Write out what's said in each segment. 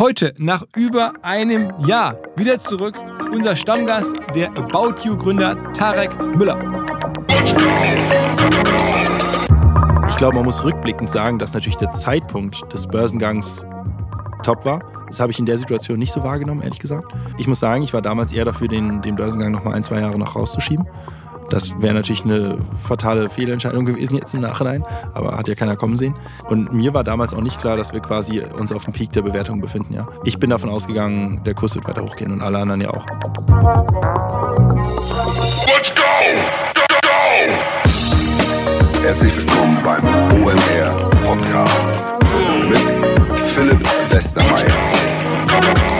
Heute, nach über einem Jahr, wieder zurück, unser Stammgast, der About You-Gründer Tarek Müller. Ich glaube, man muss rückblickend sagen, dass natürlich der Zeitpunkt des Börsengangs top war. Das habe ich in der Situation nicht so wahrgenommen, ehrlich gesagt. Ich muss sagen, ich war damals eher dafür, den, den Börsengang noch mal ein, zwei Jahre noch rauszuschieben. Das wäre natürlich eine fatale Fehlentscheidung gewesen jetzt im Nachhinein, aber hat ja keiner kommen sehen. Und mir war damals auch nicht klar, dass wir quasi uns auf dem Peak der Bewertung befinden. Ja. Ich bin davon ausgegangen, der Kurs wird weiter hochgehen und alle anderen ja auch. Let's go! Go, go! Herzlich willkommen beim OMR Podcast mit Philipp Westermeier.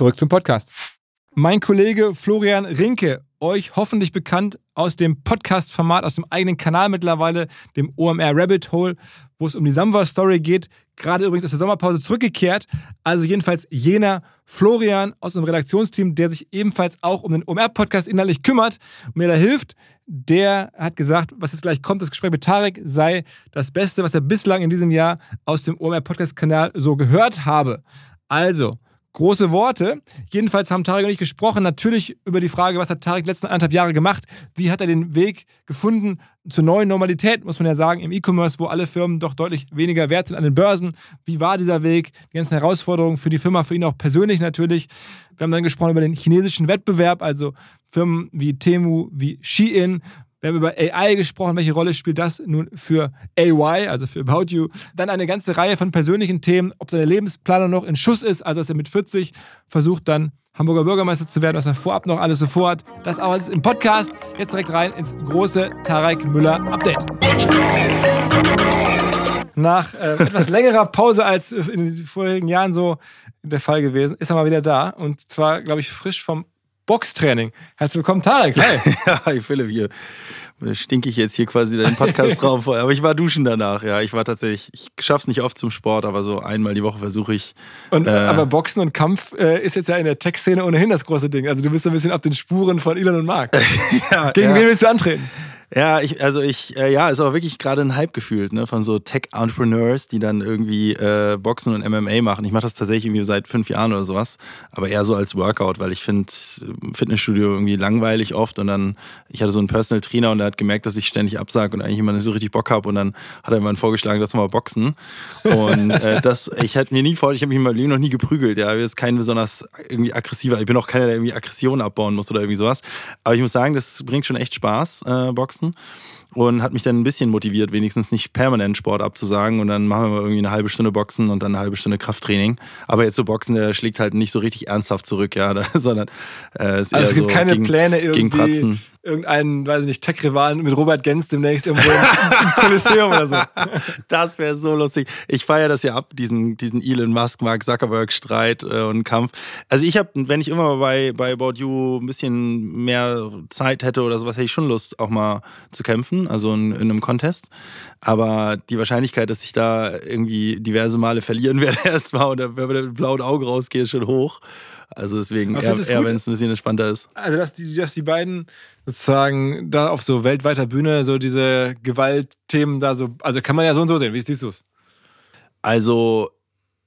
Zurück zum Podcast. Mein Kollege Florian Rinke, euch hoffentlich bekannt aus dem Podcast-Format, aus dem eigenen Kanal mittlerweile, dem OMR Rabbit Hole, wo es um die Samwa-Story geht. Gerade übrigens aus der Sommerpause zurückgekehrt. Also jedenfalls jener Florian aus dem Redaktionsteam, der sich ebenfalls auch um den OMR-Podcast inhaltlich kümmert mir da hilft. Der hat gesagt, was jetzt gleich kommt, das Gespräch mit Tarek sei das Beste, was er bislang in diesem Jahr aus dem OMR-Podcast-Kanal so gehört habe. Also, Große Worte. Jedenfalls haben Tarek und ich gesprochen, natürlich über die Frage, was hat Tarek letzten anderthalb Jahre gemacht? Wie hat er den Weg gefunden zur neuen Normalität, muss man ja sagen, im E-Commerce, wo alle Firmen doch deutlich weniger wert sind an den Börsen? Wie war dieser Weg? Die ganzen Herausforderungen für die Firma, für ihn auch persönlich natürlich. Wir haben dann gesprochen über den chinesischen Wettbewerb, also Firmen wie Temu, wie Shein, wir haben über AI gesprochen. Welche Rolle spielt das nun für AY, also für About You? Dann eine ganze Reihe von persönlichen Themen, ob seine Lebensplanung noch in Schuss ist, also dass er mit 40 versucht dann Hamburger Bürgermeister zu werden, was er vorab noch alles so vorhat. Das auch alles im Podcast. Jetzt direkt rein ins große Tarek Müller Update. Nach äh, etwas längerer Pause als in den vorherigen Jahren so der Fall gewesen, ist er mal wieder da. Und zwar, glaube ich, frisch vom Boxtraining. Herzlich willkommen, Tarek. Hi. ja, Philipp, hier stinke ich jetzt hier quasi deinen Podcast drauf. Aber ich war duschen danach, ja. Ich war tatsächlich, ich schaff's nicht oft zum Sport, aber so einmal die Woche versuche ich. Und, äh, aber Boxen und Kampf äh, ist jetzt ja in der Tech-Szene ohnehin das große Ding. Also du bist ein bisschen auf den Spuren von Elon und Mark. ja, Gegen ja. wen willst du antreten? Ja, ich, also ich, äh, ja, ist auch wirklich gerade ein Hype gefühlt, ne, von so Tech-Entrepreneurs, die dann irgendwie äh, Boxen und MMA machen. Ich mache das tatsächlich irgendwie seit fünf Jahren oder sowas, aber eher so als Workout, weil ich finde Fitnessstudio irgendwie langweilig oft und dann, ich hatte so einen Personal Trainer und der hat gemerkt, dass ich ständig absag und eigentlich immer nicht so richtig Bock habe und dann hat er irgendwann vorgeschlagen, dass wir mal boxen. Und äh, das, ich hätte mir nie vor, ich habe mich in meinem Leben noch nie geprügelt, ja, ich bin kein besonders irgendwie aggressiver, ich bin auch keiner, der irgendwie Aggression abbauen muss oder irgendwie sowas. Aber ich muss sagen, das bringt schon echt Spaß, äh, Boxen Boxen und hat mich dann ein bisschen motiviert, wenigstens nicht permanent Sport abzusagen und dann machen wir mal irgendwie eine halbe Stunde Boxen und dann eine halbe Stunde Krafttraining. Aber jetzt so Boxen, der schlägt halt nicht so richtig ernsthaft zurück, ja, sondern äh, ist also es gibt so keine gegen, Pläne irgendwie. Gegen Pratzen irgendeinen, weiß ich nicht, Tech-Rivalen mit Robert Gens demnächst irgendwo im, Kolosseum oder so. Das wäre so lustig. Ich feiere das ja ab, diesen, diesen Elon Musk, Mark Zuckerberg-Streit äh, und Kampf. Also ich habe, wenn ich immer bei, bei About You ein bisschen mehr Zeit hätte oder sowas, hätte ich schon Lust, auch mal zu kämpfen. Also in, in einem Contest. Aber die Wahrscheinlichkeit, dass ich da irgendwie diverse Male verlieren werde erstmal und wenn man mit einem blauen Auge rausgeht, ist schon hoch. Also deswegen eher, eher wenn es ein bisschen entspannter ist. Also, dass die, dass die beiden sozusagen da auf so weltweiter Bühne so diese Gewaltthemen da so, also kann man ja so und so sehen. Wie siehst du es? Also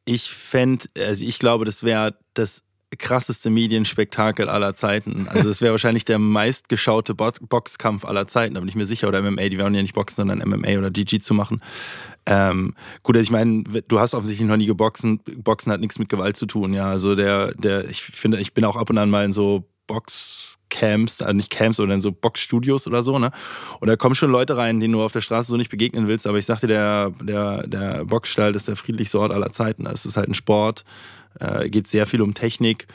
ich fände, also ich glaube, das wäre das krasseste Medienspektakel aller Zeiten. Also es wäre wahrscheinlich der meistgeschaute Bo Boxkampf aller Zeiten, da bin ich mir sicher. Oder MMA, die werden ja nicht boxen, sondern MMA oder GG zu machen. Ähm, gut, ich meine, du hast offensichtlich noch nie geboxen. Boxen hat nichts mit Gewalt zu tun, ja. Also der, der, ich finde, ich bin auch ab und an mal in so Boxcamps, also nicht Camps, sondern in so Boxstudios oder so, ne? Und da kommen schon Leute rein, denen du auf der Straße so nicht begegnen willst. Aber ich sagte, der, der, der Boxstall ist der friedlichste Ort aller Zeiten. Es ist halt ein Sport, äh, geht sehr viel um Technik.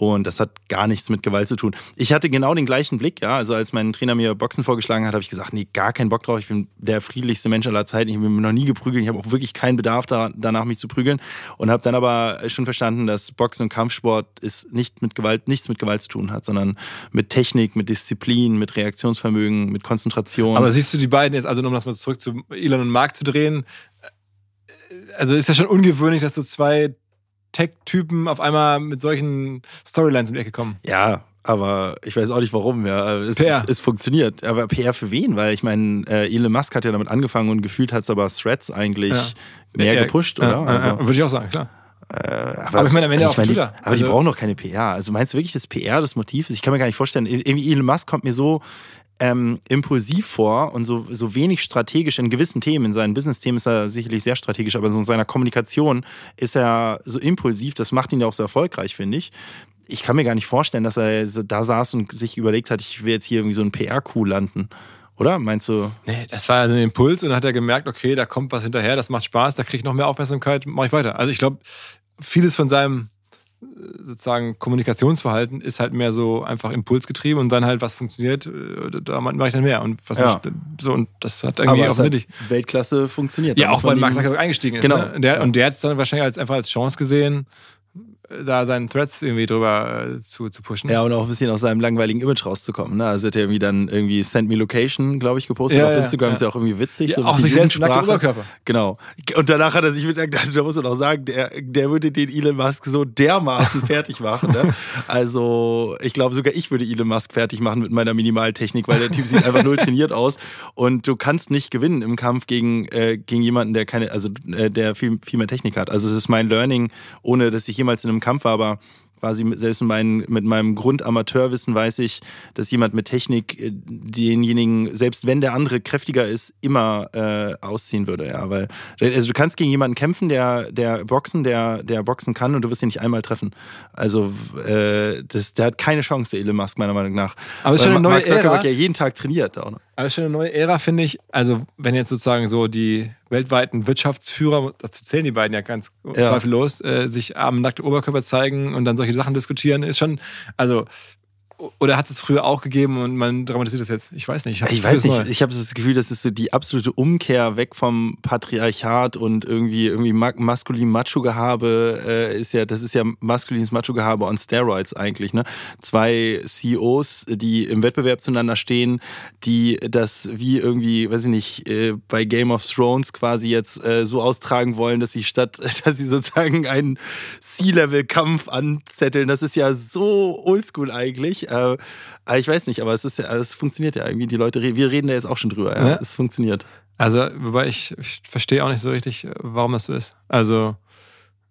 Und das hat gar nichts mit Gewalt zu tun. Ich hatte genau den gleichen Blick, ja. Also als mein Trainer mir Boxen vorgeschlagen hat, habe ich gesagt, nee, gar keinen Bock drauf. Ich bin der friedlichste Mensch aller Zeiten. Ich bin noch nie geprügelt. Ich habe auch wirklich keinen Bedarf da, danach, mich zu prügeln. Und habe dann aber schon verstanden, dass Boxen und Kampfsport ist nicht mit Gewalt, nichts mit Gewalt zu tun hat, sondern mit Technik, mit Disziplin, mit Reaktionsvermögen, mit Konzentration. Aber siehst du die beiden jetzt, also um das mal zurück zu Elon und Mark zu drehen, also ist ja schon ungewöhnlich, dass so zwei Tech-Typen auf einmal mit solchen Storylines um die Ecke kommen. Ja, aber ich weiß auch nicht warum. Ja. Es, es, es funktioniert. Aber PR für wen? Weil ich meine, äh, Elon Musk hat ja damit angefangen und gefühlt hat es aber Threads eigentlich Ja. mehr Ja, gepusht, oder? Also, Würde ich auch sagen, klar. äh, Aber ich meine, am Ende auf meine, die, Twitter. Aber die Also- brauchen doch keine PR. Also meinst du wirklich, dass PR das Motiv ist? Ich kann mir gar nicht vorstellen. Irgendwie Elon Musk kommt mir so ähm, impulsiv vor und so, so wenig strategisch in gewissen Themen. In seinen Business-Themen ist er sicherlich sehr strategisch, aber in seiner Kommunikation ist er so impulsiv. Das macht ihn ja auch so erfolgreich, finde ich. Ich kann mir gar nicht vorstellen, dass er da saß und sich überlegt hat, ich will jetzt hier irgendwie so ein PR-Coup landen. Oder? Meinst du? Nee, das war also ein Impuls und dann hat er gemerkt, okay, da kommt was hinterher, das macht Spaß, da kriege ich noch mehr Aufmerksamkeit, mache ich weiter. Also ich glaube, vieles von seinem sozusagen Kommunikationsverhalten ist halt mehr so einfach impulsgetrieben und dann halt was funktioniert, äh, da mache ich dann mehr und was Ja. nicht, so und das hat irgendwie hat offensichtlich Weltklasse funktioniert. ja auch weil ihm- Zuckerberg eingestiegen ist Genau. ne? und der Ja. und der hat es dann wahrscheinlich als einfach als Chance gesehen äh, da seinen Threads irgendwie drüber äh, zu, zu pushen. Ja, und auch ein bisschen aus seinem langweiligen Image rauszukommen. Ne? Also hat er irgendwie dann irgendwie Send Me Location, glaube ich, gepostet Ja, auf Instagram. ja. Ist ja auch irgendwie witzig. Ja, so auch sich selbst nackte Jugendsprache. Oberkörper. Genau. Und danach hat er sich mit, also da muss man auch sagen, der, der würde den Elon Musk so dermaßen fertig machen. Ne? Also ich glaube, sogar ich würde Elon Musk fertig machen mit meiner Minimaltechnik, weil der Typ sieht einfach null trainiert aus. Und du kannst nicht gewinnen im Kampf gegen, äh, gegen jemanden, der keine, also äh, der viel, viel mehr Technik hat. Also es ist mein Learning, ohne dass ich jemals in einem Kampf war, aber quasi mit, selbst mit, meinen, mit meinem Grundamateurwissen weiß ich, dass jemand mit Technik äh, denjenigen, selbst wenn der andere kräftiger ist, immer äh, ausziehen würde, ja, weil also du kannst gegen jemanden kämpfen, der der boxen, der der boxen kann und du wirst ihn nicht einmal treffen. Also äh, das, der hat keine Chance, der Elon Musk meiner Meinung nach. Aber es ist schon eine neue Mark Zuckerberg Ära. ja jeden Tag trainiert auch. Ne? Aber es ist schon eine neue Ära, finde ich. Also, wenn jetzt sozusagen so die weltweiten Wirtschaftsführer, dazu zählen die beiden ja ganz Ja. zweifellos, äh, sich am nackten Oberkörper zeigen und dann solche Sachen diskutieren, ist schon, also, oder hat es früher auch gegeben und man dramatisiert das jetzt? Ich weiß nicht. Ich Gefühl, weiß nicht, neu. ich habe das Gefühl, das ist so die absolute Umkehr weg vom Patriarchat und irgendwie irgendwie ma maskulin Macho-Gehabe äh, ist ja, das ist ja maskulines Macho-Gehabe on Steroids eigentlich, ne? Zwei CEOs, die im Wettbewerb zueinander stehen, die das wie irgendwie, weiß ich nicht, äh, bei Game of Thrones quasi jetzt äh, so austragen wollen, dass sie statt, dass sie sozusagen einen C-Level-Kampf anzetteln, das ist ja so oldschool eigentlich. Äh, ich weiß nicht, aber es ist ja, es funktioniert ja irgendwie. Die Leute, wir reden da jetzt auch schon drüber. Ja? Ja. Es funktioniert. Also, wobei ich, ich verstehe auch nicht so richtig, warum das so ist. Also,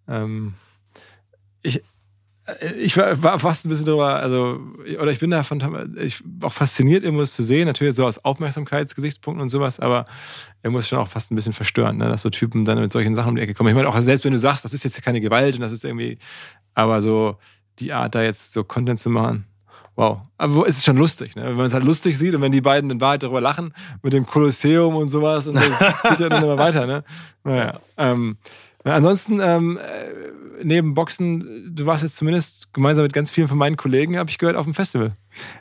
ähm, ich, äh, ich war, war fast ein bisschen drüber, also, oder ich bin davon ich, auch fasziniert, irgendwas zu sehen, natürlich so aus Aufmerksamkeitsgesichtspunkten und sowas, aber er muss schon auch fast ein bisschen verstören, ne, dass so Typen dann mit solchen Sachen um die Ecke kommen. Ich meine, auch selbst wenn du sagst, das ist jetzt keine Gewalt und das ist irgendwie, aber so die Art, da jetzt so Content zu machen, Wow. Aber es ist schon lustig, ne? wenn man es halt lustig sieht und wenn die beiden in Wahrheit darüber lachen, mit dem Kolosseum und sowas und das geht ja dann immer weiter. Ne? Naja. Ähm, na, ansonsten, ähm, äh, neben Boxen, du warst jetzt zumindest gemeinsam mit ganz vielen von meinen Kollegen, habe ich gehört, auf dem Festival.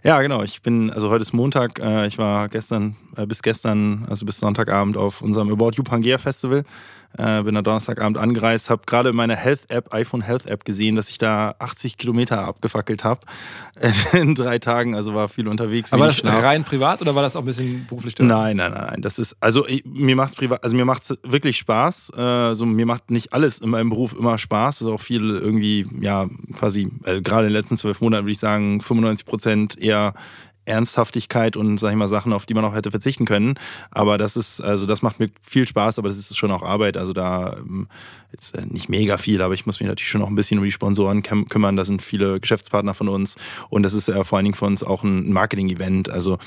Ja, genau. Ich bin, also heute ist Montag. Äh, ich war gestern, äh, bis gestern, also bis Sonntagabend auf unserem About You Pangea Festival. Äh, bin da Donnerstagabend angereist, habe gerade in meiner Health-App, iPhone Health-App gesehen, dass ich da 80 Kilometer abgefackelt habe in drei Tagen. Also war viel unterwegs. Aber war das Schlaf. rein privat oder war das auch ein bisschen beruflich? Drin? Nein, nein, nein. Das ist also ich, mir macht's privat, also mir macht's wirklich Spaß. Also mir macht nicht alles in meinem Beruf immer Spaß. Das ist auch viel irgendwie ja quasi also gerade in den letzten zwölf Monaten würde ich sagen 95 Prozent eher Ernsthaftigkeit und, sag ich mal, Sachen, auf die man auch hätte verzichten können. Aber das ist, also das macht mir viel Spaß, aber das ist schon auch Arbeit. Also da ähm, jetzt äh, nicht mega viel, aber ich muss mich natürlich schon noch ein bisschen um die Sponsoren kümmern. Da sind viele Geschäftspartner von uns und das ist ja vor allen Dingen für uns auch ein Marketing-Event. Also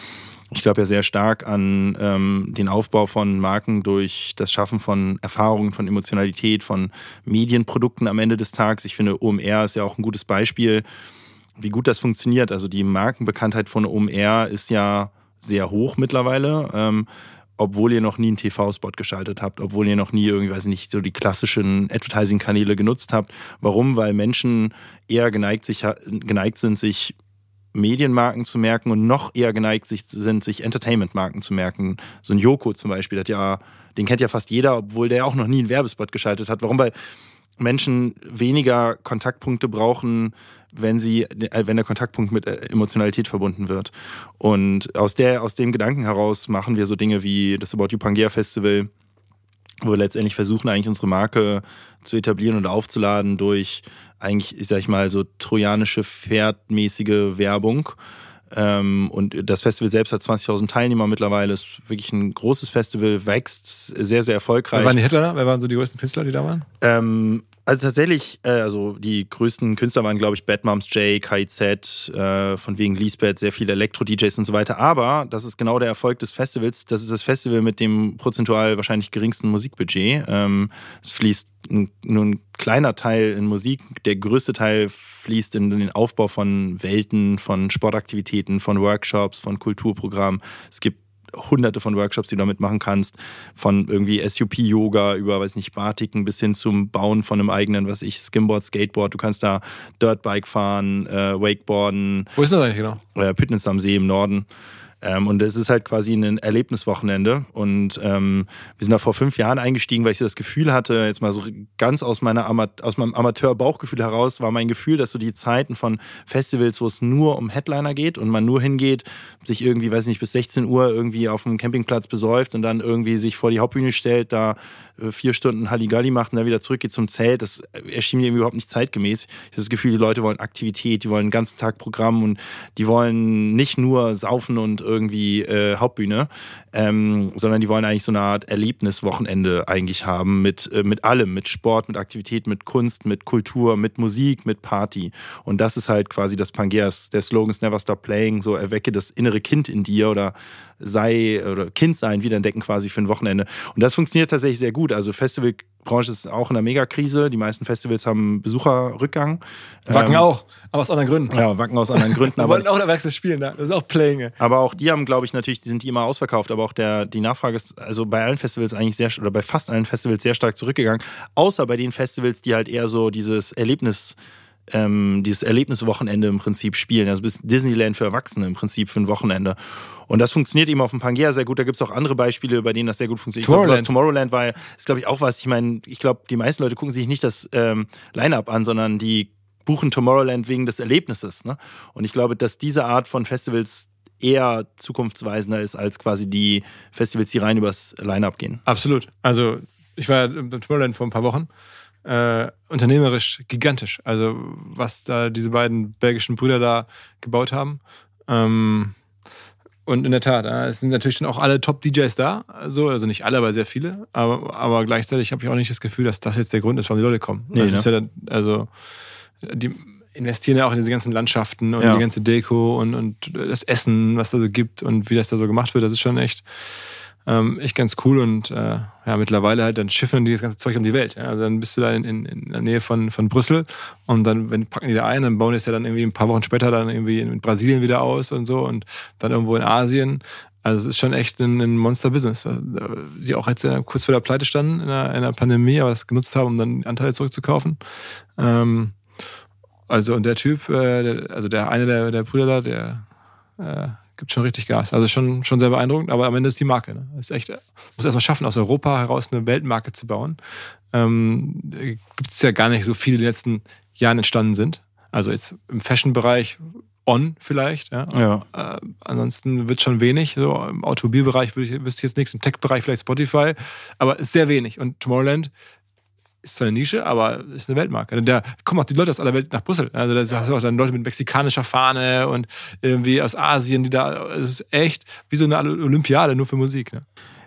ich glaube ja sehr stark an ähm, den Aufbau von Marken durch das Schaffen von Erfahrungen, von Emotionalität, von Medienprodukten am Ende des Tages. Ich finde, OMR ist ja auch ein gutes Beispiel wie gut das funktioniert. Also die Markenbekanntheit von OMR ist ja sehr hoch mittlerweile. Ähm, obwohl ihr noch nie einen TV-Spot geschaltet habt, obwohl ihr noch nie irgendwie, weiß ich nicht, so die klassischen Advertising-Kanäle genutzt habt. Warum? Weil Menschen eher geneigt, sich, geneigt sind, sich Medienmarken zu merken und noch eher geneigt sich, sind, sich Entertainment-Marken zu merken. So ein Joko zum Beispiel, hat ja, den kennt ja fast jeder, obwohl der auch noch nie einen Werbespot geschaltet hat. Warum? Weil Menschen weniger Kontaktpunkte brauchen, wenn sie, äh, wenn der Kontaktpunkt mit äh, Emotionalität verbunden wird. Und aus der, aus dem Gedanken heraus machen wir so Dinge wie das About You Pangea Festival, wo wir letztendlich versuchen, eigentlich unsere Marke zu etablieren und aufzuladen durch eigentlich, ich sag mal, so trojanische Pferdmäßige Werbung. Ähm, und das Festival selbst hat 20.000 Teilnehmer mittlerweile, ist wirklich ein großes Festival, wächst sehr, sehr erfolgreich. Wer waren die Hitler? Wer waren so die größten Künstler, die da waren? Ähm, also tatsächlich, äh, also die größten Künstler waren, glaube ich, Bad Moms J, KIZ, äh, von wegen Lisbeth, sehr viele Elektro-DJs und so weiter. Aber das ist genau der Erfolg des Festivals. Das ist das Festival mit dem prozentual wahrscheinlich geringsten Musikbudget. Ähm, es fließt ein kleiner Teil in Musik. Der größte Teil fließt in den Aufbau von Welten, von Sportaktivitäten, von Workshops, von Kulturprogrammen. Es gibt hunderte von Workshops, die du damit machen kannst. Von irgendwie SUP-Yoga über, weiß nicht, Batiken bis hin zum Bauen von einem eigenen, was ich, Skimboard, Skateboard. Du kannst da Dirtbike fahren, äh, Wakeboarden. Wo ist das eigentlich genau? Äh, Püttnitz am See im Norden. Ähm, und es ist halt quasi ein Erlebniswochenende. Und ähm, wir sind da vor fünf Jahren eingestiegen, weil ich so das Gefühl hatte, jetzt mal so ganz aus, meiner Amat aus meinem Amateur-Bauchgefühl heraus, war mein Gefühl, dass so die Zeiten von Festivals, wo es nur um Headliner geht und man nur hingeht, sich irgendwie, weiß nicht, bis 16 Uhr irgendwie auf dem Campingplatz besäuft und dann irgendwie sich vor die Hauptbühne stellt, da äh, vier Stunden Halligalli macht und dann wieder zurückgeht zum Zelt, das erschien mir überhaupt nicht zeitgemäß. Ich habe das Gefühl, die Leute wollen Aktivität, die wollen den ganzen Tag Programm und die wollen nicht nur saufen und irgendwie äh, Hauptbühne, ähm, sondern die wollen eigentlich so eine Art Erlebniswochenende eigentlich haben mit, äh, mit allem, mit Sport, mit Aktivität, mit Kunst, mit Kultur, mit Musik, mit Party. Und das ist halt quasi das Pangeas. Der Slogan ist Never Stop Playing, so erwecke das innere Kind in dir oder sei oder Kind sein wiederentdecken quasi für ein Wochenende. Und das funktioniert tatsächlich sehr gut. Also Festivalbranche ist auch in der Megakrise. Die meisten Festivals haben Besucherrückgang. Wacken ähm, auch, aber aus anderen Gründen. Ja, Wacken aus anderen Gründen. Wir wollen auch Erwachsene spielen, da. das ist auch Playing. Aber auch die haben, glaube ich, natürlich, die sind die immer ausverkauft. Aber auch der, die Nachfrage ist also bei allen Festivals eigentlich sehr, oder bei fast allen Festivals sehr stark zurückgegangen. Außer bei den Festivals, die halt eher so dieses Erlebnis ähm, dieses Erlebniswochenende im Prinzip spielen. Also bis Disneyland für Erwachsene im Prinzip für ein Wochenende. Und das funktioniert eben auf dem Pangea sehr gut. Da gibt es auch andere Beispiele, bei denen das sehr gut funktioniert. Tomorrowland, glaub, Tomorrowland war, ist glaube ich auch was. Ich meine, ich glaube, die meisten Leute gucken sich nicht das ähm, Line-Up an, sondern die buchen Tomorrowland wegen des Erlebnisses. Ne? Und ich glaube, dass diese Art von Festivals eher zukunftsweisender ist als quasi die Festivals, die rein übers Line-Up gehen. Absolut. Also ich war ja im Tomorrowland vor ein paar Wochen äh, unternehmerisch gigantisch. Also was da diese beiden belgischen Brüder da gebaut haben. Ähm, und in der Tat, es sind natürlich schon auch alle Top-DJs da, also, also nicht alle, aber sehr viele. Aber, aber gleichzeitig habe ich auch nicht das Gefühl, dass das jetzt der Grund ist, warum die Leute kommen. Nee, das ne? ist ja, also die investieren ja auch in diese ganzen Landschaften und ja. die ganze Deko und, und das Essen, was da so gibt und wie das da so gemacht wird. Das ist schon echt ähm, echt ganz cool und äh, ja, mittlerweile halt dann schiffen die das ganze Zeug um die Welt. Ja? Also dann bist du da in, in, in, der Nähe von, von Brüssel und dann wenn, packen die da ein, dann bauen die es ja dann irgendwie ein paar Wochen später dann irgendwie in Brasilien wieder aus und so und dann irgendwo in Asien. Also es ist schon echt ein, ein Monster-Business, äh, die auch jetzt kurz vor der Pleite standen in der, in der Pandemie, aber das genutzt haben, um dann Anteile zurückzukaufen. Ähm, also und der Typ, äh, der, also der eine der, der Brüder da, der äh, gibt schon richtig Gas. Also schon, schon sehr beeindruckend, aber am Ende ist die Marke. Ne? Ist echt, muss erstmal schaffen, aus Europa heraus eine Weltmarke zu bauen. Ähm, gibt es ja gar nicht so viele, die in den letzten Jahren entstanden sind. Also jetzt im Fashion-Bereich On vielleicht. Ja. Ja. Äh, ansonsten wird schon wenig. So, Im Automobilbereich wüsste ich jetzt nichts, im Tech-Bereich vielleicht Spotify, aber ist sehr wenig. Und Tomorrowland ist zwar eine Nische, aber ist eine Weltmarke. Und Da kommen auch die Leute aus aller Welt nach Brüssel. Also da hast du auch dann Leute mit mexikanischer Fahne und irgendwie aus Asien, die da. Es ist echt wie so eine Olympiade, nur für Musik. Ne?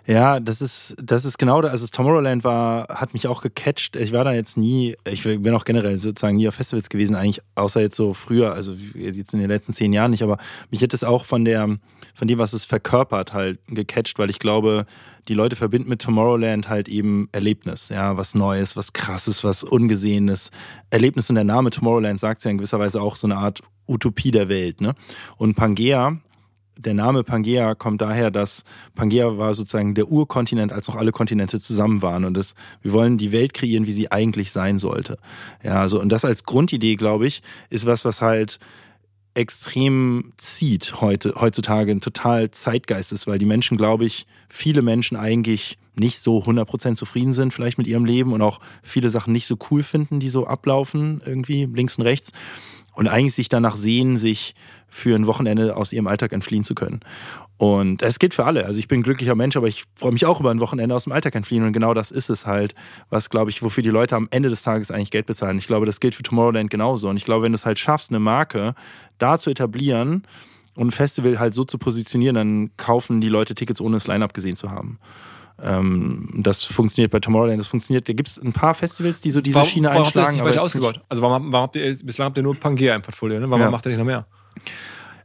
Ja, das ist, das ist genau, da- also das Tomorrowland war, hat mich auch gecatcht. Ich war da jetzt nie, ich bin auch generell sozusagen nie auf Festivals gewesen, eigentlich, außer jetzt so früher, also jetzt in den letzten zehn Jahren nicht, aber mich hätte es auch von der, von dem, was es verkörpert, halt gecatcht, weil ich glaube, die Leute verbinden mit Tomorrowland halt eben Erlebnis, ja, was Neues, was Krasses, was Ungesehenes. Erlebnis und der Name Tomorrowland sagt ja in gewisser Weise auch so eine Art Utopie der Welt, ne? Und Pangea, der Name Pangea kommt daher, dass Pangea war sozusagen der Urkontinent, als noch alle Kontinente zusammen waren. Und das, wir wollen die Welt kreieren, wie sie eigentlich sein sollte. Ja, also, und das als Grundidee, glaube ich, ist was, was halt extrem zieht heute, heutzutage ein total Zeitgeist ist, weil die Menschen, glaube ich, viele Menschen eigentlich nicht so 100% zufrieden sind vielleicht mit ihrem Leben und auch viele Sachen nicht so cool finden, die so ablaufen, irgendwie links und rechts und eigentlich sich danach sehen, sich für ein Wochenende aus ihrem Alltag entfliehen zu können. Und es gilt für alle. Also ich bin ein glücklicher Mensch, aber ich freue mich auch über ein Wochenende aus dem Alltag entfliehen. Und genau das ist es halt, was, glaube ich, wofür die Leute am Ende des Tages eigentlich Geld bezahlen. Ich glaube, das gilt für Tomorrowland genauso. Und ich glaube, wenn du es halt schaffst, eine Marke da zu etablieren und ein Festival halt so zu positionieren, dann kaufen die Leute Tickets, ohne das Line-Up gesehen zu haben. Ähm, das funktioniert bei Tomorrowland, das funktioniert. Da gibt es ein paar Festivals, die so diese warum, Schiene warum habt ihr das einschlagen. nicht weiter ausgebaut? Also warum, warum habt ihr, bislang habt ihr nur Pangea im Portfolio, ne? Warum Ja. macht ihr nicht noch mehr?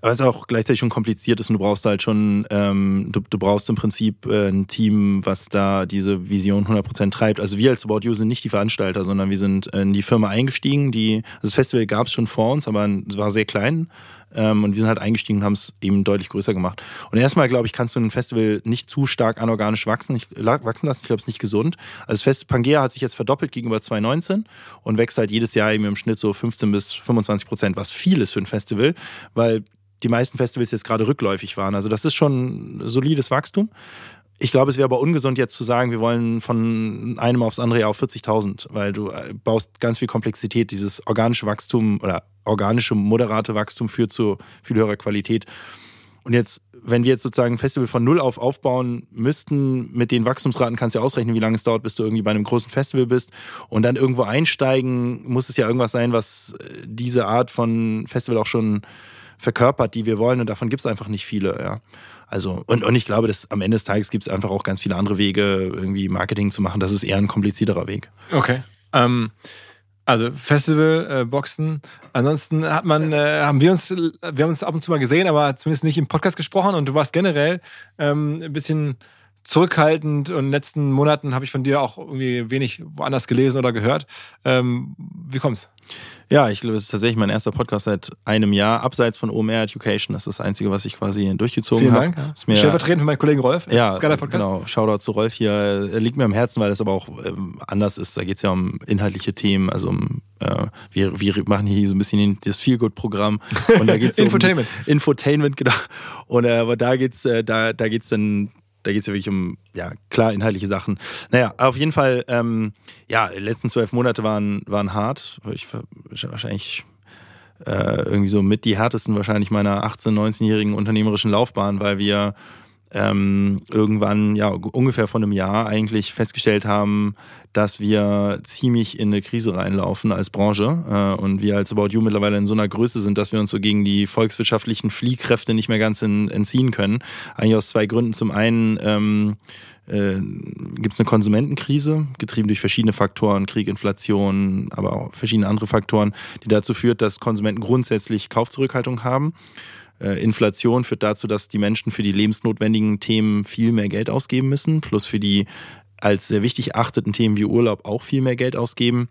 Aber es ist auch gleichzeitig schon kompliziert ist und du brauchst halt schon, ähm, du, du brauchst im Prinzip äh, ein Team, was da diese Vision 100% treibt. Also wir als About You sind nicht die Veranstalter, sondern wir sind in die Firma eingestiegen. Die, das Festival gab es schon vor uns, aber es war sehr klein. Ähm, und wir sind halt eingestiegen und haben es eben deutlich größer gemacht. Und erstmal, glaube ich, kannst du ein Festival nicht zu stark anorganisch wachsen, ich, wachsen lassen. Ich glaube, es ist nicht gesund. Also das Fest Pangea hat sich jetzt verdoppelt gegenüber 2019 und wächst halt jedes Jahr eben im Schnitt so 15 bis 25 Prozent, was viel ist für ein Festival, weil die meisten Festivals jetzt gerade rückläufig waren. Also das ist schon solides Wachstum. Ich glaube, es wäre aber ungesund jetzt zu sagen, wir wollen von einem aufs andere auf 40.000, weil du äh, baust ganz viel Komplexität. Dieses organische Wachstum oder organische moderate Wachstum führt zu viel höherer Qualität. Und jetzt, wenn wir jetzt sozusagen ein Festival von null auf aufbauen müssten, mit den Wachstumsraten kannst du ja ausrechnen, wie lange es dauert, bis du irgendwie bei einem großen Festival bist. Und dann irgendwo einsteigen, muss es ja irgendwas sein, was äh, diese Art von Festival auch schon verkörpert, die wir wollen. Und davon gibt es einfach nicht viele, ja. Also, und, und ich glaube, dass am Ende des Tages gibt es einfach auch ganz viele andere Wege, irgendwie Marketing zu machen. Das ist eher ein komplizierterer Weg. Okay. Ähm, also Festival, äh, Boxen. Ansonsten hat man, äh, haben wir uns, wir haben uns ab und zu mal gesehen, aber zumindest nicht im Podcast gesprochen und du warst generell ähm, ein bisschen zurückhaltend und in den letzten Monaten habe ich von dir auch irgendwie wenig woanders gelesen oder gehört. Ähm, wie kommt's? Ja, ich glaube, es ist tatsächlich mein erster Podcast seit einem Jahr, abseits von OMR Education. Das ist das Einzige, was ich quasi durchgezogen Vielen habe. Dank. Ja. Stellvertretend für meinen Kollegen Rolf. ja, Geiler Podcast. genau. Shoutout zu Rolf hier. Er liegt mir am Herzen, weil das aber auch ähm, anders ist. Da geht es ja um inhaltliche Themen, also um äh, wir, wir machen hier so ein bisschen das Feelgood-Programm. Und da geht's um Infotainment. Infotainment, genau. Und äh, aber da geht's, äh, da, da geht's dann da geht es ja wirklich um, ja, klar, inhaltliche Sachen. Naja, auf jeden Fall, ähm, ja, die letzten zwölf Monate waren, waren hart. Ich, wahrscheinlich äh, irgendwie so mit die härtesten wahrscheinlich meiner 18-, 19-jährigen unternehmerischen Laufbahn, weil wir ähm, irgendwann, ja, ungefähr vor einem Jahr eigentlich festgestellt haben, dass wir ziemlich in eine Krise reinlaufen als Branche äh, und wir als About You mittlerweile in so einer Größe sind, dass wir uns so gegen die volkswirtschaftlichen Fliehkräfte nicht mehr ganz in, entziehen können. Eigentlich aus zwei Gründen. Zum einen ähm, äh, gibt es eine Konsumentenkrise, getrieben durch verschiedene Faktoren, Krieg, Inflation, aber auch verschiedene andere Faktoren, die dazu führt, dass Konsumenten grundsätzlich Kaufzurückhaltung haben. Äh, Inflation führt dazu, dass die Menschen für die lebensnotwendigen Themen viel mehr Geld ausgeben müssen, plus für die als sehr wichtig erachteten Themen wie Urlaub auch viel mehr Geld ausgeben.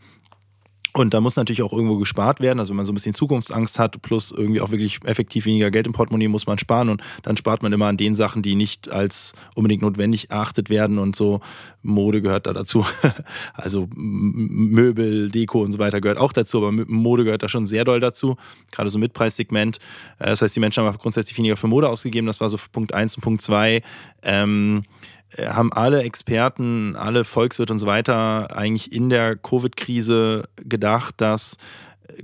Und da muss natürlich auch irgendwo gespart werden. Also wenn man so ein bisschen Zukunftsangst hat, plus irgendwie auch wirklich effektiv weniger Geld im Portemonnaie muss man sparen. Und dann spart man immer an den Sachen, die nicht als unbedingt notwendig erachtet werden. Und so Mode gehört da dazu. Also Möbel, Deko und so weiter gehört auch dazu. Aber Mode gehört da schon sehr doll dazu. Gerade so Mitpreissegment. Äh, das heißt, die Menschen haben grundsätzlich weniger für Mode ausgegeben. Das war so Punkt 1 und Punkt 2. Ähm, äh, haben alle Experten, alle Volkswirte und so weiter eigentlich in der Covid-Krise gedacht, dass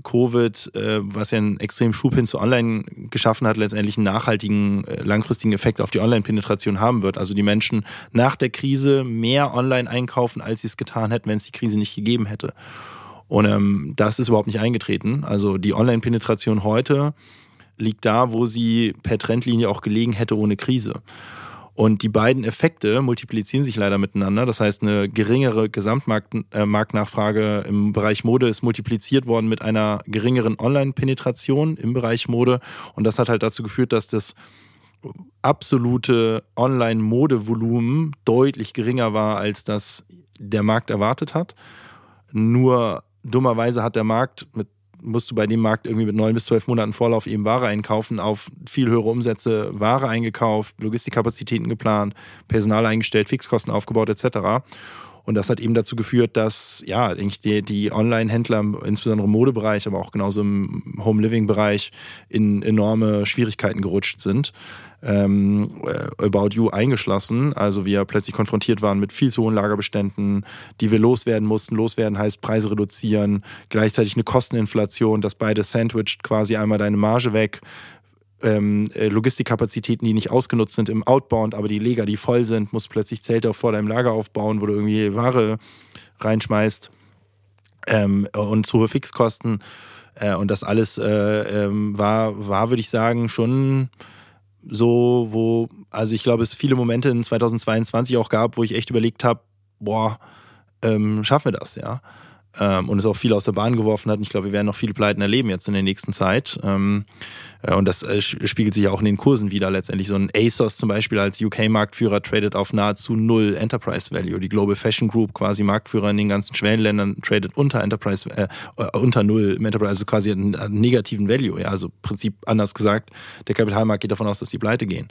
Covid, äh, was ja einen extremen Schub hin zu Online geschaffen hat, letztendlich einen nachhaltigen, äh, langfristigen Effekt auf die Online-Penetration haben wird. Also die Menschen nach der Krise mehr online einkaufen, als sie es getan hätten, wenn es die Krise nicht gegeben hätte. Und ähm, das ist überhaupt nicht eingetreten. Also die Online-Penetration heute liegt da, wo sie per Trendlinie auch gelegen hätte ohne Krise. Und die beiden Effekte multiplizieren sich leider miteinander. Das heißt, eine geringere Gesamtmarktnachfrage äh, im Bereich Mode ist multipliziert worden mit einer geringeren Online-Penetration im Bereich Mode. Und das hat halt dazu geführt, dass das absolute Online-Modevolumen deutlich geringer war, als das der Markt erwartet hat. Nur dummerweise hat der Markt mit musst du bei dem Markt irgendwie mit neun bis zwölf Monaten Vorlauf eben Ware einkaufen, auf viel höhere Umsätze Ware eingekauft, Logistikkapazitäten geplant, Personal eingestellt, Fixkosten aufgebaut etc. Und das hat eben dazu geführt, dass ja, eigentlich die, die Online-Händler, insbesondere im Modebereich, aber auch genauso im Home-Living-Bereich, in enorme Schwierigkeiten gerutscht sind ähm, äh, About You eingeschlossen. Also wir plötzlich konfrontiert waren mit viel zu hohen Lagerbeständen, die wir loswerden mussten. Loswerden heißt Preise reduzieren, gleichzeitig eine Kosteninflation, das beide sandwiched quasi einmal deine Marge weg. Ähm, äh, Logistikkapazitäten, die nicht ausgenutzt sind im Outbound, aber die Leger, die voll sind, musst plötzlich Zelte vor deinem Lager aufbauen, wo du irgendwie Ware reinschmeißt ähm, und zu hohe Fixkosten. Äh, und das alles äh, ähm, war, war würde ich sagen, schon so, wo, also ich glaube, es viele Momente in 2022 auch gab, wo ich echt überlegt habe, boah, ähm, schaffen wir das, ja. Ähm, und es auch viel aus der Bahn geworfen hat. Und ich glaube, wir werden noch viele Pleiten erleben jetzt in der nächsten Zeit. Ähm, äh, und das äh, spiegelt sich ja auch in den Kursen wieder letztendlich. So ein ASOS zum Beispiel als UK-Marktführer tradet auf nahezu null Enterprise Value. Die Global Fashion Group, quasi Marktführer in den ganzen Schwellenländern, tradet unter Enterprise, äh, äh unter null Enterprise, also quasi einen, einen, negativen Value. Ja, also im Prinzip anders gesagt, der Kapitalmarkt geht davon aus, dass die pleite gehen.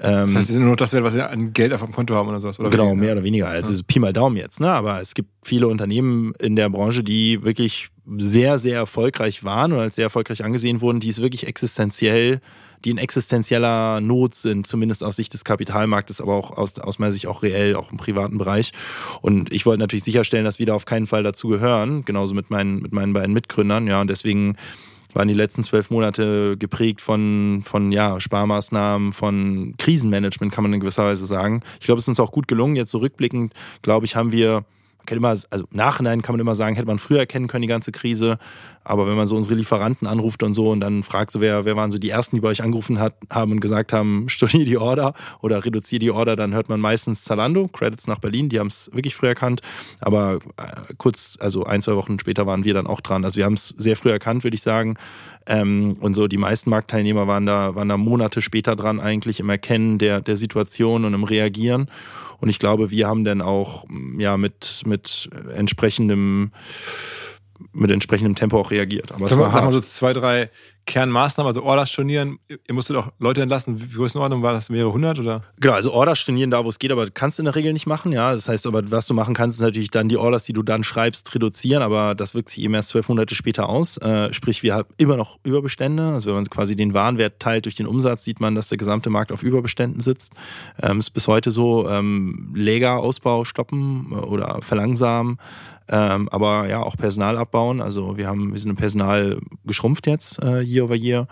Ähm, das heißt, nur das wert, was sie an Geld auf dem Konto haben oder sowas? Oder genau, weniger? mehr oder weniger. Also ja. Pi mal Daumen jetzt, ne? Aber es gibt viele Unternehmen in der Branche, die wirklich sehr, sehr erfolgreich waren und als sehr erfolgreich angesehen wurden, die es wirklich existenziell, die in existenzieller Not sind, zumindest aus Sicht des Kapitalmarktes, aber auch aus, aus meiner Sicht auch reell, auch im privaten Bereich. Und ich wollte natürlich sicherstellen, dass wir da auf keinen Fall dazu gehören, genauso mit meinen, mit meinen beiden Mitgründern, ja, und deswegen waren die letzten zwölf Monate geprägt von, von ja, Sparmaßnahmen, von Krisenmanagement, kann man in gewisser Weise sagen. Ich glaube, es ist uns auch gut gelungen. Jetzt so rückblickend, glaube ich, haben wir kann immer, also im Nachhinein kann man immer sagen, hätte man früher erkennen können, die ganze Krise. Aber wenn man so unsere Lieferanten anruft und so und dann fragt, so wer, wer waren so die ersten, die bei euch angerufen hat, haben und gesagt haben, studier die Order oder reduziere die Order, dann hört man meistens Zalando, Credits nach Berlin, die haben es wirklich früh erkannt. Aber äh, kurz, also ein, zwei Wochen später waren wir dann auch dran. Also wir haben es sehr früh erkannt, würde ich sagen. Ähm, und so die meisten Marktteilnehmer waren da, waren da Monate später dran, eigentlich im Erkennen der, der Situation und im Reagieren. Und ich glaube, wir haben dann auch ja mit, mit entsprechendem mit entsprechendem Tempo auch reagiert. Aber sag, mal, sag mal so zwei, drei Kernmaßnahmen, also Orders stornieren. Ihr musstet auch Leute entlassen. Wie Größenordnung war das? Mehrere hundert oder? Genau, also Orders stornieren da, wo es geht, aber kannst du in der Regel nicht machen. Ja, das heißt aber, was du machen kannst, ist natürlich dann die Orders, die du dann schreibst, reduzieren. Aber das wirkt sich eben erst zwölf Monate später aus. Äh, sprich, wir haben immer noch Überbestände. Also wenn man quasi den Warenwert teilt durch den Umsatz, sieht man, dass der gesamte Markt auf Überbeständen sitzt. Ähm, ist bis heute so. Ähm, Lägerausbau stoppen äh, oder verlangsamen. Ähm, aber ja, auch Personal abbauen. Also wir haben, wir sind im Personal geschrumpft jetzt äh, year over year.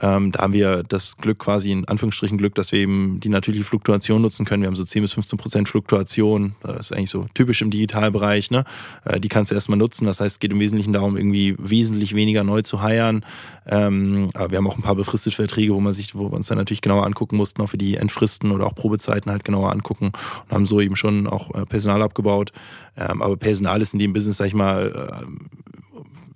Ähm, da haben wir das Glück, quasi in Anführungsstrichen Glück, dass wir eben die natürliche Fluktuation nutzen können. Wir haben so 10 bis 15 Prozent Fluktuation. Das ist eigentlich so typisch im Digitalbereich. Ne? Äh, die kannst du erstmal nutzen. Das heißt, es geht im Wesentlichen darum, irgendwie wesentlich weniger neu zu heiern. Ähm, aber wir haben auch ein paar befristete Verträge, wo man sich, wo wir uns dann natürlich genauer angucken mussten, auch für die Entfristen oder auch Probezeiten halt genauer angucken und haben so eben schon auch äh, Personal abgebaut. Ähm, aber Personal ist in dem Business, sag ich mal, äh,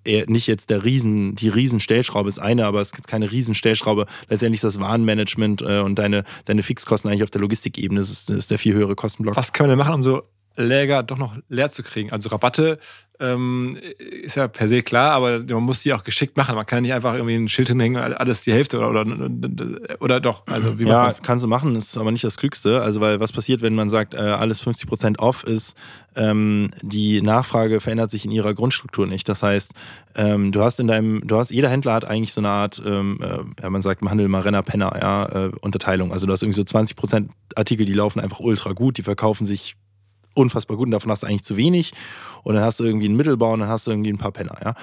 nicht jetzt der Riesen, die Riesenstellschraube ist eine, aber es ist keine Riesenstellschraube. Letztendlich ist das Warenmanagement äh, und deine, deine Fixkosten eigentlich auf der Logistikebene, ist, ist der viel höhere Kostenblock. Was kann man denn machen, um so Lager doch noch leer zu kriegen. Also Rabatte ähm, ist ja per se klar, aber man muss die auch geschickt machen. Man kann ja nicht einfach irgendwie ein Schild hinhängen, alles die Hälfte oder, oder, oder doch. Also wie ja, kannst du machen, ist aber nicht das Klügste. Also weil was passiert, wenn man sagt, äh, alles 50% off ist, ähm, die Nachfrage verändert sich in ihrer Grundstruktur nicht. Das heißt, ähm, du hast in deinem, du hast, jeder Händler hat eigentlich so eine Art, ähm, äh, ja, man sagt im Handel mal Renner, Penner, ja, äh, Unterteilung. Also du hast irgendwie so 20% Artikel, die laufen einfach ultra gut, die verkaufen sich unfassbar gut und davon hast du eigentlich zu wenig. Und dann hast du irgendwie einen Mittelbau und dann hast du irgendwie ein paar Penner. Ja?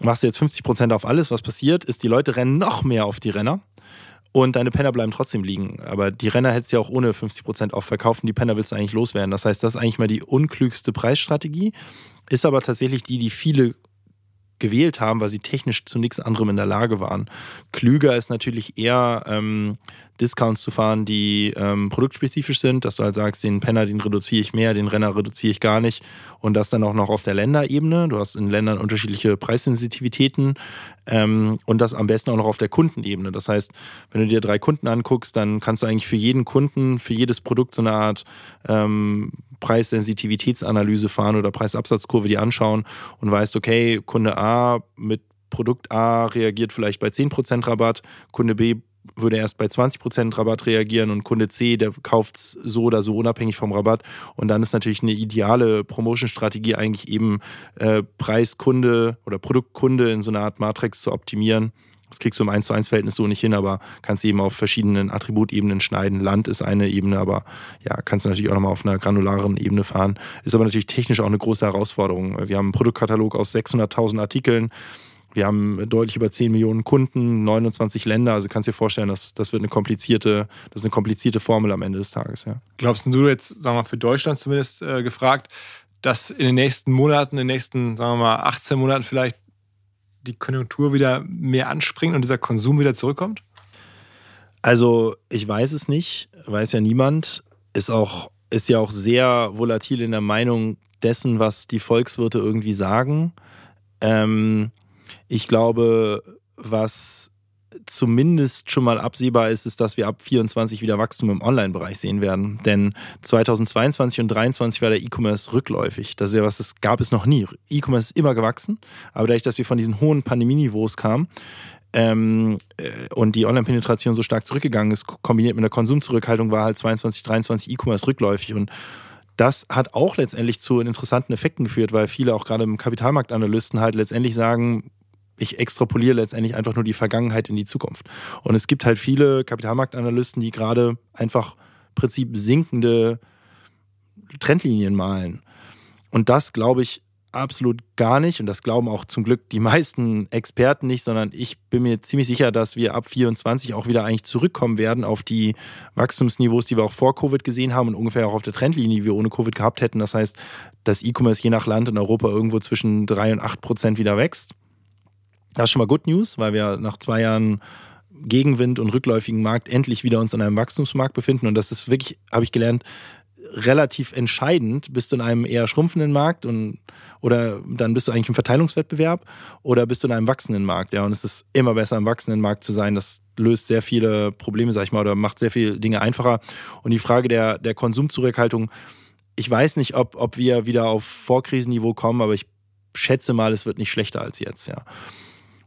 Machst du jetzt 50 Prozent auf alles, was passiert, ist, die Leute rennen noch mehr auf die Renner. Und deine Penner bleiben trotzdem liegen. Aber die Renner hättest du ja auch ohne 50 Prozent aufverkaufen. Die Penner willst du eigentlich loswerden. Das heißt, das ist eigentlich mal die unklügste Preisstrategie. Ist aber tatsächlich die, die viele gewählt haben, weil sie technisch zu nichts anderem in der Lage waren. Klüger ist natürlich eher ähm, Discounts zu fahren, die ähm, produktspezifisch sind, dass du halt sagst, den Penner, den reduziere ich mehr, den Renner reduziere ich gar nicht und das dann auch noch auf der Länderebene. Du hast in Ländern unterschiedliche Preissensitivitäten ähm, und das am besten auch noch auf der Kundenebene. Das heißt, wenn du dir drei Kunden anguckst, dann kannst du eigentlich für jeden Kunden, für jedes Produkt so eine Art ähm, Preissensitivitätsanalyse fahren oder Preisabsatzkurve die anschauen und weißt, okay, Kunde A mit Produkt A reagiert vielleicht bei 10% Rabatt, Kunde B würde erst bei 20% Rabatt reagieren und Kunde C, der kauft es so oder so unabhängig vom Rabatt. Und dann ist natürlich eine ideale Promotion-Strategie eigentlich eben äh, Preiskunde oder Produktkunde in so einer Art Matrix zu optimieren. Das kriegst du im 1 zu 1 Verhältnis so nicht hin, aber kannst eben auf verschiedenen Attributebenen schneiden. Land ist eine Ebene, aber ja, kannst du natürlich auch nochmal auf einer granularen Ebene fahren. Ist aber natürlich technisch auch eine große Herausforderung. Wir haben einen Produktkatalog aus 600.000 Artikeln. Wir haben deutlich über 10 Millionen Kunden, 29 Länder. Also kannst dir vorstellen, dass das wird eine komplizierte, das ist eine komplizierte Formel am Ende des Tages. Ja. Glaubst du jetzt, sagen wir mal, für Deutschland zumindest äh, gefragt, dass in den nächsten Monaten, in den nächsten, sagen wir mal, 18 Monaten vielleicht die Konjunktur wieder mehr anspringt und dieser Konsum wieder zurückkommt? Also ich weiß es nicht, weiß ja niemand. Ist auch ist ja auch sehr volatil in der Meinung dessen, was die Volkswirte irgendwie sagen. Ähm, ich glaube, was zumindest schon mal absehbar ist, ist, dass wir ab 24 wieder Wachstum im Online-Bereich sehen werden. Denn 2022 und 2023 war der E-Commerce rückläufig. Das ist ja was, das gab es noch nie. E-Commerce ist immer gewachsen, aber dadurch, dass wir von diesen hohen Pandemieniveaus kamen, ähm, äh, und die Online-Penetration so stark zurückgegangen ist, kombiniert mit der Konsumzurückhaltung, war halt 22, 23 E-Commerce rückläufig und das hat auch letztendlich zu interessanten Effekten geführt, weil viele auch gerade im Kapitalmarktanalysten halt letztendlich sagen, ich extrapoliere letztendlich einfach nur die Vergangenheit in die Zukunft. Und es gibt halt viele Kapitalmarktanalysten, die gerade einfach im Prinzip sinkende Trendlinien malen. Und das glaube ich absolut gar nicht. Und das glauben auch zum Glück die meisten Experten nicht, sondern ich bin mir ziemlich sicher, dass wir ab 24 auch wieder eigentlich zurückkommen werden auf die Wachstumsniveaus, die wir auch vor Covid gesehen haben und ungefähr auch auf der Trendlinie, die wir ohne Covid gehabt hätten. Das heißt, dass E-Commerce je nach Land in Europa irgendwo zwischen 3 und 8 Prozent wieder wächst. Das ist schon mal Good News, weil wir nach zwei Jahren Gegenwind und rückläufigen Markt endlich wieder uns an einem Wachstumsmarkt befinden. Und das ist wirklich, habe ich gelernt, relativ entscheidend. Bist du in einem eher schrumpfenden Markt und oder dann bist du eigentlich im Verteilungswettbewerb oder bist du in einem wachsenden Markt? Ja, und es ist immer besser, im wachsenden Markt zu sein. Das löst sehr viele Probleme, sag ich mal, oder macht sehr viele Dinge einfacher. Und die Frage der, der Konsumzurückhaltung, ich weiß nicht, ob, ob wir wieder auf Vorkrisenniveau kommen, aber ich schätze mal, es wird nicht schlechter als jetzt, ja.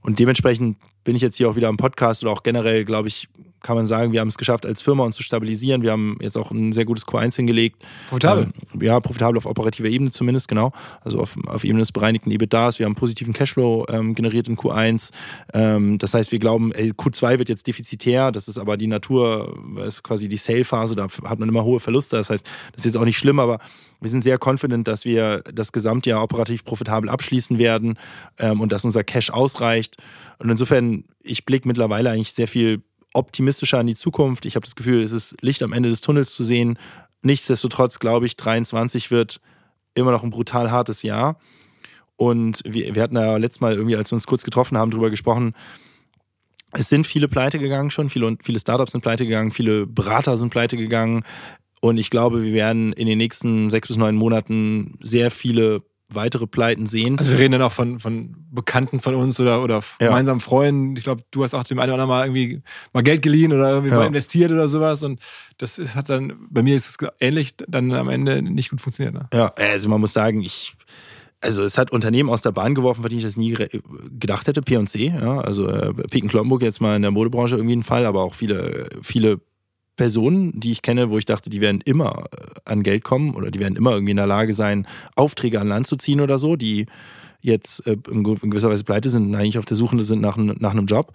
Und dementsprechend bin ich jetzt hier auch wieder am Podcast oder auch generell, glaube ich, kann man sagen, wir haben es geschafft, als Firma uns zu stabilisieren. Wir haben jetzt auch ein sehr gutes Q1 hingelegt. Profitabel? Ähm, ja, profitabel auf operativer Ebene zumindest, genau. Also auf, auf Ebene des bereinigten EBITDAs. Wir haben positiven Cashflow ähm, generiert in Q1. Ähm, das heißt, wir glauben, ey, Q2 wird jetzt defizitär. Das ist aber die Natur, ist quasi die Sale-Phase. Da hat man immer hohe Verluste. Das heißt, das ist jetzt auch nicht schlimm, aber wir sind sehr confident, dass wir das Gesamtjahr operativ profitabel abschließen werden ähm, und dass unser Cash ausreicht. Und insofern, ich blicke mittlerweile eigentlich sehr viel optimistischer an die Zukunft. Ich habe das Gefühl, es ist Licht am Ende des Tunnels zu sehen. Nichtsdestotrotz glaube ich, 23 wird immer noch ein brutal hartes Jahr. Und wir, wir hatten ja letztes Mal irgendwie, als wir uns kurz getroffen haben, darüber gesprochen, es sind viele pleite gegangen schon, viele, viele Startups sind pleite gegangen, viele Berater sind pleite gegangen. Und ich glaube, wir werden in den nächsten sechs bis neun Monaten sehr viele weitere Pleiten sehen. Also wir reden dann auch von, von Bekannten von uns oder, oder Ja. gemeinsamen Freunden. Ich glaube, du hast auch dem einen oder anderen mal irgendwie mal Geld geliehen oder irgendwie Ja. mal investiert oder sowas. Und das ist, hat dann, bei mir ist es ähnlich, dann am Ende nicht gut funktioniert. Ne? Ja, also man muss sagen, ich, also es hat Unternehmen aus der Bahn geworfen, von denen ich das nie gedacht hätte, P&C, ja, also äh, Piken Kloppenburg jetzt mal in der Modebranche irgendwie ein Fall, aber auch viele, viele Personen, die ich kenne, wo ich dachte, die werden immer äh, an Geld kommen oder die werden immer irgendwie in der Lage sein, Aufträge an Land zu ziehen oder so, die jetzt äh, in ge- in gewisser Weise pleite sind und eigentlich auf der Suche sind nach, nach einem Job,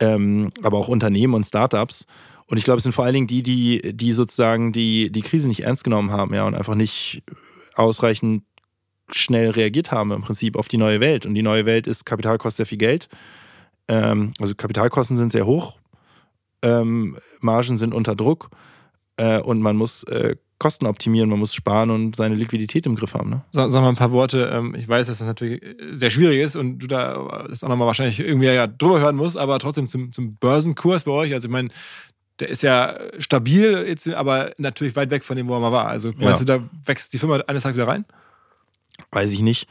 ähm, aber auch Unternehmen und Startups. Und ich glaube, es sind vor allen Dingen die, die, die sozusagen die, die Krise nicht ernst genommen haben, ja, und einfach nicht ausreichend schnell reagiert haben im Prinzip auf die neue Welt. Und die neue Welt ist, Kapital kostet sehr viel Geld. Ähm, also Kapitalkosten sind sehr hoch, ähm, Margen sind unter Druck äh, und man muss äh, Kosten optimieren, man muss sparen und seine Liquidität im Griff haben. Ne? Sag, sag mal ein paar Worte. Ähm, Ich weiß, dass das natürlich sehr schwierig ist und du da das auch nochmal wahrscheinlich irgendwie ja drüber hören musst, aber trotzdem zum, zum Börsenkurs bei euch. Also ich meine, der ist ja stabil, jetzt, aber natürlich weit weg von dem, wo er mal war. Also meinst Ja. du, da wächst die Firma eines Tages wieder rein? Weiß ich nicht.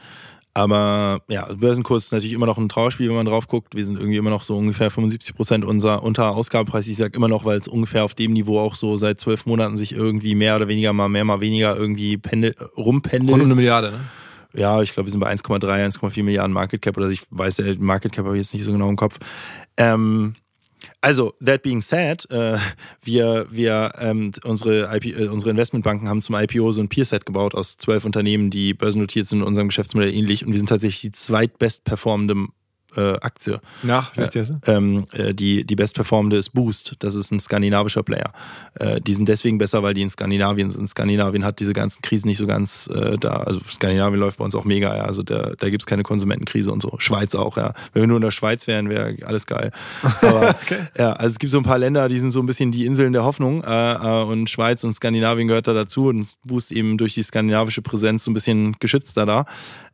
Aber ja, Börsenkurs ist natürlich immer noch ein Trauerspiel, wenn man drauf guckt. Wir sind irgendwie immer noch so ungefähr 75 Prozent unser unter Ausgabepreis. Ich sage immer noch, weil es ungefähr auf dem Niveau auch so seit zwölf Monaten sich irgendwie mehr oder weniger mal mehr, mal weniger irgendwie pendel, rumpendelt. Rund eine Milliarde, ne? Ja, ich glaube, wir sind bei 1,3, 1,4 Milliarden Market Cap oder ich weiß, der Market Cap habe ich jetzt nicht so genau im Kopf. Ähm, also, that being said, äh, wir, wir ähm, unsere, IP, äh, unsere Investmentbanken haben zum IPO so ein Peer-Set gebaut aus zwölf Unternehmen, die börsennotiert sind und unserem Geschäftsmodell ähnlich. Und wir sind tatsächlich die zweitbest performende äh, Aktie. Nach, wie ist die erste? Ähm, äh, die, die bestperformende ist Boost. Das ist ein skandinavischer Player. Äh, die sind deswegen besser, weil die in Skandinavien sind. Skandinavien hat diese ganzen Krisen nicht so ganz äh, da. Also Skandinavien läuft bei uns auch mega. Ja. Also da, da gibt es keine Konsumentenkrise und so. Schweiz auch, ja. Wenn wir nur in der Schweiz wären, wäre alles geil. Aber ja, also es gibt so ein paar Länder, die sind so ein bisschen die Inseln der Hoffnung. Äh, äh, und Schweiz und Skandinavien gehört da dazu und Boost eben durch die skandinavische Präsenz so ein bisschen geschützter da.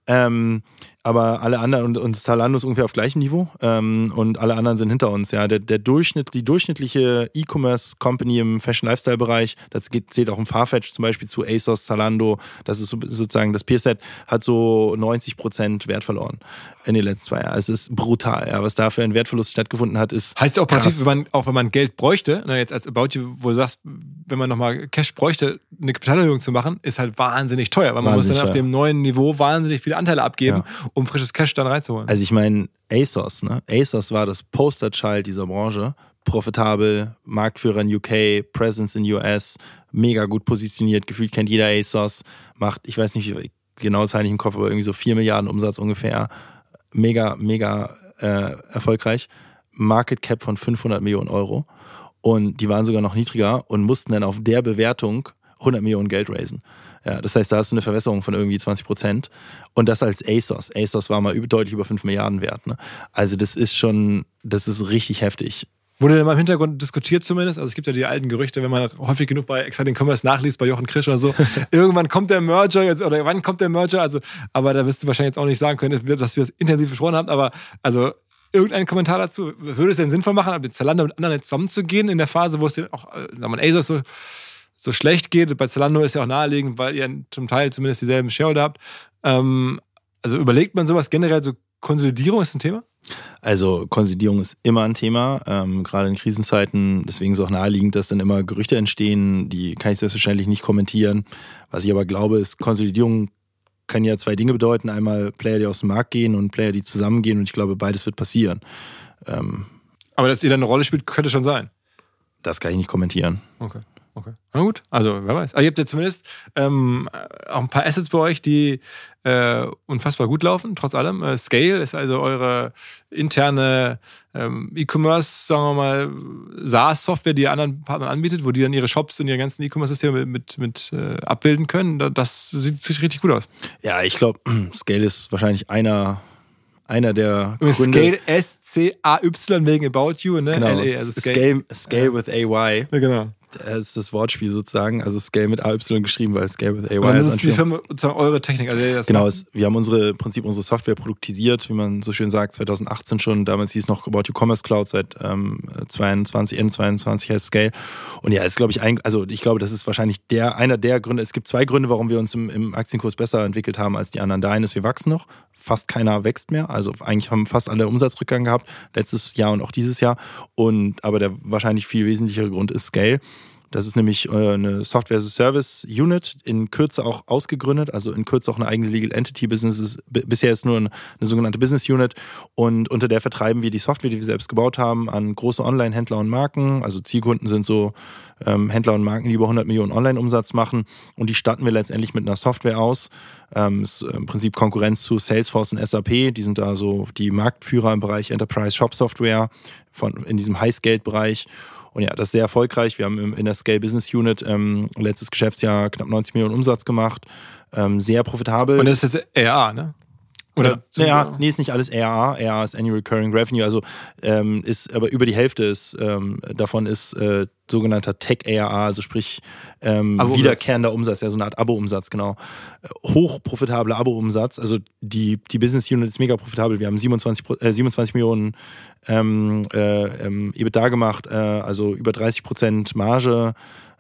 Ähm, aber alle anderen und, und Zalando ist ungefähr auf gleichem Niveau ähm, und alle anderen sind hinter uns. Ja, der, der Durchschnitt, die durchschnittliche E-Commerce-Company im Fashion-Lifestyle-Bereich, das geht, zählt auch im Farfetch zum Beispiel zu ASOS, Zalando. Das ist so, sozusagen das Peer-Set hat so 90 Prozent Wert verloren in den letzten zwei Jahren. Es ist brutal. Ja, was da für ein Wertverlust stattgefunden hat, ist Heißt operativ, krass. wenn man, auch wenn man Geld bräuchte, ne, jetzt als About You, wo du sagst, wenn man nochmal Cash bräuchte, eine Kapitalerhöhung zu machen, ist halt wahnsinnig teuer, weil man muss Wahnsinnig dann auf teuer. dem neuen Niveau wahnsinnig viele Anteile abgeben, um frisches Cash dann reinzuholen. Also ich meine, ASOS, ne? ASOS war das Posterchild dieser Branche. Profitabel, Marktführer in UK, Presence in US, mega gut positioniert, gefühlt kennt jeder ASOS, macht, ich weiß nicht, wie genau das habe ich im Kopf, aber irgendwie so 4 Milliarden Umsatz ungefähr. Mega, mega äh, erfolgreich. Market Cap von 500 Millionen Euro. Und die waren sogar noch niedriger und mussten dann auf der Bewertung 100 Millionen Geld raisen. Ja, das heißt, da hast du eine Verwässerung von irgendwie 20 Prozent. Und das als ASOS. ASOS war mal deutlich über 5 Milliarden wert. Ne? Also das ist schon, das ist richtig heftig. Wurde denn mal im Hintergrund diskutiert zumindest? Also es gibt ja die alten Gerüchte, wenn man häufig genug bei Exciting Commerce nachliest, bei Jochen Krisch oder so, irgendwann kommt der Merger jetzt, oder wann kommt der Merger? Also, aber da wirst du wahrscheinlich jetzt auch nicht sagen können, dass wir es intensiv besprochen haben, aber also irgendein Kommentar dazu. Würde es denn sinnvoll machen, mit Zalando mit anderen zusammenzugehen in der Phase, wo es denn auch, äh, sagen wir mal, ASOS so, so schlecht geht? Bei Zalando ist ja auch naheliegend, weil ihr zum Teil zumindest dieselben Shareholder habt. Ähm, also überlegt man sowas generell, so Konsolidierung ist ein Thema? Also Konsolidierung ist immer ein Thema, ähm, gerade in Krisenzeiten. Deswegen ist es auch naheliegend, dass dann immer Gerüchte entstehen. Die kann ich selbstverständlich nicht kommentieren. Was ich aber glaube, ist, Konsolidierung kann ja zwei Dinge bedeuten. Einmal Player, die aus dem Markt gehen und Player, die zusammengehen. Und ich glaube, beides wird passieren. Ähm, Aber dass ihr da eine Rolle spielt, könnte schon sein. das kann ich nicht kommentieren. Okay. Okay. Na gut, also wer weiß. Aber ihr habt ja zumindest ähm, auch ein paar Assets bei euch, die äh, unfassbar gut laufen, trotz allem. Äh, Scale ist also eure interne ähm, E-Commerce, sagen wir mal, SaaS-Software, die ihr anderen Partnern anbietet, wo die dann ihre Shops und ihre ganzen E-Commerce-Systeme mit, mit, mit äh, abbilden können. Da- Das sieht, sieht richtig gut aus. Ja, ich glaube, Scale ist wahrscheinlich einer, einer der Gründe. Scale S-C-A-Y wegen About You, ne? genau, LA, also Scale. Scale, Scale with AY. Ja, genau. Das ist das Wortspiel sozusagen. Also Scale mit AY geschrieben, weil Scale with AY Und dann ist ist die. Firma sozusagen eure Technik. Also das Genau, es, wir haben unsere, im Prinzip unsere Software produktisiert, wie man so schön sagt, 2018 schon. Damals hieß noch About Your Commerce Cloud, seit ähm, 22, Ende 22 heißt Scale. Und ja, ist glaube ich ein, also ich glaube, das ist wahrscheinlich der, einer der Gründe. Es gibt zwei Gründe, warum wir uns im, im Aktienkurs besser entwickelt haben als die anderen. Der eine ist, wir wachsen noch. Fast keiner wächst mehr. Also eigentlich haben fast alle Umsatzrückgang gehabt, letztes Jahr und auch dieses Jahr. Und aber der wahrscheinlich viel wesentlichere Grund ist Scale. Das ist nämlich äh, eine Software as a Service Unit, in Kürze auch ausgegründet, also in Kürze auch eine eigene Legal Entity Business. Ist, bisher ist nur eine, eine sogenannte Business Unit und unter der vertreiben wir die Software, die wir selbst gebaut haben, an große Online-Händler und Marken. Also Zielkunden sind so ähm, Händler und Marken, die über 100 Millionen Online-Umsatz machen und die statten wir letztendlich mit einer Software aus. Ähm, ist im Prinzip Konkurrenz zu Salesforce und SAP. Die sind da so die Marktführer im Bereich Enterprise Shop Software von, in diesem Heißgeldbereich. Und ja, das ist sehr erfolgreich. Wir haben in der Scale Business Unit ähm, letztes Geschäftsjahr knapp 90 Millionen Umsatz gemacht. Ähm, sehr profitabel. Und das ist jetzt RA, ne? Oder? ja, ja, nee, ist nicht alles ARA. ARA ist Annual Recurring Revenue, also ähm, ist, aber über die Hälfte ist ähm, davon ist äh, sogenannter Tech ARA, also sprich ähm, wiederkehrender Umsatz, ja, so eine Art Abo-Umsatz, genau. Hochprofitabler Abo-Umsatz, also die, die Business Unit ist mega profitabel. Wir haben 27, Pro- äh, 27 Millionen ähm, äh, ähm, EBITDA gemacht, äh, also über 30 Prozent Marge.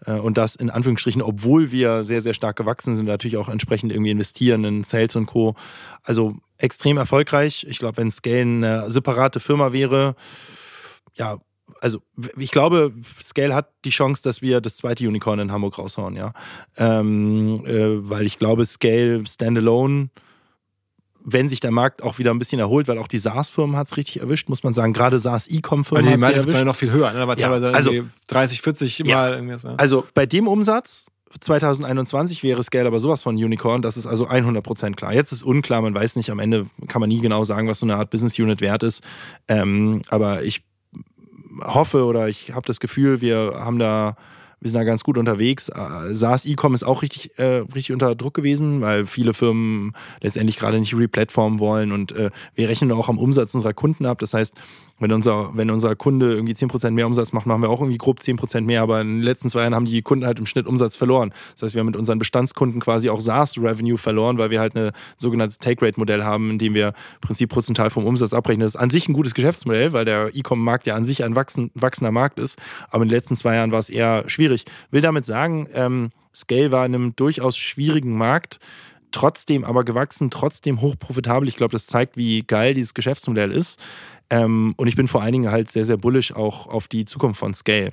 Äh, Und das in Anführungsstrichen, obwohl wir sehr, sehr stark gewachsen sind, natürlich auch entsprechend irgendwie investieren in Sales und Co. Also extrem erfolgreich. Ich glaube, wenn Scale eine separate Firma wäre, ja, also ich glaube, Scale hat die Chance, dass wir das zweite Unicorn in Hamburg raushauen, ja. Ähm, äh, weil ich glaube, Scale Standalone, wenn sich der Markt auch wieder ein bisschen erholt, weil auch die SaaS-Firmen hat es richtig erwischt, muss man sagen. Gerade SaaS-E-Com-Firmen die Multiples erwischt. waren ja noch viel höher, ne? Aber Ja, teilweise also- irgendwie 30, 40 Ja. Mal irgendwas. Ne? Also bei dem Umsatz 2021 wäre Scale aber sowas von Unicorn, das ist also 100% klar. Jetzt ist unklar, man weiß nicht, am Ende kann man nie genau sagen, was so eine Art Business Unit wert ist. Ähm, aber ich hoffe oder ich habe das Gefühl, wir haben da, wir sind da ganz gut unterwegs. Äh, SaaS E-Com ist auch richtig, äh, richtig unter Druck gewesen, weil viele Firmen letztendlich gerade nicht replatformen wollen und äh, wir rechnen auch am Umsatz unserer Kunden ab. Das heißt, wenn unser, wenn unser Kunde irgendwie 10% mehr Umsatz macht, machen wir auch irgendwie grob 10% mehr, aber in den letzten zwei Jahren haben die Kunden halt im Schnitt Umsatz verloren. Das heißt, wir haben mit unseren Bestandskunden quasi auch SaaS-Revenue verloren, weil wir halt ein sogenanntes Take-Rate-Modell haben, in dem wir im Prinzip prozentual vom Umsatz abrechnen. Das ist an sich ein gutes Geschäftsmodell, weil der E-Com-Markt ja an sich ein wachsen, wachsender Markt ist, aber in den letzten zwei Jahren war es eher schwierig. Will damit sagen, ähm, Scale war in einem durchaus schwierigen Markt, trotzdem aber gewachsen, trotzdem hochprofitabel. Ich glaube, das zeigt, wie geil dieses Geschäftsmodell ist. Ähm, und ich bin vor allen Dingen halt sehr, sehr bullish auch auf die Zukunft von Scale.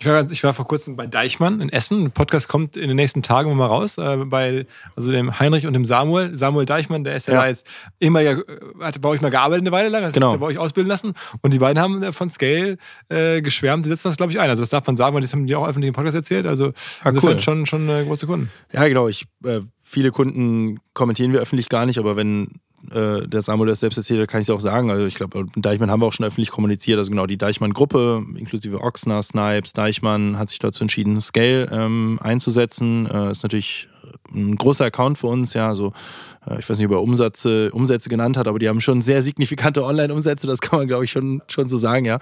Ich war, ich war vor kurzem bei Deichmann in Essen. Ein Podcast kommt in den nächsten Tagen mal raus. Äh, bei also dem Heinrich und dem Samuel. Samuel Deichmann, der ist ja, Ja. jetzt ehemaliger, äh, hatte bei euch mal gearbeitet eine Weile lang, hat Genau. sich bei euch ausbilden lassen. Und die beiden haben äh, von Scale äh, geschwärmt, die setzen das, glaube ich, ein. Also das darf man sagen, weil das haben die auch öffentlich im Podcast erzählt. Also insofern cool. schon, schon äh, große Kunden. Ja, genau. Ich, äh, viele Kunden kommentieren wir öffentlich gar nicht, aber wenn äh, der Samuel das selbst erzählt, kann ich es auch sagen. Also ich glaube, Deichmann haben wir auch schon öffentlich kommuniziert. Also genau, die Deichmann-Gruppe, inklusive Oxner, Snipes, Deichmann, hat sich dazu entschieden, Scale ähm, einzusetzen. Äh, ist natürlich ein großer Account für uns, ja, so äh, ich weiß nicht, ob er Umsätze, Umsätze genannt hat, aber die haben schon sehr signifikante Online-Umsätze, das kann man, glaube ich, schon, schon so sagen, ja.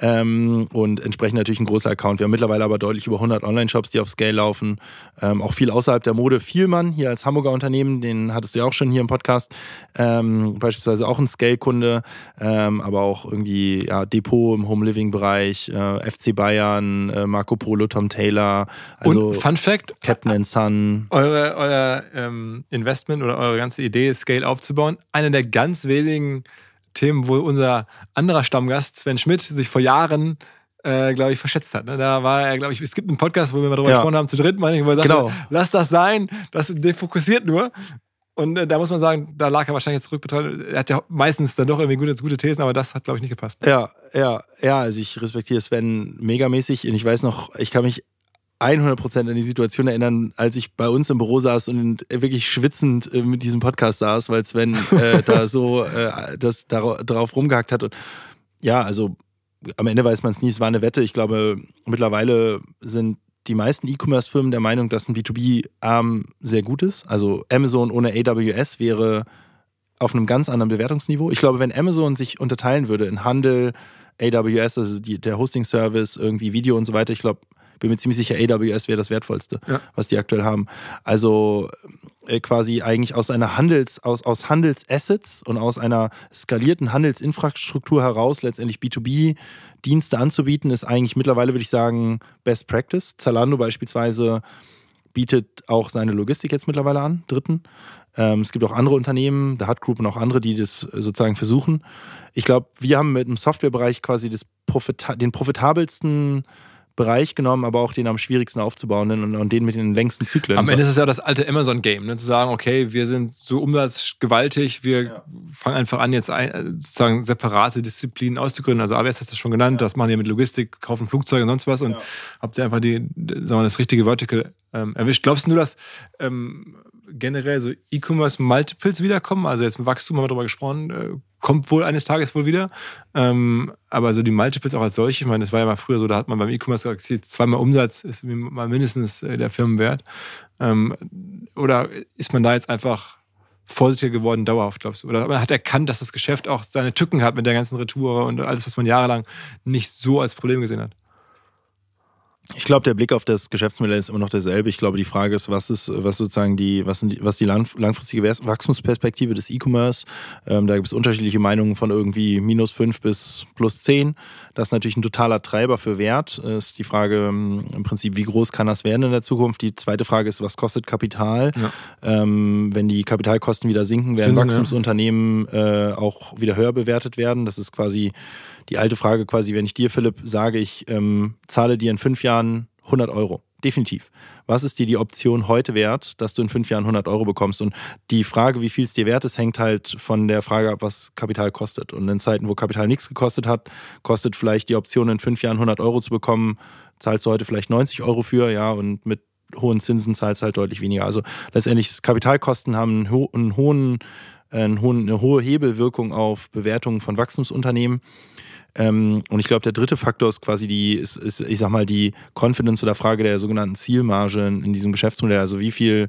Ähm, und entsprechend natürlich ein großer Account. Wir haben mittlerweile aber deutlich über 100 Online-Shops, die auf Scale laufen. Ähm, auch viel außerhalb der Mode. Vielmann, hier als Hamburger Unternehmen, den hattest du ja auch schon hier im Podcast. Ähm, beispielsweise auch ein Scale-Kunde, ähm, aber auch irgendwie ja, Depot im Home-Living-Bereich, äh, FC Bayern, äh, Marco Polo, Tom Taylor. Also und Fun Fact: Captain Sun. Eure, euer ähm, Investment oder eure ganze Idee, Scale aufzubauen. Einer der ganz wenigen Themen, wo unser anderer Stammgast, Sven Schmidt, sich vor Jahren äh, glaube ich, verschätzt hat. Ne? Da war er, glaube ich, es gibt einen Podcast, wo wir mal darüber ja. gesprochen haben, zu dritt, meine ich, wo er sagte, genau. lass das sein, das defokussiert nur. Und äh, da muss man sagen, da lag er wahrscheinlich jetzt zurückbetrachtet. Er hat ja meistens dann doch irgendwie gute, gute Thesen, aber das hat, glaube ich, nicht gepasst. Ja, ja, ja. Also ich respektiere Sven megamäßig und ich weiß noch, ich kann mich 100% an die Situation erinnern, als ich bei uns im Büro saß und wirklich schwitzend äh, mit diesem Podcast saß, weil Sven äh, da so äh, das darauf rumgehackt hat. Und ja, also am Ende weiß man es nie, es war eine Wette. Ich glaube, mittlerweile sind die meisten E-Commerce-Firmen der Meinung, dass ein B2B-Arm sehr gut ist. Also Amazon ohne AWS wäre auf einem ganz anderen Bewertungsniveau. Ich glaube, wenn Amazon sich unterteilen würde in Handel, AWS, also die, der Hosting-Service, irgendwie Video und so weiter, ich glaube, bin mir ziemlich sicher, AWS wäre das Wertvollste, ja. was die aktuell haben. Also äh, quasi eigentlich aus einer Handels, aus, aus Handelsassets und aus einer skalierten Handelsinfrastruktur heraus letztendlich B2B Dienste anzubieten, ist eigentlich mittlerweile, würde ich sagen, Best Practice. Zalando beispielsweise bietet auch seine Logistik jetzt mittlerweile an, dritten. Ähm, es gibt auch andere Unternehmen, der Hut Group und auch andere, die das sozusagen versuchen. Ich glaube, wir haben mit dem Softwarebereich quasi Profita den profitabelsten Bereich genommen, aber auch den am schwierigsten aufzubauen und, und den mit den längsten Zyklen. Am Ende ist es ja das alte Amazon-Game, ne? zu sagen, okay, wir sind so umsatzgewaltig, wir ja. fangen einfach an, jetzt ein, sozusagen separate Disziplinen auszugründen. Also AWS hast du schon genannt, ja. das machen wir mit Logistik, kaufen Flugzeuge und sonst was und ja. habt ihr einfach die, sagen wir, das richtige Vertical ähm, erwischt. Glaubst du, dass ähm, generell so E-Commerce-Multiples wiederkommen? Also jetzt mit Wachstum haben wir darüber gesprochen, äh, kommt wohl eines Tages wohl wieder. Ähm, aber so die Multiples auch als solche, ich meine, das war ja mal früher so, da hat man beim E-Commerce gesagt, zweimal Umsatz ist mal mindestens äh, der Firmenwert. Ähm, oder ist man da jetzt einfach vorsichtiger geworden, dauerhaft, glaubst du? Oder man hat erkannt, dass das Geschäft auch seine Tücken hat mit der ganzen Retour und alles, was man jahrelang nicht so als Problem gesehen hat? Ich glaube, der Blick auf das Geschäftsmodell ist immer noch derselbe. Ich glaube, die Frage ist, was ist, was sozusagen die, was, sind die, was die langfristige Wachstumsperspektive des E-Commerce? Ähm, da gibt es unterschiedliche Meinungen von irgendwie minus fünf bis plus zehn. Das ist natürlich ein totaler Treiber für Wert. Ist die Frage ähm, im Prinzip, wie groß kann das werden in der Zukunft? Die zweite Frage ist, was kostet Kapital? Ja. Ähm, wenn die Kapitalkosten wieder sinken, werden Zinsen, Wachstumsunternehmen äh, auch wieder höher bewertet werden. Das ist quasi die alte Frage quasi, wenn ich dir, Philipp, sage, ich ähm, zahle dir in fünf Jahren 100 Euro. Definitiv. Was ist dir die Option heute wert, dass du in fünf Jahren 100 Euro bekommst? Und die Frage, wie viel es dir wert ist, hängt halt von der Frage ab, was Kapital kostet. Und in Zeiten, wo Kapital nichts gekostet hat, kostet vielleicht die Option, in fünf Jahren 100 Euro zu bekommen, zahlst du heute vielleicht 90 Euro für, ja, und mit hohen Zinsen zahlst du halt deutlich weniger. Also letztendlich Kapitalkosten haben einen, ho einen hohen, einen hohen, eine hohe Hebelwirkung auf Bewertungen von Wachstumsunternehmen. Ähm, und ich glaube, der dritte Faktor ist quasi die, ist, ist, ich sag mal, die Confidence oder Frage der sogenannten Zielmarge in, in diesem Geschäftsmodell. Also wie viel,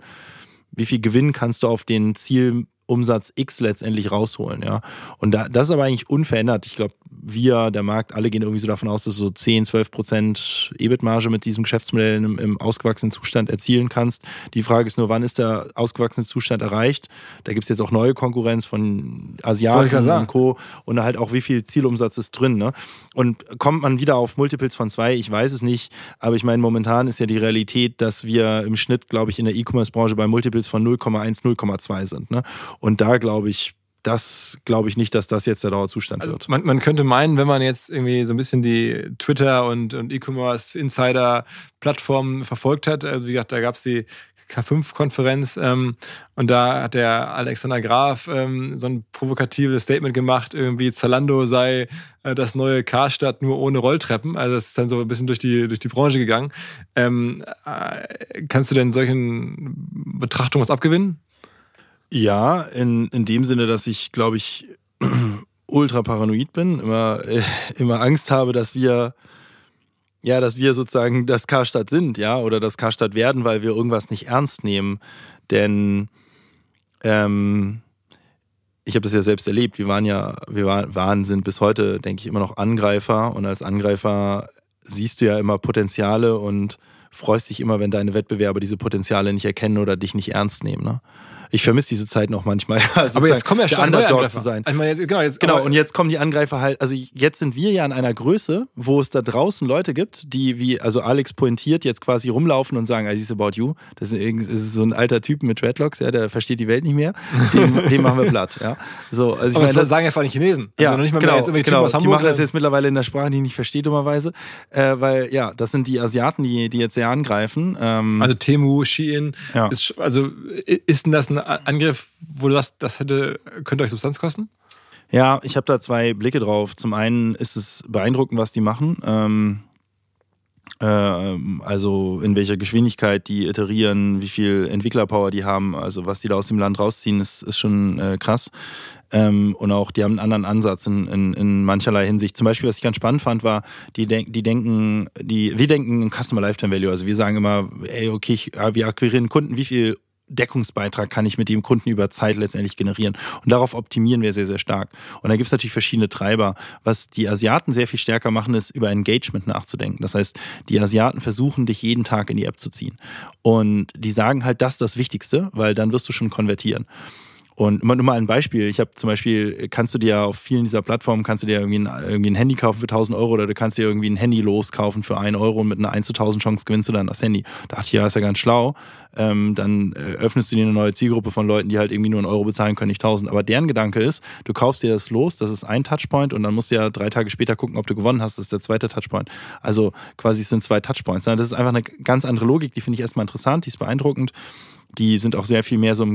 wie viel Gewinn kannst du auf den Ziel Umsatz X letztendlich rausholen, ja. Und da, das ist aber eigentlich unverändert. Ich glaube, wir, der Markt, alle gehen irgendwie so davon aus, dass du so 10, 12 Prozent EBIT-Marge mit diesem Geschäftsmodell im, im, ausgewachsenen Zustand erzielen kannst. Die Frage ist nur, wann ist der ausgewachsene Zustand erreicht? Da gibt es jetzt auch neue Konkurrenz von Asiaten und Co. Und halt auch, wie viel Zielumsatz ist drin. Ne? Und kommt man wieder auf Multiples von zwei? Ich weiß es nicht. Aber ich meine, momentan ist ja die Realität, dass wir im Schnitt, glaube ich, in der E-Commerce-Branche bei Multiples von 0,1, 0,2 sind. Ne? Und da glaube ich, das glaube ich nicht, dass das jetzt der Dauerzustand also wird. Man, man, könnte meinen, wenn man jetzt irgendwie so ein bisschen die Twitter und, und E-Commerce-Insider-Plattformen verfolgt hat, also wie gesagt, da gab es die K5-Konferenz ähm, und da hat der Alexander Graf ähm, so ein provokatives Statement gemacht, irgendwie Zalando sei äh, das neue Karstadt nur ohne Rolltreppen. Also das ist dann so ein bisschen durch die, durch die Branche gegangen. Ähm, äh, kannst du denn solchen Betrachtungen was abgewinnen? Ja, in, in dem Sinne, dass ich, glaube ich, ultra paranoid bin, immer, äh, immer Angst habe, dass wir, ja, dass wir sozusagen das Karstadt sind, ja, oder das Karstadt werden, weil wir irgendwas nicht ernst nehmen. Denn ähm, ich habe das ja selbst erlebt. Wir waren ja, wir waren, sind bis heute, denke ich, immer noch Angreifer. Und als Angreifer siehst du ja immer Potenziale und freust dich immer, wenn deine Wettbewerber diese Potenziale nicht erkennen oder dich nicht ernst nehmen. Ne? Ich vermisse diese Zeit noch manchmal. Also aber jetzt kommen ja schon der Underdog zu sein. Meine, jetzt, genau, jetzt, genau und jetzt kommen die Angreifer halt, also jetzt sind wir ja in einer Größe, wo es da draußen Leute gibt, die wie, also Alex pointiert, jetzt quasi rumlaufen und sagen, I see about you. Das ist, so ein alter Typ mit Dreadlocks, ja, der versteht die Welt nicht mehr. Den, den machen wir platt. Ja. So, also ich aber meine, das sagen einfach nicht Chinesen. Also ja, nicht mal genau, jetzt genau. die machen das jetzt mittlerweile in der Sprache, die ich nicht verstehe, dummerweise. Äh, weil, ja, das sind die Asiaten, die, die jetzt sehr angreifen. Ähm, also Temu, Shein. Ja. Ist, also ist denn das ein Angriff, wo du sagst, das hätte, könnte euch Substanz kosten? Ja, ich habe da zwei Blicke drauf. Zum einen ist es beeindruckend, was die machen. Ähm, äh, also in welcher Geschwindigkeit die iterieren, wie viel Entwicklerpower die haben, also was die da aus dem Land rausziehen, ist, ist schon äh, krass. Ähm, und auch die haben einen anderen Ansatz in, in, in mancherlei Hinsicht. Zum Beispiel, was ich ganz spannend fand, war, die, denk, die denken, die, wir denken in Customer Lifetime Value. Also wir sagen immer, ey, okay, ich, wir akquirieren Kunden, wie viel Deckungsbeitrag kann ich mit dem Kunden über Zeit letztendlich generieren. Und darauf optimieren wir sehr, sehr stark. Und da gibt es natürlich verschiedene Treiber. Was die Asiaten sehr viel stärker machen, ist über Engagement nachzudenken. Das heißt, die Asiaten versuchen, dich jeden Tag in die App zu ziehen. Und die sagen halt, das ist das Wichtigste, weil dann wirst du schon konvertieren. Und nur mal ein Beispiel. Ich habe zum Beispiel, kannst du dir auf vielen dieser Plattformen, kannst du dir irgendwie ein, irgendwie ein Handy kaufen für 1000 Euro oder du kannst dir irgendwie ein Handy loskaufen für 1 Euro und mit einer 1 zu 1000 Chance gewinnst du dann das Handy. Da dachte ich, ja, ist ja ganz schlau. Ähm, dann äh, öffnest du dir eine neue Zielgruppe von Leuten, die halt irgendwie nur einen Euro bezahlen können, nicht 1000. Aber deren Gedanke ist, du kaufst dir das los, das ist ein Touchpoint und dann musst du ja drei Tage später gucken, ob du gewonnen hast, das ist der zweite Touchpoint. Also quasi es sind zwei Touchpoints. Das ist einfach eine ganz andere Logik, die finde ich erstmal interessant, die ist beeindruckend. Die sind auch sehr viel mehr so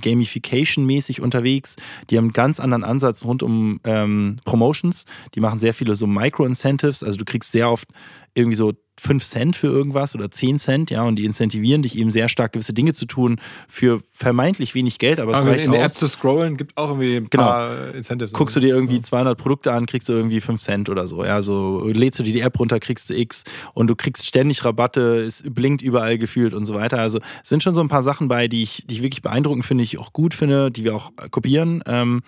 Gamification-mäßig unterwegs. Die haben einen ganz anderen Ansatz rund um ähm, Promotions. Die machen sehr viele so Micro-Incentives. Also du kriegst sehr oft irgendwie so 5 Cent für irgendwas oder 10 Cent, ja, und die incentivieren dich eben sehr stark, gewisse Dinge zu tun für vermeintlich wenig Geld, aber es aber reicht in der App zu scrollen gibt auch irgendwie ein genau. paar Incentives. Guckst du dir irgendwie 200 Produkte an, kriegst du irgendwie 5 Cent oder so, ja, so lädst du dir die App runter, kriegst du X und du kriegst ständig Rabatte, es blinkt überall gefühlt und so weiter, also es sind schon so ein paar Sachen bei, die ich, die ich wirklich beeindruckend finde, die ich auch gut finde, die wir auch kopieren ähm,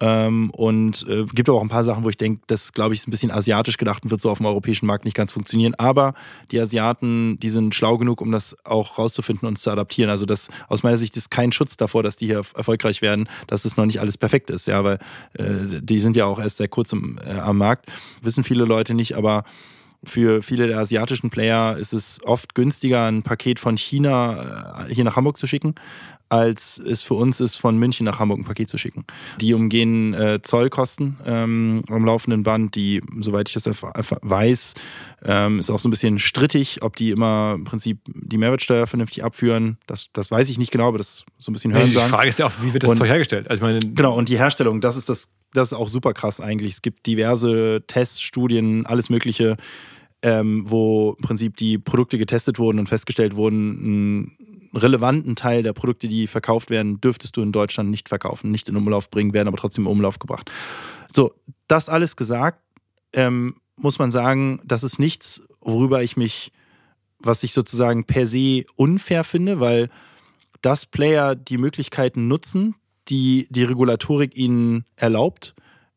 ähm, und äh, gibt aber auch ein paar Sachen, wo ich denke, das glaube ich ist ein bisschen asiatisch gedacht und wird so auf dem europäischen Markt nicht ganz funktionieren. Aber die Asiaten, die sind schlau genug, um das auch rauszufinden und zu adaptieren. Also das aus meiner Sicht ist kein Schutz davor, dass die hier erfolgreich werden, dass es noch nicht alles perfekt ist. Ja, weil äh, die sind ja auch erst sehr kurz im, äh, am Markt, wissen viele Leute nicht, aber für viele der asiatischen Player ist es oft günstiger, ein Paket von China äh, hier nach Hamburg zu schicken, als es für uns ist, von München nach Hamburg ein Paket zu schicken. Die umgehen äh, Zollkosten ähm, am laufenden Band, die, soweit ich das weiß, ähm, ist auch so ein bisschen strittig, ob die immer im Prinzip die Mehrwertsteuer vernünftig abführen. Das, das weiß ich nicht genau, aber das ist so ein bisschen hören Die Frage ist ja auch, wie wird das und, Zeug hergestellt? Also ich meine, genau, und die Herstellung, das ist das, das ist auch super krass eigentlich. Es gibt diverse Tests, Studien, alles Mögliche. Ähm, wo im Prinzip die Produkte getestet wurden und festgestellt wurden, relevanten Teil der Produkte, die verkauft werden, dürftest du in Deutschland nicht verkaufen, nicht in Umlauf bringen, werden aber trotzdem in Umlauf gebracht. So, das alles gesagt, ähm, muss man sagen, das ist nichts, worüber ich mich, was ich sozusagen per se unfair finde, weil das Player die Möglichkeiten nutzen, die die Regulatorik ihnen erlaubt,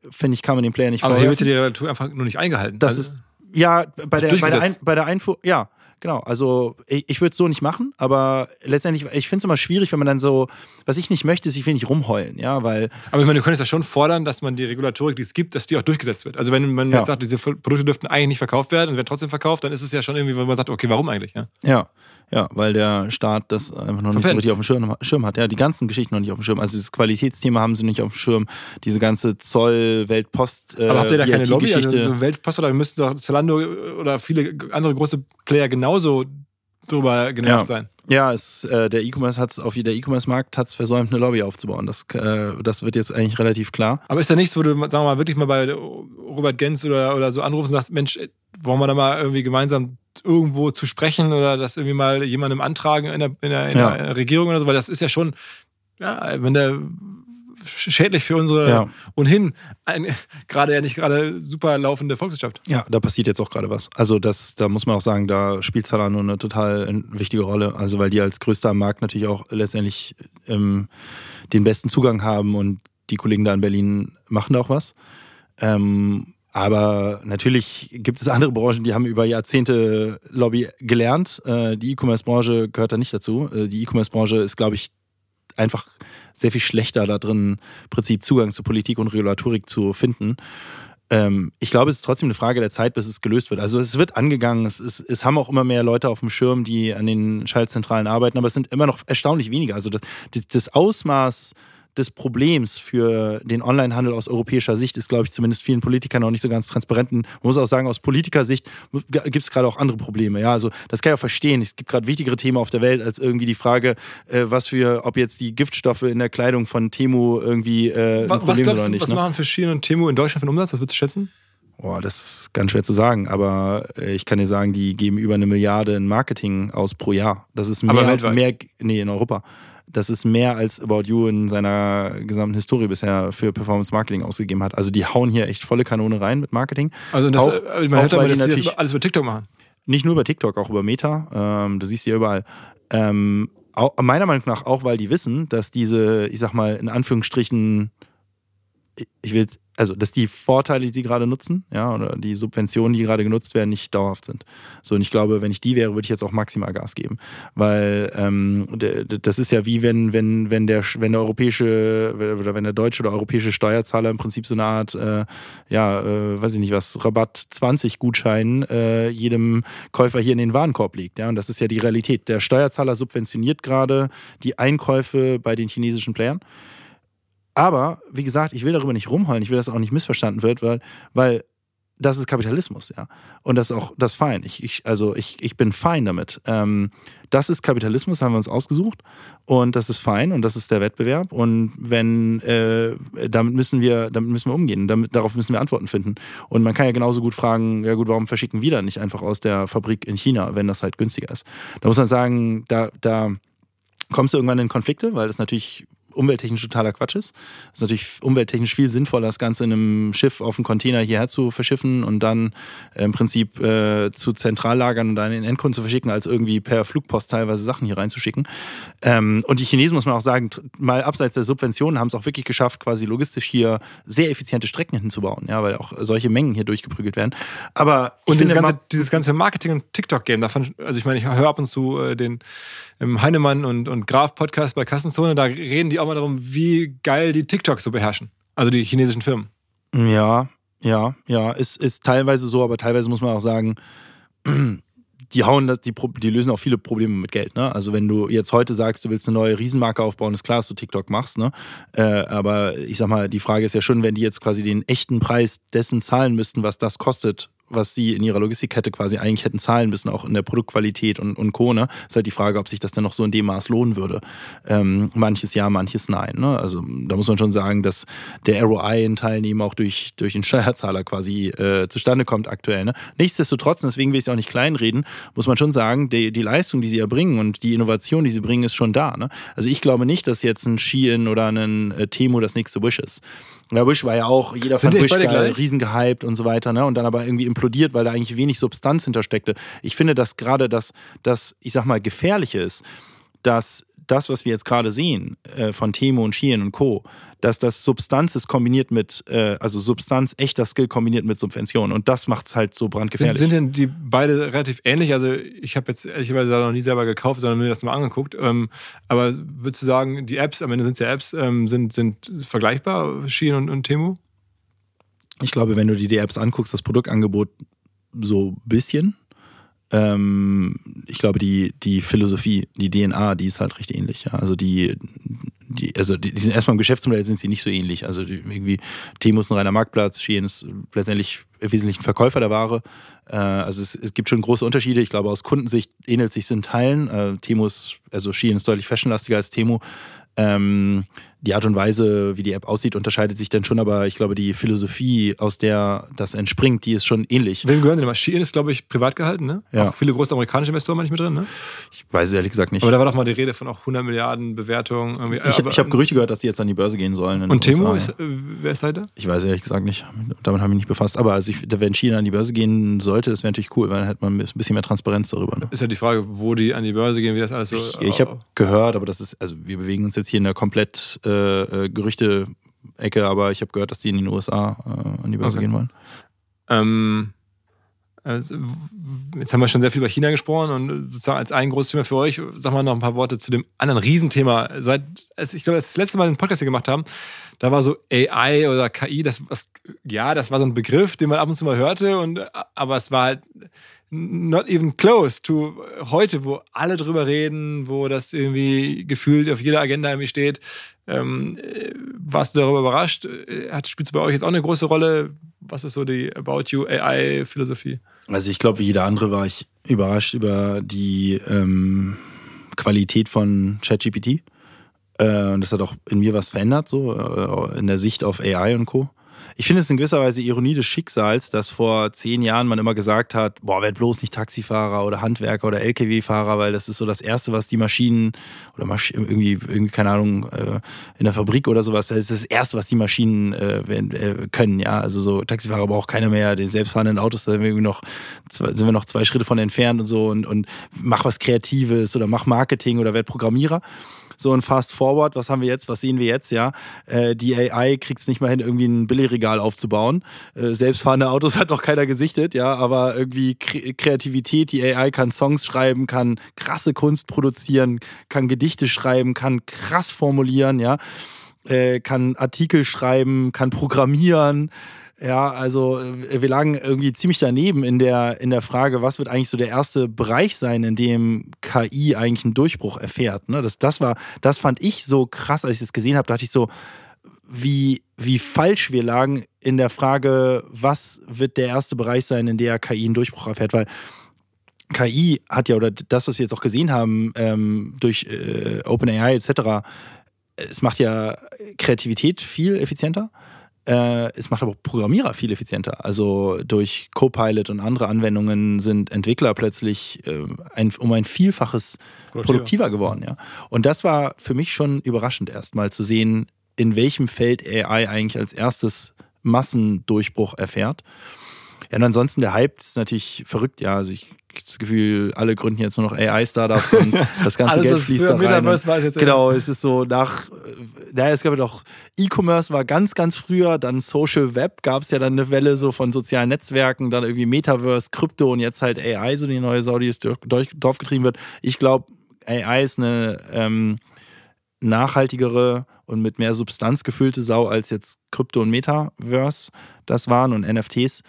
finde ich, kann man den Player nicht Aber hier wird die Regulatorik einfach nur nicht eingehalten. Das also, ist, ja, bei der, bei der, Ein, bei der Einfuhr, ja, Genau, also ich, ich würde es so nicht machen, aber letztendlich, ich finde es immer schwierig, wenn man dann so, was ich nicht möchte, ist, ich will nicht rumheulen, ja, weil. Aber ich meine, du könntest ja schon fordern, dass man die Regulatorik, die es gibt, dass die auch durchgesetzt wird. Also wenn man ja. jetzt sagt, diese Produkte dürften eigentlich nicht verkauft werden und werden trotzdem verkauft, dann ist es ja schon irgendwie, wenn man sagt, okay, warum eigentlich, ja? Ja. Ja, weil der Staat das einfach noch nicht so richtig auf dem Schirm, Schirm, hat. Ja, die ganzen Geschichten noch nicht auf dem Schirm. Also dieses Qualitätsthema haben sie nicht auf dem Schirm. Diese ganze Zoll, Weltpost. Äh, Aber habt ihr da keine Lobby? Also so Weltpost oder müssten doch Zalando oder viele andere große Player genauso drüber genervt ja. sein. Ja, es, äh, der E-Commerce hat auf der E-Commerce-Markt hat es versäumt, eine Lobby aufzubauen. Das, äh, das wird jetzt eigentlich relativ klar. Aber ist da nichts, wo du, sagen wir mal, wirklich mal bei Robert Gens oder, oder so anrufst und sagst, Mensch, wollen wir da mal irgendwie gemeinsam irgendwo zu sprechen oder das irgendwie mal jemandem antragen in der, in der, in ja. der Regierung oder so, weil das ist ja schon Ja, wenn der schädlich für unsere ja. ohnehin gerade ja nicht gerade super laufende Volkswirtschaft. Ja, da passiert jetzt auch gerade was. Also das, da muss man auch sagen, da spielt Zalando eine total wichtige Rolle. Also weil die als größter am Markt natürlich auch letztendlich ähm, den besten Zugang haben und die Kollegen da in Berlin machen da auch was. Ähm, aber natürlich gibt es andere Branchen, die haben über Jahrzehnte Lobby gelernt. Äh, die E-Commerce-Branche gehört da nicht dazu. Äh, die E-Commerce-Branche ist, glaube ich, einfach sehr viel schlechter da drin, im Prinzip Zugang zu Politik und Regulatorik zu finden. Ähm, ich glaube, es ist trotzdem eine Frage der Zeit, bis es gelöst wird. Also es wird angegangen, es, ist, es haben auch immer mehr Leute auf dem Schirm, die an den Schaltzentralen arbeiten, aber es sind immer noch erstaunlich wenige. Also das, das Ausmaß des Problems für den Onlinehandel aus europäischer Sicht ist, glaube ich, zumindest vielen Politikern noch nicht so ganz transparent. Man muss auch sagen, aus Politikersicht gibt es gerade auch andere Probleme. Ja, also das kann ich auch verstehen. Es gibt gerade wichtigere Themen auf der Welt als irgendwie die Frage, äh, was für, ob jetzt die Giftstoffe in der Kleidung von Temu irgendwie äh, ein was, Problem was sind oder nicht. Was ne? machen Verschieden und Temu in Deutschland für einen Umsatz? Was würdest du schätzen? Boah, das ist ganz schwer zu sagen, aber äh, ich kann dir sagen, die geben über eine Milliarde in Marketing aus pro Jahr. Das ist mehr, mehr nee, in Europa das ist mehr als About You in seiner gesamten Historie bisher für Performance Marketing ausgegeben hat. Also die hauen hier echt volle Kanone rein mit Marketing. Also das, auch, äh, man hört aber, die das alles über TikTok machen. Nicht nur über TikTok, auch über Meta. Ähm, du siehst sie ja überall. Ähm, auch, meiner Meinung nach auch, weil die wissen, dass diese, ich sag mal, in Anführungsstrichen, ich will jetzt also dass die Vorteile, die sie gerade nutzen, ja, oder die Subventionen, die gerade genutzt werden, nicht dauerhaft sind. So, und ich glaube, wenn ich die wäre, würde ich jetzt auch maximal Gas geben. Weil ähm, das ist ja wie wenn, wenn, wenn der, wenn der europäische oder wenn der deutsche oder europäische Steuerzahler im Prinzip so eine Art, äh, ja, äh, weiß ich nicht was, Rabatt 20 Gutschein äh, jedem Käufer hier in den Warenkorb legt. Ja, und das ist ja die Realität. Der Steuerzahler subventioniert gerade die Einkäufe bei den chinesischen Playern. Aber, wie gesagt, ich will darüber nicht rumheulen, ich will, dass auch nicht missverstanden wird, weil, weil das ist Kapitalismus, ja. Und das ist auch das ist fein. Ich, ich, also ich, ich bin fein damit. Ähm, das ist Kapitalismus, haben wir uns ausgesucht. Und das ist fein und das ist der Wettbewerb. Und wenn äh, damit müssen wir, damit müssen wir umgehen. Damit, darauf müssen wir Antworten finden. Und man kann ja genauso gut fragen, ja gut, warum verschicken wir dann nicht einfach aus der Fabrik in China, wenn das halt günstiger ist? Da muss man sagen, da, da kommst du irgendwann in Konflikte, weil das natürlich umwelttechnisch totaler Quatsch ist. Es ist natürlich umwelttechnisch viel sinnvoller, das Ganze in einem Schiff auf einem Container hierher zu verschiffen und dann äh, im Prinzip äh, zu Zentrallagern und dann in den Endkunden zu verschicken, als irgendwie per Flugpost teilweise Sachen hier reinzuschicken. Ähm, und die Chinesen, muss man auch sagen, mal abseits der Subventionen haben es auch wirklich geschafft, quasi logistisch hier sehr effiziente Strecken hinzubauen, ja, weil auch solche Mengen hier durchgeprügelt werden. Aber und dieses ganze, dieses ganze Marketing- und TikTok-Game, davon, also ich meine, ich höre ab und zu äh, den im Heinemann und, und Graf Podcast bei Kassenzone, da reden die auch mal darum, wie geil die TikTok so beherrschen. Also die chinesischen Firmen. Ja, ja, ja. Ist, ist teilweise so, aber teilweise muss man auch sagen, die hauen das, die, die lösen auch viele Probleme mit Geld. Ne? Also wenn du jetzt heute sagst, du willst eine neue Riesenmarke aufbauen, ist klar, dass du TikTok machst. Ne? Äh, aber ich sag mal, die Frage ist ja schon, wenn die jetzt quasi den echten Preis dessen zahlen müssten, was das kostet, was sie in ihrer Logistikkette quasi eigentlich hätten zahlen müssen, auch in der Produktqualität und, und Co. Ne? Ist halt die Frage, ob sich das dann noch so in dem Maß lohnen würde. Ähm, manches ja, manches nein. Ne? Also da muss man schon sagen, dass der ROI in Teilen auch durch, durch den Steuerzahler quasi äh, zustande kommt aktuell. Ne? Nichtsdestotrotz, deswegen will ich es auch nicht kleinreden, muss man schon sagen, die, die Leistung, die sie erbringen und die Innovation, die sie bringen, ist schon da. Ne? Also ich glaube nicht, dass jetzt ein Shein oder ein äh, Temo das nächste Wish ist. Ja, Wish war ja auch, jeder Sind fand Wish geil, riesen gehypt und so weiter, ne? Und dann aber irgendwie implodiert, weil da eigentlich wenig Substanz hintersteckte. Ich finde, dass gerade das, das, ich sag mal, gefährliche ist, dass das, was wir jetzt gerade sehen äh, von Temo und Shein und Co., dass das Substanz ist kombiniert mit, äh, also Substanz, echter Skill kombiniert mit Subvention. Und das macht es halt so brandgefährlich. Sind, sind denn die beide relativ ähnlich? Also ich habe jetzt ehrlicherweise noch nie selber gekauft, sondern mir das mal angeguckt. Ähm, aber würdest du sagen, die Apps, am Ende sind es ja Apps, ähm, sind, sind vergleichbar, Shein und, und Temo? Ich glaube, wenn du dir die Apps anguckst, das Produktangebot so ein bisschen, ähm, ich glaube, die, die Philosophie, die DNA, die ist halt recht ähnlich. Ja? Also die, die, also die, die sind erstmal im Geschäftsmodell sind sie nicht so ähnlich. Also die, irgendwie Temo ist ein reiner Marktplatz, Shein ist letztendlich wesentlich ein Verkäufer der Ware. Äh, also es, es, gibt schon große Unterschiede. Ich glaube, aus Kundensicht ähnelt sich in Teilen. Äh, Temo ist, also Shein ist deutlich fashionlastiger als Temo. Ähm, die Art und Weise, wie die App aussieht, unterscheidet sich dann schon, aber ich glaube, die Philosophie, aus der das entspringt, die ist schon ähnlich. Wem gehören denn die Maschinen? Ist, glaube ich, privat gehalten, ne? Ja. Auch viele große amerikanische Investoren manchmal drin, ne? Ich weiß ehrlich gesagt nicht. Aber da war doch mal die Rede von auch 100 Milliarden Bewertungen. Irgendwie. ich ich habe Gerüchte gehört, dass die jetzt an die Börse gehen sollen. Und Timo, ist, äh, wer ist dahinter? Ich weiß ehrlich gesagt nicht. Damit habe ich mich nicht befasst. Aber also ich, wenn China an die Börse gehen sollte, das wäre natürlich cool, weil dann hätte man ein bisschen mehr Transparenz darüber. Ne? Ist ja die Frage, wo die an die Börse gehen, wie das alles so. Ich, ich habe gehört, aber das ist, also wir bewegen uns jetzt hier in der komplett äh, äh, Gerüchte-Ecke, aber ich habe gehört, dass die in den USA äh, an die Börse Okay. gehen wollen. Ähm, also, jetzt haben wir schon sehr viel über China gesprochen und sozusagen als ein großes Thema für euch, sag mal noch ein paar Worte zu dem anderen Riesenthema. Seit, als ich glaube, als das letzte Mal den Podcast hier gemacht haben, da war so AI oder KI, das was, ja, das war so ein Begriff, den man ab und zu mal hörte, und, aber es war halt not even close to heute, wo alle drüber reden, wo das irgendwie gefühlt auf jeder Agenda irgendwie steht. Ähm, äh, warst du darüber überrascht? Äh, Hat, spielt es bei euch jetzt auch eine große Rolle? Was ist so die About You AI-Philosophie? Also ich glaube, wie jeder andere war ich überrascht über die ähm, Qualität von ChatGPT. Äh, und das hat auch in mir was verändert, so äh, in der Sicht auf AI und Co. Ich finde es in gewisser Weise Ironie des Schicksals, dass vor zehn Jahren man immer gesagt hat, boah, werd bloß nicht Taxifahrer oder Handwerker oder LKW-Fahrer, weil das ist so das Erste, was die Maschinen oder Masch irgendwie, irgendwie, keine Ahnung, äh, in der Fabrik oder sowas, das ist das Erste, was die Maschinen äh, äh, können, ja. Also so Taxifahrer braucht keiner mehr, die selbstfahrenden Autos, da sind wir irgendwie noch zwei, sind wir noch zwei Schritte von entfernt und so und, und mach was Kreatives oder mach Marketing oder werd Programmierer. So und fast forward, was haben wir jetzt, was sehen wir jetzt, ja? Äh, die AI kriegt es nicht mal hin, irgendwie ein Billigregal aufzubauen. Äh, selbstfahrende Autos hat noch keiner gesichtet, ja, aber irgendwie Kre Kreativität, die AI kann Songs schreiben, kann krasse Kunst produzieren, kann Gedichte schreiben, kann krass formulieren, ja, äh, kann Artikel schreiben, kann programmieren. Ja, also äh, wir lagen irgendwie ziemlich daneben in der, in der Frage, was wird eigentlich so der erste Bereich sein, in dem KI eigentlich einen Durchbruch erfährt. Ne? Das, das, war, das fand ich so krass, als ich das gesehen habe, dachte ich so, wie, wie falsch wir lagen in der Frage, was wird der erste Bereich sein, in der KI einen Durchbruch erfährt, weil KI hat ja, oder das, was wir jetzt auch gesehen haben, ähm, durch äh, OpenAI etc., es macht ja Kreativität viel effizienter. Äh, es macht aber auch Programmierer viel effizienter. Also durch Copilot und andere Anwendungen sind Entwickler plötzlich äh, ein, um ein Vielfaches Produktiver. produktiver geworden. Ja. Und das war für mich schon überraschend erstmal zu sehen, in welchem Feld AI eigentlich als erstes Massendurchbruch erfährt. Ja, und ansonsten der Hype ist natürlich verrückt, ja. Also ich das Gefühl, alle gründen jetzt nur noch AI-Startups und das ganze Alles, Geld fließt da rein. Und, war, jetzt genau, es ist so nach, naja, es gab ja doch, E-Commerce war ganz, ganz früher, dann Social Web gab es ja dann eine Welle so von sozialen Netzwerken, dann irgendwie Metaverse, Krypto und jetzt halt AI, so die neue Sau, die jetzt durch, durch getrieben wird. Ich glaube, AI ist eine ähm, nachhaltigere und mit mehr Substanz gefüllte Sau als jetzt Krypto und Metaverse das waren und NFTs.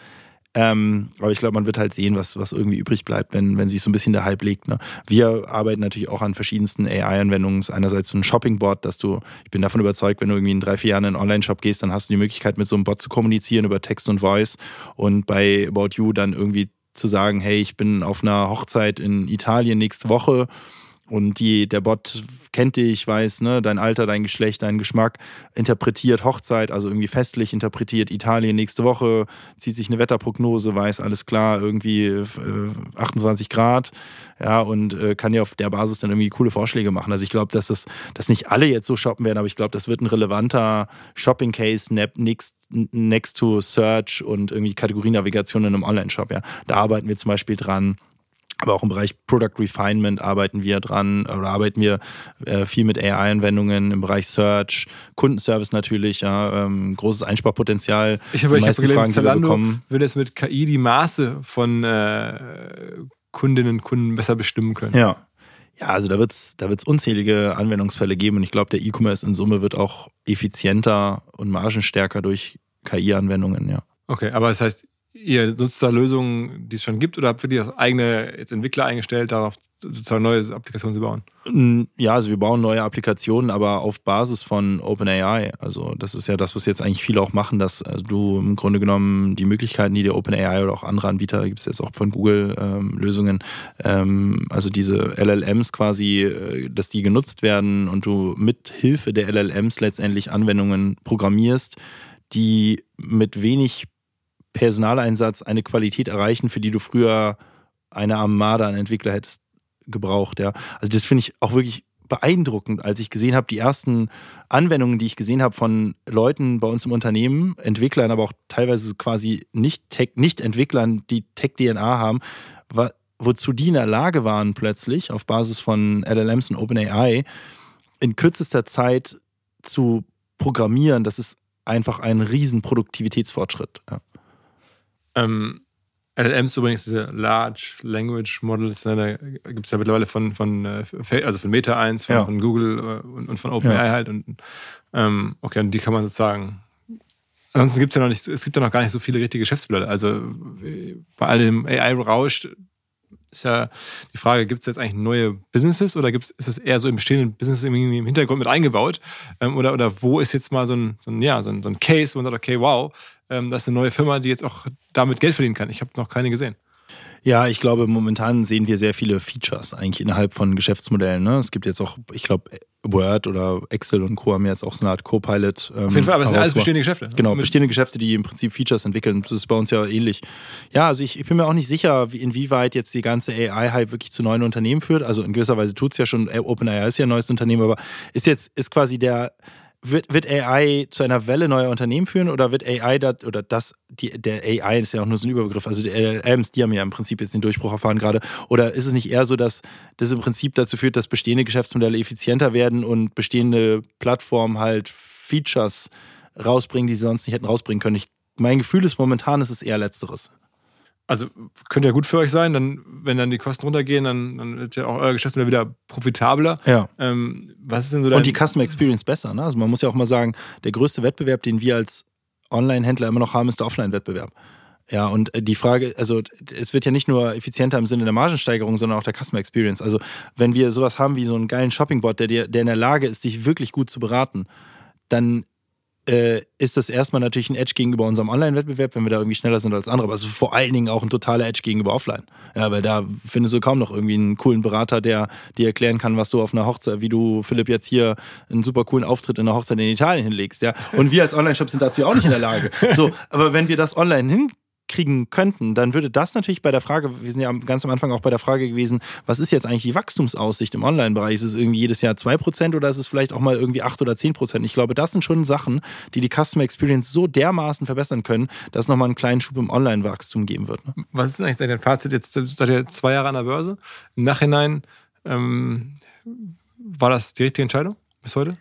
Ähm, aber ich glaube, man wird halt sehen, was, was irgendwie übrig bleibt, wenn, wenn sich so ein bisschen der Hype legt. Ne? Wir arbeiten natürlich auch an verschiedensten AI-Anwendungen. Einerseits so ein Shopping-Bot, dass du, ich bin davon überzeugt, wenn du irgendwie in drei, vier Jahren in einen Online-Shop gehst, dann hast du die Möglichkeit, mit so einem Bot zu kommunizieren über Text und Voice und bei About You dann irgendwie zu sagen, hey, ich bin auf einer Hochzeit in Italien nächste Woche und die, der Bot kennt dich, weiß, ne, dein Alter, dein Geschlecht, deinen Geschmack, interpretiert Hochzeit, also irgendwie festlich interpretiert Italien nächste Woche, zieht sich eine Wetterprognose, weiß, alles klar, irgendwie äh, 28 Grad, ja, und äh, kann dir auf der Basis dann irgendwie coole Vorschläge machen. Also ich glaube, dass das, dass nicht alle jetzt so shoppen werden, aber ich glaube, das wird ein relevanter Shopping-Case neb- next, next to Search und irgendwie Kategorienavigation in einem Online-Shop, ja. Da arbeiten wir zum Beispiel dran. Aber auch im Bereich Product Refinement arbeiten wir dran oder arbeiten wir äh, viel mit AI-Anwendungen im Bereich Search, Kundenservice natürlich, ja, ähm, großes Einsparpotenzial. Ich habe Die ich hab gelesen, Fragen, Zalando will jetzt mit KI die Maße von äh, Kundinnen und Kunden besser bestimmen können. Ja. Ja, also da wird es da wird's unzählige Anwendungsfälle geben und ich glaube, der E-Commerce in Summe wird auch effizienter und margenstärker durch KI-Anwendungen, ja. Okay, aber das heißt, ihr nutzt da Lösungen, die es schon gibt, oder habt ihr die als eigene jetzt Entwickler eingestellt, darauf sozusagen neue Applikationen zu bauen? Mm, ja, also wir bauen neue Applikationen, aber auf Basis von OpenAI. Also das ist ja das, was jetzt eigentlich viele auch machen, dass also du im Grunde genommen die Möglichkeiten, die dir OpenAI oder auch andere Anbieter, gibt es jetzt auch von Google ähm, Lösungen, ähm, also diese LLMs quasi, äh, dass die genutzt werden und du mit Hilfe der LLMs letztendlich Anwendungen programmierst, die mit wenig Personaleinsatz eine Qualität erreichen, für die du früher eine Armada an Entwickler hättest gebraucht. Ja. Also das finde ich auch wirklich beeindruckend, als ich gesehen habe, die ersten Anwendungen, die ich gesehen habe von Leuten bei uns im Unternehmen, Entwicklern, aber auch teilweise quasi nicht, Tech, nicht Entwicklern, die Tech-DNA haben, wozu die in der Lage waren plötzlich auf Basis von LLMs und OpenAI in kürzester Zeit zu programmieren, das ist einfach ein riesen Produktivitätsfortschritt. Ja. Ähm, LLMs übrigens, diese Large Language Models, ne, da gibt es ja mittlerweile von, von, äh, also von Meta 1, von, ja. von Google äh, und, und von OpenAI ja. halt. Und, ähm, okay, und die kann man sozusagen. Ansonsten gibt es ja noch nicht, es gibt ja noch gar nicht so viele richtige Geschäftsmodelle. Also bei all dem AI-Rausch ist ja die Frage, gibt es jetzt eigentlich neue Businesses oder gibt's, ist es eher so im bestehenden Business irgendwie im Hintergrund mit eingebaut? Ähm, oder, oder wo ist jetzt mal so ein, so ein, ja, so ein, so ein Case, wo man sagt, okay, wow, ähm, das ist eine neue Firma, die jetzt auch damit Geld verdienen kann. Ich habe noch keine gesehen. Ja, ich glaube, momentan sehen wir sehr viele Features eigentlich innerhalb von Geschäftsmodellen. Ne? Es gibt jetzt auch, ich glaube, Word oder Excel und Co. haben jetzt auch so eine Art Co-Pilot. Ähm, Auf jeden Fall, aber es sind alles bestehende Geschäfte. Ne? Genau, bestehende Geschäfte, die im Prinzip Features entwickeln. Das ist bei uns ja ähnlich. Ja, also ich, ich bin mir auch nicht sicher, wie, inwieweit jetzt die ganze AI-Hype wirklich zu neuen Unternehmen führt. Also in gewisser Weise tut es ja schon, OpenAI ist ja ein neues Unternehmen, aber ist jetzt, ist quasi der wird, wird AI zu einer Welle neuer Unternehmen führen oder wird AI da, oder das, die, der AI ist ja auch nur so ein Überbegriff, also die LLMs, die haben ja im Prinzip jetzt den Durchbruch erfahren gerade. Oder ist es nicht eher so, dass das im Prinzip dazu führt, dass bestehende Geschäftsmodelle effizienter werden und bestehende Plattformen halt Features rausbringen, die sie sonst nicht hätten rausbringen können? Ich, mein Gefühl ist momentan, ist es eher Letzteres also könnte ja gut für euch sein, dann, wenn dann die Kosten runtergehen, dann, dann wird ja auch euer Geschäftsmodell wieder profitabler. Ja. Ähm, was ist denn so dein Und die Customer Experience besser. Ne? Also man muss ja auch mal sagen, der größte Wettbewerb, den wir als Online-Händler immer noch haben, ist der Offline-Wettbewerb. Ja, und äh, die Frage, also es wird ja nicht nur effizienter im Sinne der Margensteigerung, sondern auch der Customer Experience. Also wenn wir sowas haben wie so einen geilen Shoppingbot, der, der in der Lage ist, dich wirklich gut zu beraten, dann äh, ist das erstmal natürlich ein Edge gegenüber unserem Online-Wettbewerb, wenn wir da irgendwie schneller sind als andere. Aber es ist vor allen Dingen auch ein totaler Edge gegenüber Offline. Ja, weil da findest du kaum noch irgendwie einen coolen Berater, der dir erklären kann, was du auf einer Hochzeit, wie du, Philipp, jetzt hier einen super coolen Auftritt in einer Hochzeit in Italien hinlegst. Ja. Und wir als Online-Shop sind dazu auch nicht in der Lage. So, aber wenn wir das online hin kriegen könnten, dann würde das natürlich bei der Frage, wir sind ja ganz am Anfang auch bei der Frage gewesen, was ist jetzt eigentlich die Wachstumsaussicht im Online-Bereich? Ist es irgendwie jedes Jahr 2% oder ist es vielleicht auch mal irgendwie 8 oder 10%? Ich glaube, das sind schon Sachen, die die Customer Experience so dermaßen verbessern können, dass es nochmal einen kleinen Schub im Online-Wachstum geben wird. Ne? Was ist denn eigentlich dein Fazit? Jetzt seid ihr zwei Jahre an der Börse. Im Nachhinein ähm, war das die richtige Entscheidung bis heute?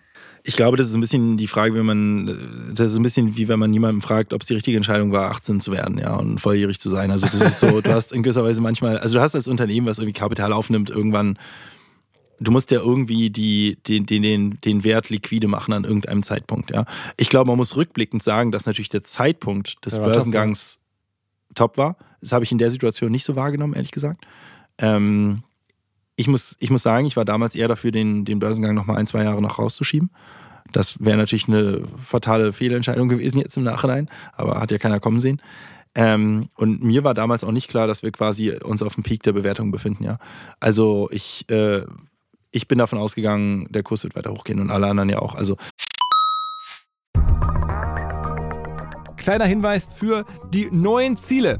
Ich glaube, das ist ein bisschen die Frage, wenn man, das ist ein bisschen wie wenn man jemanden fragt, ob es die richtige Entscheidung war, 18 zu werden, ja, und volljährig zu sein. Also das ist so, du hast in gewisser Weise manchmal, also du hast als Unternehmen, was irgendwie Kapital aufnimmt, irgendwann, du musst ja irgendwie die, den, den, den Wert liquide machen an irgendeinem Zeitpunkt, ja. Ich glaube, man muss rückblickend sagen, dass natürlich der Zeitpunkt des Börsengangs top war. top war. Das habe ich in der Situation nicht so wahrgenommen, ehrlich gesagt. Ähm, ich muss, ich muss sagen, ich war damals eher dafür, den, den Börsengang noch mal ein, zwei Jahre noch rauszuschieben. Das wäre natürlich eine fatale Fehlentscheidung gewesen jetzt im Nachhinein, aber hat ja keiner kommen sehen. Ähm, und mir war damals auch nicht klar, dass wir quasi uns auf dem Peak der Bewertung befinden. Ja, also ich, äh, ich bin davon ausgegangen, der Kurs wird weiter hochgehen und alle anderen ja auch. Also kleiner Hinweis für die neuen Ziele.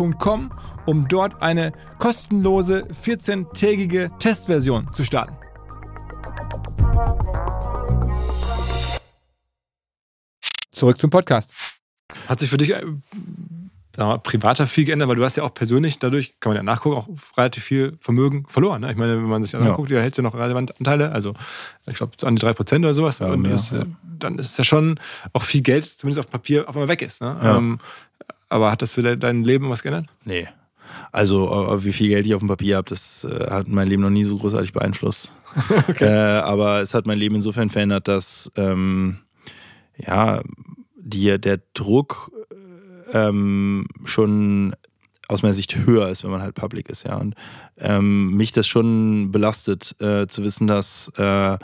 um dort eine kostenlose 14-tägige Testversion zu starten. Zurück zum Podcast. Hat sich für dich, äh, mal, privater viel geändert, weil du hast ja auch persönlich dadurch, kann man ja nachgucken, auch relativ viel Vermögen verloren. Ne? Ich meine, wenn man sich das Ja. anguckt, du ja noch relevant Anteile, also ich glaube an die 3% oder sowas. Ja, und ja. äh, dann ist es ja schon auch viel Geld, zumindest auf Papier, auf einmal weg ist. Ne? Ja. Ähm, aber hat das für de- dein Leben was geändert? Nee. Also, äh, wie viel Geld ich auf dem Papier habe, das äh, hat mein Leben noch nie so großartig beeinflusst. äh, aber es hat mein Leben insofern verändert, dass ähm, ja, die, der Druck äh, ähm, schon aus meiner Sicht höher ist, wenn man halt public ist, ja. Und ähm, mich das schon belastet, äh, zu wissen, dass äh,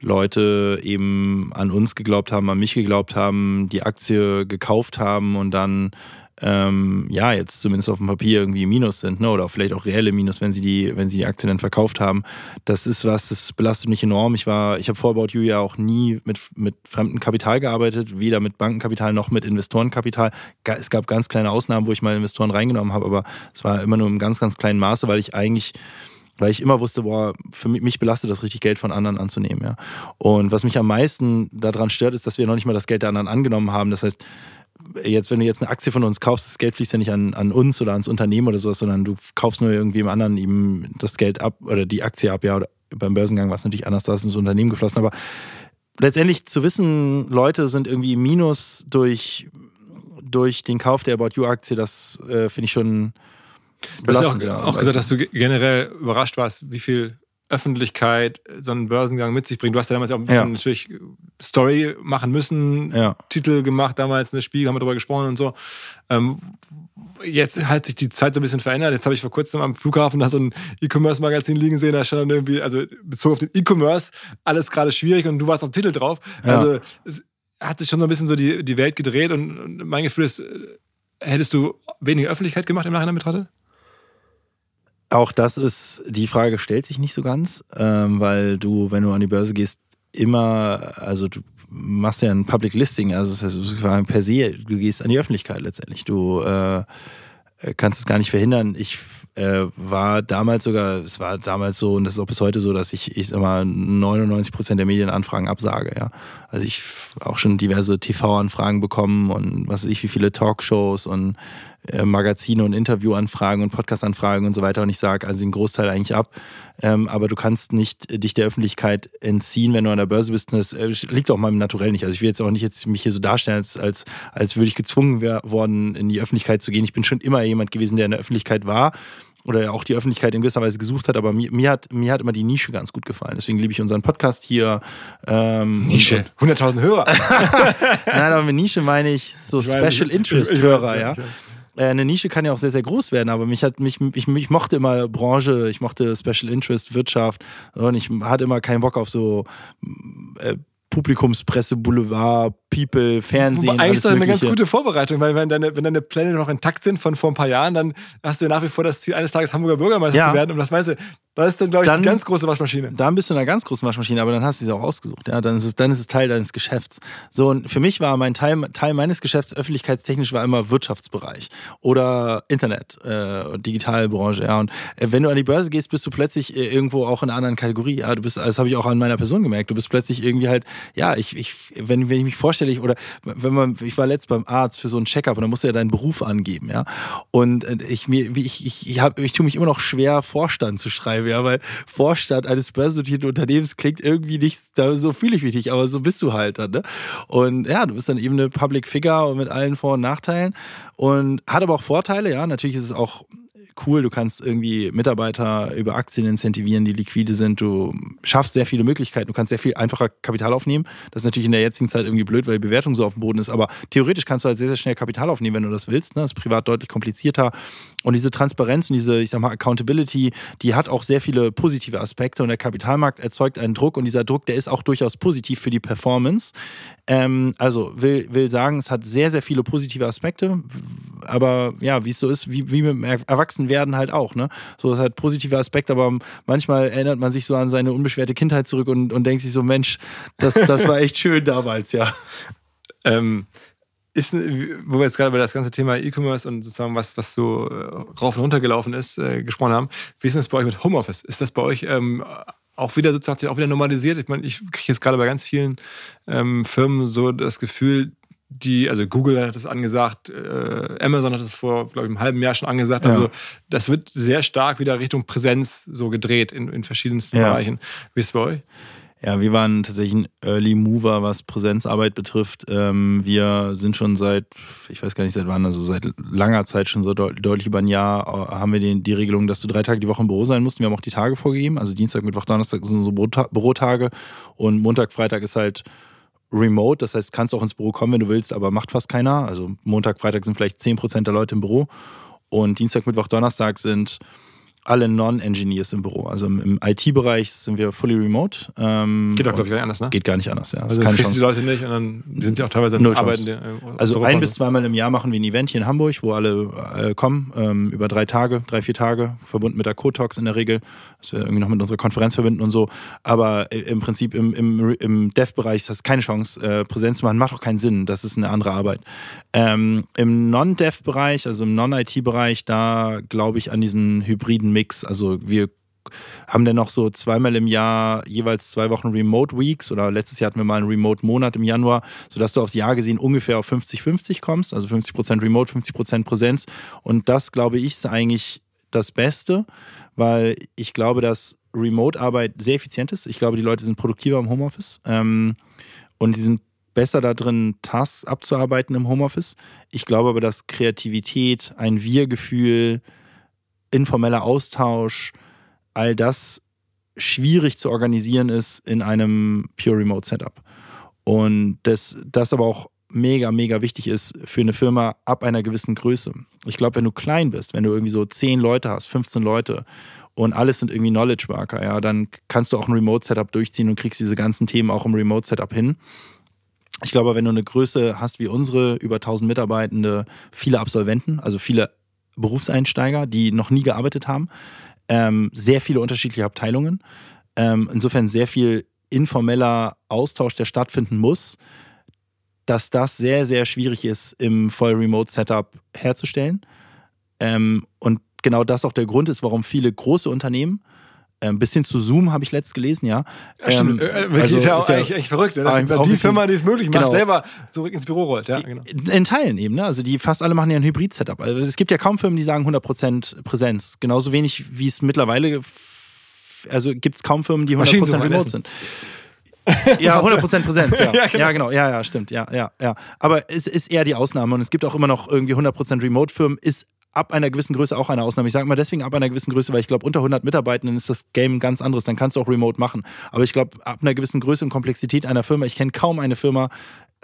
Leute eben an uns geglaubt haben, an mich geglaubt haben, die Aktie gekauft haben und dann ähm, ja, jetzt zumindest auf dem Papier irgendwie Minus sind, ne? oder vielleicht auch reelle Minus, wenn sie die, wenn sie die Aktie dann verkauft haben. Das ist was, das belastet mich enorm. Ich war, ich habe vor About You ja auch nie mit, mit fremdem Kapital gearbeitet, weder mit Bankenkapital noch mit Investorenkapital. Es gab ganz kleine Ausnahmen, wo ich mal Investoren reingenommen habe, aber es war immer nur im ganz, ganz kleinen Maße, weil ich eigentlich weil ich immer wusste, boah, für mich, mich belastet das richtig, Geld von anderen anzunehmen, ja. Und was mich am meisten daran stört, ist, dass wir noch nicht mal das Geld der anderen angenommen haben. Das heißt, jetzt, wenn du jetzt eine Aktie von uns kaufst, das Geld fließt ja nicht an, an uns oder ans Unternehmen oder sowas, sondern du kaufst nur irgendwem anderen eben das Geld ab oder die Aktie ab, ja. Oder beim Börsengang war es natürlich anders, da ist ins Unternehmen geflossen, aber letztendlich zu wissen, Leute sind irgendwie im Minus durch, durch den Kauf der About You-Aktie, das äh, finde ich schon Du hast ja auch, ja. auch gesagt, dass du ge- generell überrascht warst, wie viel Öffentlichkeit so ein Börsengang mit sich bringt. Du hast ja damals auch ein bisschen Ja. natürlich Story machen müssen, Ja. Titel gemacht, damals eine Spiegel, haben wir darüber gesprochen und so. Ähm, jetzt hat sich die Zeit so ein bisschen verändert. Jetzt habe ich vor kurzem am Flughafen da so ein E-Commerce-Magazin liegen sehen, da stand dann irgendwie, also bezogen auf den E-Commerce, alles gerade schwierig und du warst auf Titel drauf. Ja. Also es hat sich schon so ein bisschen so die, die Welt gedreht und, und mein Gefühl ist, äh, hättest du weniger Öffentlichkeit gemacht im Nachhinein betrachtet? Auch das ist, die Frage stellt sich nicht so ganz, ähm, weil du, wenn du an die Börse gehst, immer, also du machst ja ein Public Listing, also das heißt, per se, du gehst an die Öffentlichkeit letztendlich. Du äh, kannst es gar nicht verhindern. Ich äh, war damals sogar, es war damals so und das ist auch bis heute so, dass ich, ich sag mal, 99 Prozent der Medienanfragen absage, ja. Also ich auch schon diverse TV-Anfragen bekommen und was weiß ich, wie viele Talkshows und Magazine und Interviewanfragen und Podcast-Anfragen und so weiter und ich sage also den Großteil eigentlich ab. Ähm, aber du kannst nicht äh, dich der Öffentlichkeit entziehen, wenn du an der Börse bist. Und das äh, liegt auch meinem Naturell nicht. Also ich will jetzt auch nicht jetzt mich hier so darstellen, als, als, als würde ich gezwungen worden, in die Öffentlichkeit zu gehen. Ich bin schon immer jemand gewesen, der in der Öffentlichkeit war oder auch die Öffentlichkeit in gewisser Weise gesucht hat, aber mir, mir, hat, mir hat immer die Nische ganz gut gefallen. Deswegen liebe ich unseren Podcast hier. Ähm, Nische. 100.000 Hörer. Nein, aber mit Nische meine ich so Ich Special ich- Interest ich- ich Hörer, weiß, ja. Äh, Eine Nische kann ja auch sehr, sehr groß werden, aber mich hat mich, ich, ich mochte immer Branche, ich mochte Special Interest, Wirtschaft und ich hatte immer keinen Bock auf so äh, Publikumspresse, Boulevard, People, Fernsehen. Wobei eigentlich ist doch eine ganz gute Vorbereitung, weil wenn deine, wenn deine Pläne noch intakt sind von vor ein paar Jahren, dann hast du ja nach wie vor das Ziel, eines Tages Hamburger Bürgermeister Ja. zu werden. Und das meinst du, das ist dann, glaube ich, Dann- die ganz große Waschmaschine. Dann bist du in einer ganz großen Waschmaschine, aber dann hast du sie auch ausgesucht. Ja, dann ist es, dann ist es Teil deines Geschäfts. So und für mich war mein Teil, Teil meines Geschäfts öffentlichkeitstechnisch war immer Wirtschaftsbereich oder Internet, äh, Digitalbranche. Ja, und äh, wenn du an die Börse gehst, bist du plötzlich äh, irgendwo auch in einer anderen Kategorie. Ja, du bist, das habe ich auch an meiner Person gemerkt. Du bist plötzlich irgendwie halt, ja, ich, ich, wenn, wenn ich mich vorstelle, ich, oder wenn man, ich war letzt beim Arzt für so einen Checkup und dann musst du ja deinen Beruf angeben, ja. Und äh, ich mir, ich, ich, ich, hab, ich tue mich immer noch schwer, Vorstand zu schreiben, ja, weil Vorstand eines börsennotierten Unternehmens klingt irgendwie nicht, da, so fühle ich mich nicht, aber so bist du halt dann, ne? Und ja, du bist dann eben eine Public Figure mit allen Vor- und Nachteilen und hat aber auch Vorteile, ja. Natürlich ist es auch cool, du kannst irgendwie Mitarbeiter über Aktien incentivieren, die liquide sind, du schaffst sehr viele Möglichkeiten, du kannst sehr viel einfacher Kapital aufnehmen. Das ist natürlich in der jetzigen Zeit irgendwie blöd, weil die Bewertung so auf dem Boden ist, aber theoretisch kannst du halt sehr, sehr schnell Kapital aufnehmen, wenn du das willst. Ne? Das ist privat deutlich komplizierter. Und diese Transparenz und diese, ich sag mal, Accountability, die hat auch sehr viele positive Aspekte und der Kapitalmarkt erzeugt einen Druck und dieser Druck, der ist auch durchaus positiv für die Performance. Ähm, also will, will sagen, es hat sehr, sehr viele positive Aspekte, aber ja, wie es so ist, wie, wie mit dem Erwachsenwerden halt auch, ne? So, es hat positive Aspekte, aber manchmal erinnert man sich so an seine unbeschwerte Kindheit zurück und, und denkt sich so, Mensch, das, das war echt schön damals, ja. Ähm, ist, wo wir jetzt gerade über das ganze Thema E-Commerce und sozusagen was, was so äh, rauf und runter gelaufen ist, äh, gesprochen haben. Wie ist denn das bei euch mit Homeoffice? Ist das bei euch ähm, auch wieder sozusagen hat sich auch wieder normalisiert? Ich meine, ich kriege jetzt gerade bei ganz vielen ähm, Firmen so das Gefühl, die, also Google hat das angesagt, äh, Amazon hat das vor, glaube ich, einem halben Jahr schon angesagt. Also das wird sehr stark wieder Richtung Präsenz so gedreht in, in verschiedensten Ja. Bereichen. Wie ist es bei euch? Ja, wir waren tatsächlich ein Early Mover, was Präsenzarbeit betrifft. Ähm, wir sind schon seit, ich weiß gar nicht seit wann, also seit langer Zeit schon so deut deutlich über ein Jahr, äh, haben wir den, die Regelung, dass du drei Tage die Woche im Büro sein musst. Wir haben auch die Tage vorgegeben, also Dienstag, Mittwoch, Donnerstag sind Bürota- Bürotage und Montag, Freitag ist halt remote. Das heißt, kannst auch ins Büro kommen, wenn du willst, aber macht fast keiner. Also Montag, Freitag sind vielleicht 10% der Leute im Büro und Dienstag, Mittwoch, Donnerstag sind alle Non-Engineers im Büro. Also im, IT-Bereich sind wir fully remote. Ähm, Geht doch, und glaube ich, gar nicht anders, ne? Geht gar nicht anders, ja. Das also das kriegst du die. Leute nicht und dann die sind ja auch teilweise Null arbeiten. Die, äh, Also Europa ein bis zweimal im Jahr machen wir ein Event hier in Hamburg, wo alle äh, kommen, ähm, über drei Tage, drei, vier Tage, verbunden mit der Co-Talks in der Regel, dass wir irgendwie noch mit unserer Konferenz verbinden und so. Aber äh, im Prinzip im, im, im Dev-Bereich hast du keine Chance, äh, Präsenz zu machen, macht auch keinen Sinn. Das ist eine andere Arbeit. Ähm, Im Non-Dev-Bereich, also im Non-IT-Bereich, da glaube ich an diesen hybriden Mix. Also wir haben dann noch so zweimal im Jahr jeweils zwei Wochen Remote Weeks oder letztes Jahr hatten wir mal einen Remote Monat im Januar, sodass du aufs Jahr gesehen ungefähr auf 50-50 kommst, also 50% Remote, 50% Präsenz. Und das, glaube ich, ist eigentlich das Beste, weil ich glaube, dass Remote-Arbeit sehr effizient ist. Ich glaube, die Leute sind produktiver im Homeoffice ähm, und die sind besser da drin, Tasks abzuarbeiten im Homeoffice. Ich glaube aber, dass Kreativität, ein Wir-Gefühl, informeller Austausch, all das schwierig zu organisieren ist in einem Pure Remote Setup. Und das, das aber auch mega, mega wichtig ist für eine Firma ab einer gewissen Größe. Ich glaube, wenn du klein bist, wenn du irgendwie so 10 Leute hast, 15 Leute und alles sind irgendwie Knowledge Worker, ja, dann kannst du auch ein Remote Setup durchziehen und kriegst diese ganzen Themen auch im Remote Setup hin. Ich glaube, wenn du eine Größe hast wie unsere, über 1000 Mitarbeitende, viele Absolventen, also viele Berufseinsteiger, die noch nie gearbeitet haben, ähm, sehr viele unterschiedliche Abteilungen. Ähm, insofern sehr viel informeller Austausch, der stattfinden muss, dass das sehr, sehr schwierig ist, im Voll-Remote-Setup herzustellen. Ähm, und genau das auch der Grund ist, warum viele große Unternehmen, ähm, bis hin zu Zoom habe ich letzt gelesen, ja. Ja, stimmt. ähm, Äh, wirklich also ist ja auch ist ja- echt, echt verrückt. Ne? Das ist auch die Firma, die es möglich macht, Genau. selber zurück ins Büro rollt. Ja, genau. In Teilen eben, ne? Also die fast alle machen ja ein Hybrid-Setup. Also es gibt ja kaum Firmen, die sagen 100% Präsenz. Genauso wenig wie es mittlerweile, also gibt es kaum Firmen, die 100% Maschinensucher remote essen. sind. Ja, 100% Präsenz, ja. Ja, genau. Ja, genau. Ja, ja, stimmt. Ja, ja, ja. Aber es ist eher die Ausnahme und es gibt auch immer noch irgendwie 100% Remote-Firmen, ist ab einer gewissen Größe auch eine Ausnahme. Ich sage mal deswegen ab einer gewissen Größe, weil ich glaube, unter 100 Mitarbeitenden ist das Game ganz anderes. Dann kannst du auch Remote machen. Aber ich glaube, ab einer gewissen Größe und Komplexität einer Firma, ich kenne kaum eine Firma,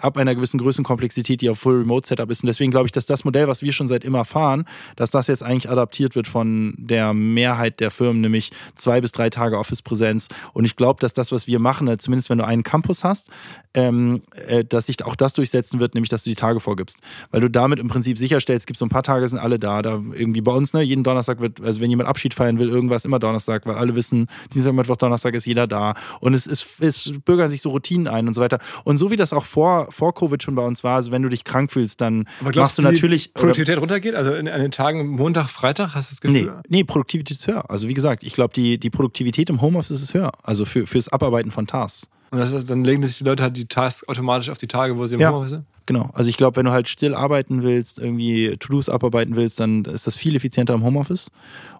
ab einer gewissen Größe und Komplexität, die auf Full Remote Setup ist. Und deswegen glaube ich, dass das Modell, was wir schon seit immer fahren, dass das jetzt eigentlich adaptiert wird von der Mehrheit der Firmen, nämlich zwei bis drei Tage Office-Präsenz. Und ich glaube, dass das, was wir machen, äh, zumindest wenn du einen Campus hast, ähm, äh, dass sich auch das durchsetzen wird, nämlich dass du die Tage vorgibst. Weil du damit im Prinzip sicherstellst, es gibt so ein paar Tage, sind alle da. Da irgendwie bei uns, ne, jeden Donnerstag wird, also wenn jemand Abschied feiern will, irgendwas immer Donnerstag, weil alle wissen, Dienstag, Mittwoch, Donnerstag ist jeder da. Und es ist, es bürgern sich so Routinen ein und so weiter. Und so wie das auch vor, vor Covid schon bei uns war, also wenn du dich krank fühlst, dann Aber glaubst machst du die natürlich. oder- Produktivität runtergeht? Also in, an den Tagen Montag, Freitag hast du das Nee, Gefühl? nee, Produktivität ist höher. Also wie gesagt, ich glaube, die, die Produktivität im Homeoffice ist höher. Also für, fürs Abarbeiten von Tasks. Und das dann legen sich die Leute halt die Tasks automatisch auf die Tage, wo sie im Ja. Homeoffice sind? Genau. Also ich glaube, wenn du halt still arbeiten willst, irgendwie To-Dos abarbeiten willst, dann ist das viel effizienter im Homeoffice.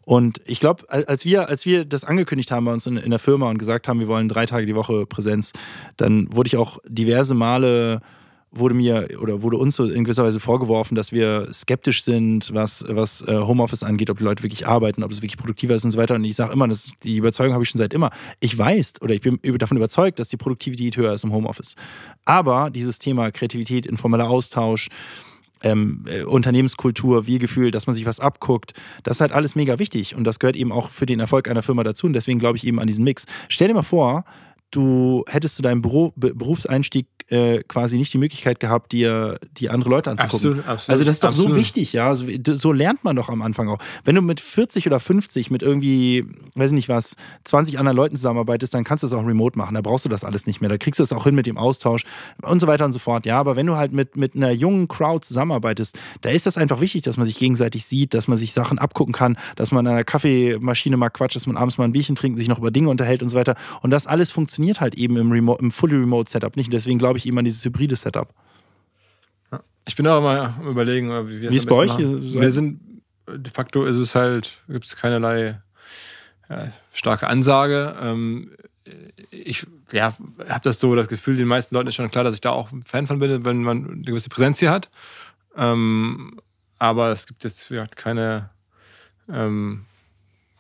Und ich glaube, als wir, als wir das angekündigt haben bei uns in, in der Firma und gesagt haben, wir wollen drei Tage die Woche Präsenz, dann wurde ich auch diverse Male wurde mir oder wurde uns so in gewisser Weise vorgeworfen, dass wir skeptisch sind, was, was äh, Homeoffice angeht, ob die Leute wirklich arbeiten, ob es wirklich produktiver ist und so weiter. Und ich sage immer, das, die Überzeugung habe ich schon seit immer. Ich weiß oder ich bin davon überzeugt, dass die Produktivität höher ist im Homeoffice. Aber dieses Thema Kreativität, informeller Austausch, ähm, äh, Unternehmenskultur, Wir-Gefühl, dass man sich was abguckt, das ist halt alles mega wichtig und das gehört eben auch für den Erfolg einer Firma dazu und deswegen glaube ich eben an diesen Mix. Stell dir mal vor, du hättest zu deinem Berufseinstieg äh, quasi nicht die Möglichkeit gehabt, dir die andere Leute anzugucken. Absolut, absolut, also das ist doch so absolut. wichtig, ja. Wie- so lernt man doch am Anfang auch. Wenn du mit 40 oder 50 mit irgendwie, weiß ich nicht was, 20 anderen Leuten zusammenarbeitest, dann kannst du das auch remote machen. Da brauchst du das alles nicht mehr. Da kriegst du das auch hin mit dem Austausch und so weiter und so fort. Ja, aber wenn du halt mit, mit einer jungen Crowd zusammenarbeitest, da ist das einfach wichtig, dass man sich gegenseitig sieht, dass man sich Sachen abgucken kann, dass man an einer Kaffeemaschine mal quatscht, dass man abends mal ein Bierchen trinkt, sich noch über Dinge unterhält und so weiter. Und das alles funktioniert halt eben im, Remote, im Fully Remote Setup nicht. Und deswegen glaube ich eben an dieses hybride Setup. Ich bin auch immer am überlegen, wie, wie ist bei euch? Wir sind, de facto ist es halt, gibt es keinerlei ja, starke Ansage. Ähm, ich ja, habe das so das Gefühl, den meisten Leuten ist schon klar, dass ich da auch ein Fan von bin, wenn man eine gewisse Präsenz hier hat. Ähm, aber es gibt jetzt ja, keine, ähm,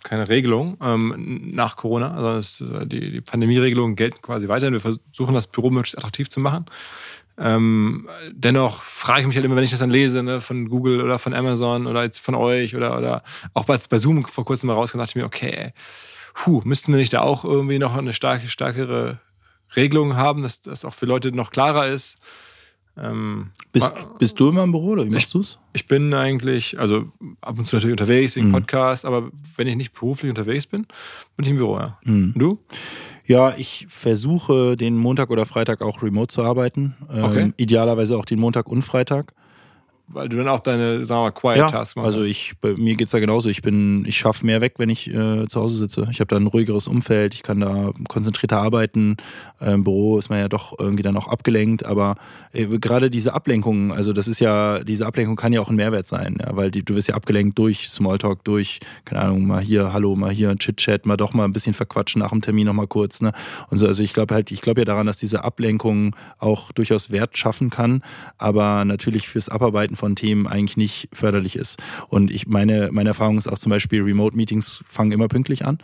keine Regelung ähm, nach Corona. Also die, die Pandemieregelungen gelten quasi weiterhin. Wir versuchen das Büro möglichst attraktiv zu machen. Ähm, dennoch frage ich mich halt immer, wenn ich das dann lese, ne, von Google oder von Amazon oder jetzt von euch oder, oder auch bei, bei Zoom vor kurzem mal rauskam, dachte ich mir, okay, puh, müssten wir nicht da auch irgendwie noch eine starke, stärkere Regelung haben, dass das auch für Leute noch klarer ist. Ähm, bist, bist du immer im Büro oder wie machst du es? Ich bin eigentlich, also ab und zu natürlich unterwegs, im mhm. Podcast, aber wenn ich nicht beruflich unterwegs bin, bin ich im Büro, ja. Mhm. du? Ja, ich versuche den Montag oder Freitag auch remote zu arbeiten. Ähm, okay. Idealerweise auch den Montag und Freitag weil du dann auch deine, sagen wir mal, Quiet ja, machst. Also ich, bei mir geht es da genauso. Ich bin, ich schaffe mehr weg, wenn ich äh, zu Hause sitze. Ich habe da ein ruhigeres Umfeld, ich kann da konzentrierter arbeiten. Äh, Im Büro ist man ja doch irgendwie dann auch abgelenkt, aber äh, gerade diese Ablenkung, also das ist ja, diese Ablenkung kann ja auch ein Mehrwert sein, ja, weil die, du wirst ja abgelenkt durch Smalltalk, durch, keine Ahnung, mal hier, hallo, mal hier, Chit-Chat, mal doch mal ein bisschen verquatschen nach dem Termin nochmal kurz. Ne? Und so, also ich glaube halt, ich glaube ja daran, dass diese Ablenkung auch durchaus Wert schaffen kann, aber natürlich fürs Abarbeiten von Themen eigentlich nicht förderlich ist. Und ich meine, meine Erfahrung ist auch zum Beispiel, Remote-Meetings fangen immer pünktlich an.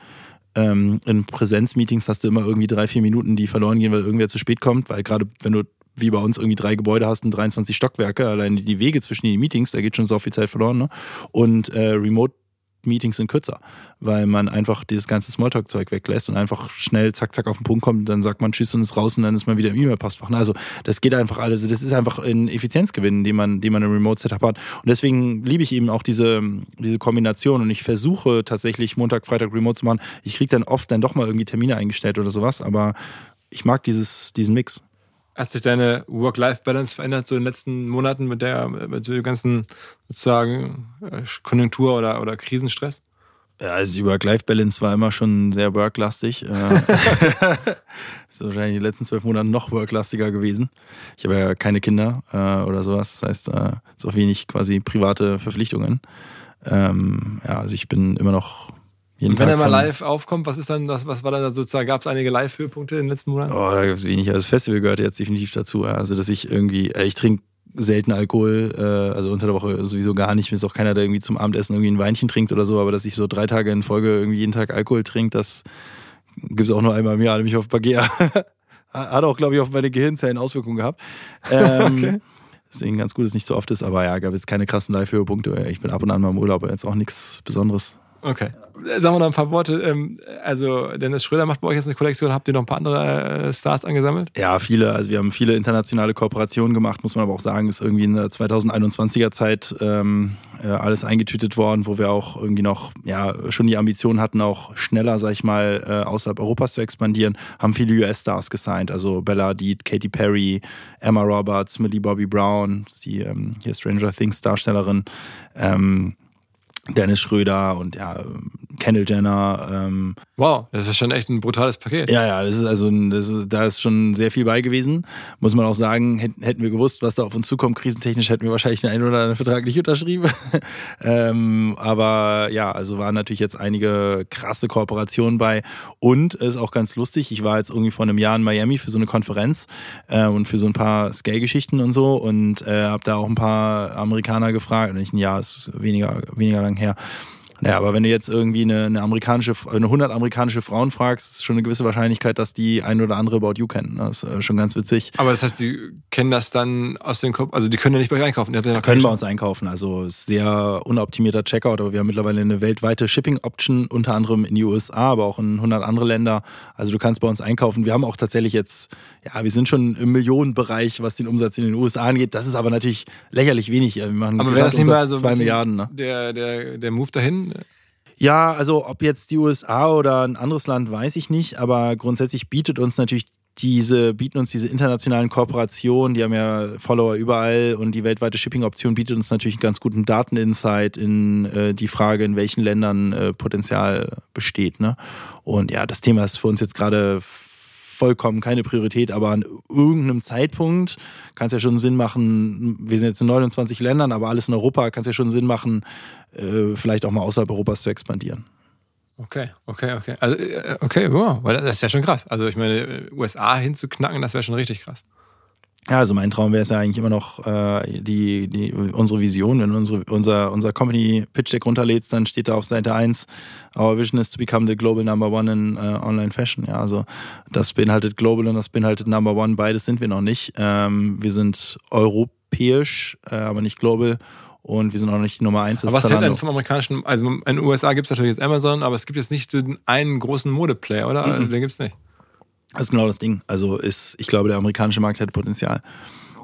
Ähm, in Präsenzmeetings hast du immer irgendwie drei, vier Minuten, die verloren gehen, weil irgendwer zu spät kommt, weil gerade wenn du wie bei uns irgendwie drei Gebäude hast und 23 Stockwerke, allein die Wege zwischen den Meetings, da geht schon so viel Zeit verloren. Ne? Und äh, Remote Meetings sind kürzer, weil man einfach dieses ganze Smalltalk-Zeug weglässt und einfach schnell zack, zack auf den Punkt kommt, dann sagt man Tschüss und ist raus und dann ist man wieder im E-Mail-Postfach. Also das geht einfach alles. Das ist einfach ein Effizienzgewinn, den man, den man im Remote-Setup hat. Und deswegen liebe ich eben auch diese, diese Kombination und ich versuche tatsächlich Montag, Freitag Remote zu machen. Ich kriege dann oft dann doch mal irgendwie Termine eingestellt oder sowas, aber ich mag dieses, diesen Mix. Hat sich deine Work-Life-Balance verändert so in den letzten Monaten mit der mit dem ganzen sozusagen äh, Konjunktur oder, oder Krisenstress? Ja, also die Work-Life-Balance war immer schon sehr worklastig. Äh, ist wahrscheinlich in den letzten zwölf Monaten noch worklastiger gewesen. Ich habe ja keine Kinder äh, oder sowas. Das heißt, es ist auch wenig quasi private Verpflichtungen. Ähm, ja, also ich bin immer noch jeden und wenn Tag er mal live aufkommt, was ist dann das, was war dann sozusagen, gab es einige Live-Höhepunkte in den letzten Monaten? Oh, da gibt es wenig. Also das Festival gehört jetzt definitiv dazu. Also, dass ich irgendwie, äh, ich trinke selten Alkohol, äh, also unter der Woche sowieso gar nicht. Mir ist auch keiner, der irgendwie zum Abendessen irgendwie ein Weinchen trinkt oder so, aber dass ich so drei Tage in Folge irgendwie jeden Tag Alkohol trinke, das gibt es auch nur einmal im Jahr, nämlich auf Bagheera. Hat auch, glaube ich, auf meine Gehirnzellen Auswirkungen gehabt. Ähm, okay. Deswegen ganz gut, dass es nicht so oft ist, aber ja, gab jetzt keine krassen Live-Höhepunkte. Ich bin ab und an mal im Urlaub, aber jetzt auch nichts Besonderes. Okay. Sagen wir noch ein paar Worte. Ähm, also, Dennis Schröder macht bei euch jetzt eine Kollektion. Habt ihr noch ein paar andere äh, Stars angesammelt? Ja, viele. Also, wir haben viele internationale Kooperationen gemacht, muss man aber auch sagen. Ist irgendwie in der 2021er Zeit ähm, äh, alles eingetütet worden, wo wir auch irgendwie noch ja, schon die Ambition hatten, auch schneller, sag ich mal, äh, außerhalb Europas zu expandieren. Haben viele US-Stars gesigned. Also, Bella Hadid, Katy Perry, Emma Roberts, Millie Bobby Brown, die ähm, hier Stranger Things Darstellerin. Ähm, Dennis Schröder und ja, Kendall Jenner. Ähm, wow, das ist schon echt ein brutales Paket. Ja, ja, das ist also das ist, da ist schon sehr viel bei gewesen. Muss man auch sagen, hätten wir gewusst, was da auf uns zukommt, krisentechnisch, hätten wir wahrscheinlich den einen oder anderen Vertrag nicht unterschrieben. ähm, aber ja, also waren natürlich jetzt einige krasse Kooperationen bei. Und ist auch ganz lustig, ich war jetzt irgendwie vor einem Jahr in Miami für so eine Konferenz äh, und für so ein paar Scale-Geschichten und so und äh, habe da auch ein paar Amerikaner gefragt, nicht ein Jahr, ist weniger, weniger lang her. Naja, aber wenn du jetzt irgendwie eine, eine amerikanische, eine 100 amerikanische Frauen fragst, ist schon eine gewisse Wahrscheinlichkeit, dass die ein oder andere About You kennen. Das ist äh, schon ganz witzig. Aber das heißt, die kennen das dann aus den Kopf, also die können ja nicht bei euch einkaufen. Die ja können bei uns einkaufen. Also sehr unoptimierter Checkout, aber wir haben mittlerweile eine weltweite Shipping-Option, unter anderem in die USA, aber auch in 100 andere Länder. Also du kannst bei uns einkaufen. Wir haben auch tatsächlich jetzt, ja, wir sind schon im Millionenbereich, was den Umsatz in den USA angeht. Das ist aber natürlich lächerlich wenig. Wir machen aber wäre das nicht mal so zwei Milliarden. Ne? Der, der, der Move dahin, ja, also ob jetzt die USA oder ein anderes Land, weiß ich nicht, aber grundsätzlich bietet uns natürlich diese, bieten uns diese internationalen Kooperationen, die haben ja Follower überall und die weltweite Shipping-Option bietet uns natürlich einen ganz guten Dateninsight in äh, die Frage, in welchen Ländern äh, Potenzial besteht. Ne? Und ja, das Thema ist für uns jetzt gerade vollkommen keine Priorität, aber an irgendeinem Zeitpunkt kann es ja schon Sinn machen, wir sind jetzt in 29 Ländern, aber alles in Europa, kann es ja schon Sinn machen, äh, vielleicht auch mal außerhalb Europas zu expandieren. Okay, okay, okay. Also, äh, okay, wow, das wäre schon krass. Also ich meine, USA hinzuknacken, das wäre schon richtig krass. Ja, also mein Traum wäre es ja eigentlich immer noch äh, die, die, unsere Vision. Wenn unsere, unser, unser Company Pitch Deck runterlädst, dann steht da auf Seite 1, Our vision is to become the global number one in uh, online fashion. Ja, also das beinhaltet global und das beinhaltet number one. Beides sind wir noch nicht. Ähm, wir sind europäisch, äh, aber nicht global. Und wir sind auch nicht die Nummer eins. Aber was hält denn vom amerikanischen, also in den USA gibt es natürlich jetzt Amazon, aber es gibt jetzt nicht den einen großen Modeplayer, oder? Mhm. Den gibt es nicht. Das ist genau das Ding. Also ist, ich glaube, der amerikanische Markt hat Potenzial.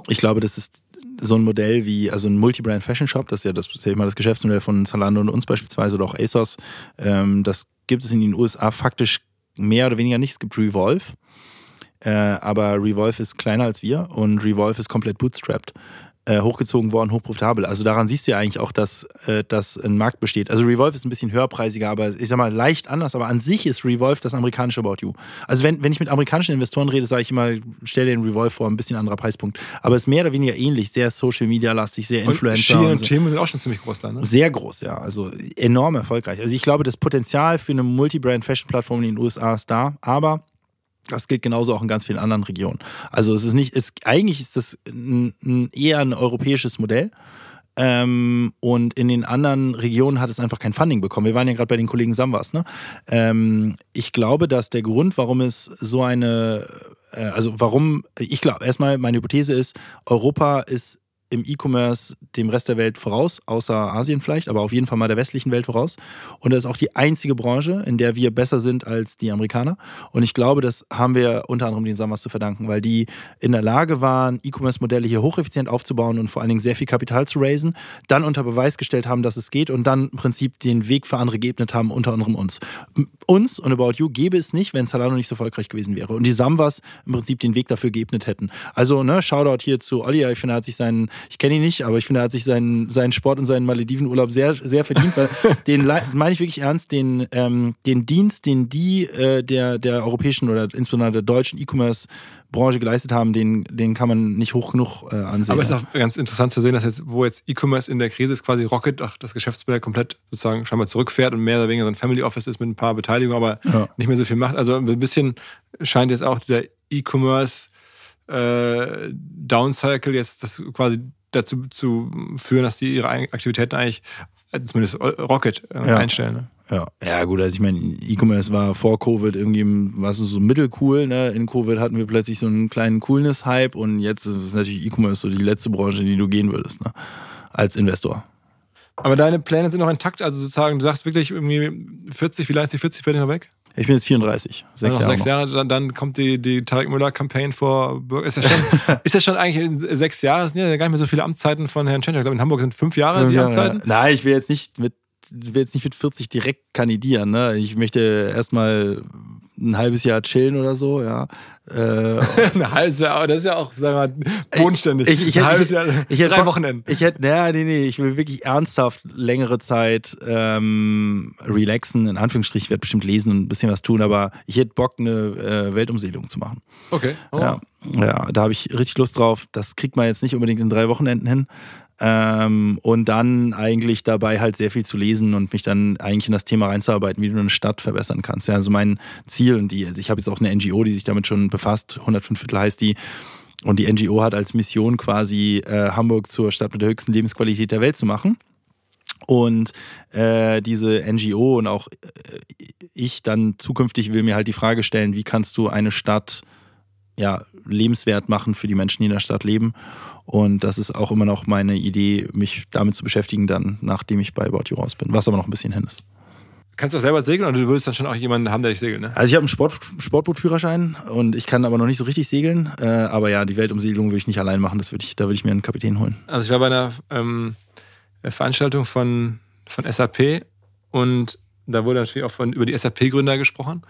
Ich glaube, das ist so ein Modell wie, also ein Multi-Brand Fashion Shop, das ist ja das, das, ist mal das Geschäftsmodell von Zalando und uns beispielsweise oder auch ASOS. Ähm, das gibt es in den USA faktisch mehr oder weniger nicht. Es gibt Revolve. Äh, aber Revolve ist kleiner als wir und Revolve ist komplett bootstrapped äh, hochgezogen worden, hochprofitabel. Also daran siehst du ja eigentlich auch, dass, äh, dass ein Markt besteht. Also Revolve ist ein bisschen höherpreisiger, aber ich sag mal leicht anders, aber an sich ist Revolve das amerikanische About You. Also wenn, wenn ich mit amerikanischen Investoren rede, sage ich immer, stell dir den Revolve vor, ein bisschen anderer Preispunkt. Aber es ist mehr oder weniger ähnlich, sehr Social Media lastig, sehr Influencer. Und, und so. Temu sind auch schon ziemlich groß da, ne? Sehr groß, ja. Also enorm erfolgreich. Also ich glaube, das Potenzial für eine Multi-Brand-Fashion-Plattform in den USA ist da, aber das gilt genauso auch in ganz vielen anderen Regionen. Also es ist nicht, es, eigentlich ist das ein, ein eher ein europäisches Modell. Ähm, und in den anderen Regionen hat es einfach kein Funding bekommen. Wir waren ja gerade bei den Kollegen Samwas. Ne? Ähm, ich glaube, dass der Grund, warum es so eine, äh, also warum, ich glaube, erstmal meine Hypothese ist, Europa ist im E-Commerce dem Rest der Welt voraus, außer Asien vielleicht, aber auf jeden Fall mal der westlichen Welt voraus. Und das ist auch die einzige Branche, in der wir besser sind als die Amerikaner. Und ich glaube, das haben wir unter anderem den Sammers zu verdanken, weil die in der Lage waren, E-Commerce-Modelle hier hocheffizient aufzubauen und vor allen Dingen sehr viel Kapital zu raisen, dann unter Beweis gestellt haben, dass es geht und dann im Prinzip den Weg für andere geebnet haben, unter anderem uns. Uns und About You gäbe es nicht, wenn Salano nicht so erfolgreich gewesen wäre. Und die Samwas im Prinzip den Weg dafür geebnet hätten. Also, ne, Shoutout hier zu Olli, ich finde, er hat sich seinen ich kenne ihn nicht, aber ich finde, er hat sich seinen, seinen Sport und seinen Maledivenurlaub sehr, sehr verdient. Weil den meine ich wirklich ernst, den, ähm, den Dienst, den die äh, der, der europäischen oder insbesondere der deutschen E-Commerce Branche geleistet haben, den, den kann man nicht hoch genug äh, ansehen. Aber es ist auch ganz interessant zu sehen, dass jetzt, wo jetzt E-Commerce in der Krise ist, quasi Rocket auch das Geschäftsmodell komplett sozusagen scheinbar zurückfährt und mehr oder weniger so ein Family Office ist mit ein paar Beteiligungen, aber ja. nicht mehr so viel macht. Also ein bisschen scheint jetzt auch dieser E-Commerce äh, Downcycle jetzt das quasi dazu zu führen, dass die ihre Aktivitäten eigentlich, äh, zumindest Rocket, äh, ja. einstellen. Ne? Ja. ja, gut, also ich meine, E-Commerce war vor Covid irgendwie was so mittelcool. Ne? In Covid hatten wir plötzlich so einen kleinen Coolness-Hype und jetzt ist natürlich E-Commerce so die letzte Branche, in die du gehen würdest, ne? als Investor. Aber deine Pläne sind noch intakt, also sozusagen, du sagst wirklich irgendwie 40, wie lange ist die 40 Pläne noch weg? Ich bin jetzt 34. Sechs Jahre. Sechs Jahre, dann, dann, kommt die, die Tarek Müller-Campaign vor Bürger. Ist ja schon, ist ja schon eigentlich in sechs Jahren, sind ja gar nicht mehr so viele Amtszeiten von Herrn Tschentscher. Ich glaube, in Hamburg sind fünf Jahre die Amtszeiten. Nein, ich will jetzt nicht mit will jetzt nicht mit 40 direkt kandidieren. Ne? Ich möchte erstmal ein halbes Jahr chillen oder so, ja. Äh, ein halbes Jahr, das ist ja auch, sagen wir mal, bodenständig. Ich, ich, ein halbes Jahr, ich, ich, drei Wochenenden. Ich hätte, naja, nee, nee, ich will wirklich ernsthaft längere Zeit ähm, relaxen, in Anführungsstrichen, ich werde bestimmt lesen und ein bisschen was tun, aber ich hätte Bock, eine äh, Weltumsegelung zu machen. Okay. Oh. Ja, ja, da habe ich richtig Lust drauf. Das kriegt man jetzt nicht unbedingt in drei Wochenenden hin. Ähm, und dann eigentlich dabei halt sehr viel zu lesen und mich dann eigentlich in das Thema reinzuarbeiten, wie du eine Stadt verbessern kannst. Ja, also mein Ziel und die, also ich habe jetzt auch eine NGO, die sich damit schon befasst, 105 Viertel heißt die. Und die NGO hat als Mission quasi äh, Hamburg zur Stadt mit der höchsten Lebensqualität der Welt zu machen. Und äh, diese NGO und auch äh, ich dann zukünftig will mir halt die Frage stellen, wie kannst du eine Stadt ja, lebenswert machen für die Menschen, die in der Stadt leben. Und das ist auch immer noch meine Idee, mich damit zu beschäftigen, dann, nachdem ich bei About You raus bin, was aber noch ein bisschen hin ist. Kannst du auch selber segeln oder du würdest dann schon auch jemanden haben, der dich segelt, ne? Also ich habe einen Sport, Sportbootführerschein und ich kann aber noch nicht so richtig segeln. Äh, aber ja, die Weltumsegelung würde ich nicht allein machen, das würd ich, da würde ich mir einen Kapitän holen. Also ich war bei einer ähm, Veranstaltung von, von SAP und da wurde natürlich auch von, über die SAP-Gründer gesprochen.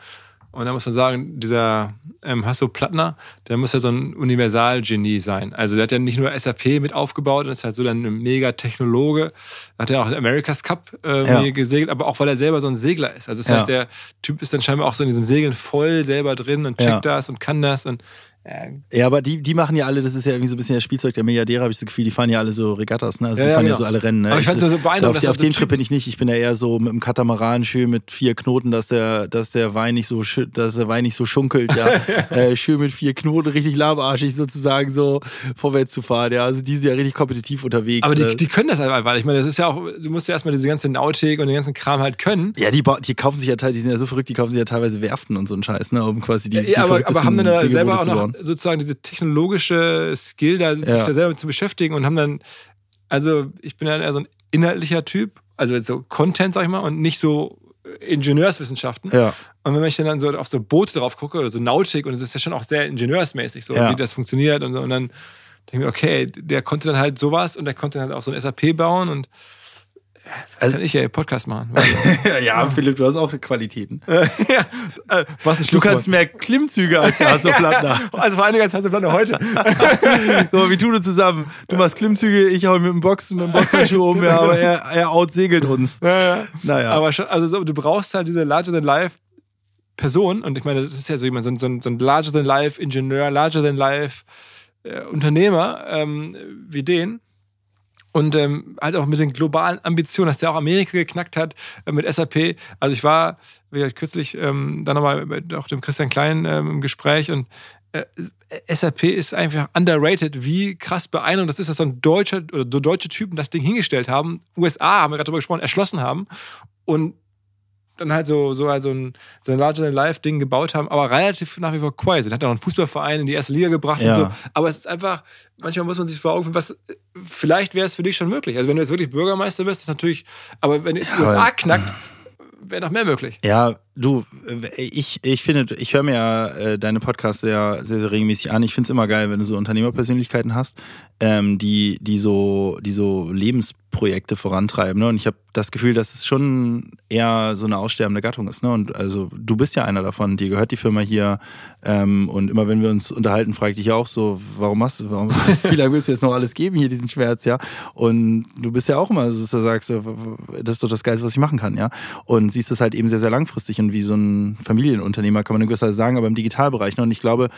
Und da muss man sagen, dieser ähm, Hasso Plattner, der muss ja so ein Universalgenie sein. Also der hat ja nicht nur SAP mit aufgebaut und ist halt so dann ein Mega-Technologe. Hat ja auch den America's Cup äh, Ja. gesegelt, aber auch weil er selber so ein Segler ist. Also das Ja. heißt, der Typ ist dann scheinbar auch so in diesem Segeln voll selber drin und checkt Ja. das und kann das und Ja, aber die, die machen ja alle, das ist ja irgendwie so ein bisschen das Spielzeug der Milliardäre, habe ich das Gefühl, die fahren ja alle so Regattas, ne? Also Ja, die ja, fahren ja genau. so alle Rennen, ne? Aber ich fand's so beeindruckend, Auf, dass die- auf dem Trip bin ich nicht. Ich bin ja eher so mit dem Katamaran schön mit vier Knoten, dass der, dass der Wein nicht so, dass der Wein nicht so schunkelt, ja. äh, schön mit vier Knoten, richtig lahmarschig sozusagen so vorwärts zu fahren, ja. Also die sind ja richtig kompetitiv unterwegs. aber die, äh. die können das einfach, weil ich meine, das ist ja auch, du musst ja erstmal diese ganze Nautik und den ganzen Kram halt können. ja, die, die kaufen sich ja teilweise, die sind ja so verrückt, die kaufen sich ja teilweise Werften und so einen Scheiß, ne, um quasi die, die Ja, aber, aber verrücktesten haben dann da selber auch zu noch. Sozusagen diese technologische Skill, da, sich da selber zu beschäftigen und haben dann, also ich bin ja eher so ein inhaltlicher Typ, also so Content, sag ich mal, und nicht so Ingenieurswissenschaften. Ja. Und wenn ich dann so auf so Boote drauf gucke, oder so Nautik, und es ist ja schon auch sehr ingenieursmäßig, so Ja. wie das funktioniert und so, und dann denke ich mir, okay, der konnte dann halt sowas und der konnte dann halt auch so ein SAP bauen und was Also- kann ich ja Podcast machen? ja, Philipp, du hast auch Qualitäten. ja, äh, was ein Du kannst mehr Klimmzüge als Hasso Plattner. Also vor allen Dingen als Hasselblatt heute. Guck mal, wir tun uns zusammen. Du machst Klimmzüge, ich hau mit dem Boxen, mit dem Boxhandschuh um, ja, aber er, er outsegelt uns. Ja, ja. Naja. Aber schon, also so, du brauchst halt diese larger than life Person und ich meine, das ist ja so jemand, so ein, so ein, so ein larger than life Ingenieur, larger than life äh, Unternehmer ähm, wie den. Und ähm, halt auch mit den globalen Ambitionen, dass der auch Amerika geknackt hat äh, mit SAP. Also ich war, wie gesagt, kürzlich ähm, dann nochmal mit auch dem Christian Klein ähm, im Gespräch und äh, SAP ist einfach underrated, wie krass beeindruckend das ist, dass so ein deutscher oder deutsche Typen das Ding hingestellt haben. USA, haben wir gerade drüber gesprochen, erschlossen haben und dann halt so, so, also ein, so ein Larger-than-Life-Ding gebaut haben, aber relativ nach wie vor quiet sind. Hat auch einen Fußballverein in die erste Liga gebracht Ja. und so. Aber es ist einfach, manchmal muss man sich vor Augen führen, was, vielleicht wäre es für dich schon möglich. Also wenn du jetzt wirklich Bürgermeister wirst, ist natürlich, aber wenn jetzt Ja, USA knackt, wäre noch mehr möglich. Ja, du, äh, ich, ich finde, ich höre mir ja äh, deine Podcasts sehr, sehr, sehr regelmäßig an. Ich finde es immer geil, wenn du so Unternehmerpersönlichkeiten hast, ähm, die, die so, die so Lebensprojekte vorantreiben. Ne? Und ich habe das Gefühl, dass es schon eher so eine aussterbende Gattung ist. Ne? Und also du bist ja einer davon, dir gehört die Firma hier. Ähm, und immer wenn wir uns unterhalten, frage ich dich auch so, warum machst du, warum, wie lange willst du jetzt noch alles geben hier, diesen Schmerz, ja? Und du bist ja auch immer so, dass du sagst, das ist doch das Geilste, was ich machen kann, ja? Und siehst es halt eben sehr, sehr langfristig und wie so ein Familienunternehmer, kann man in gewisser Weise sagen, aber im Digitalbereich. Ne? Und ich glaube,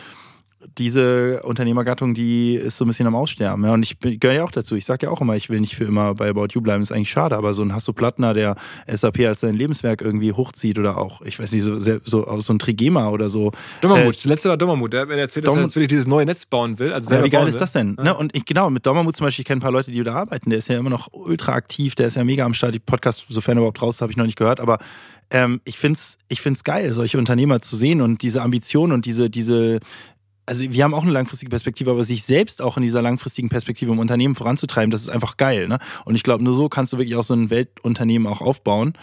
diese Unternehmergattung, die ist so ein bisschen am Aussterben. Ja? Und ich gehöre ja auch dazu. Ich sage ja auch immer, ich will nicht für immer bei About You bleiben, ist eigentlich schade. Aber so ein Hasso Plattner, der SAP als sein Lebenswerk irgendwie hochzieht oder auch, ich weiß nicht, so, so, so ein Trigema oder so. Dommermut, das letzte war Dommermut. Der hat mir erzählt, dass er jetzt wirklich dieses neue Netz bauen will. Also Ja, wie geil ist das denn? Ne? Und ich, genau, mit Dommermut zum Beispiel, ich kenne ein paar Leute, die da arbeiten. Der ist ja immer noch ultra aktiv, der ist ja mega am Start. Die Podcast, sofern er überhaupt raus, habe ich noch nicht gehört. Aber ähm, ich finde es ich find's geil, solche Unternehmer zu sehen und diese Ambition und diese, diese, also wir haben auch eine langfristige Perspektive, aber sich selbst auch in dieser langfristigen Perspektive im Unternehmen voranzutreiben, das ist einfach geil. Ne? Und ich glaube, nur so kannst du wirklich auch so ein Weltunternehmen auch aufbauen.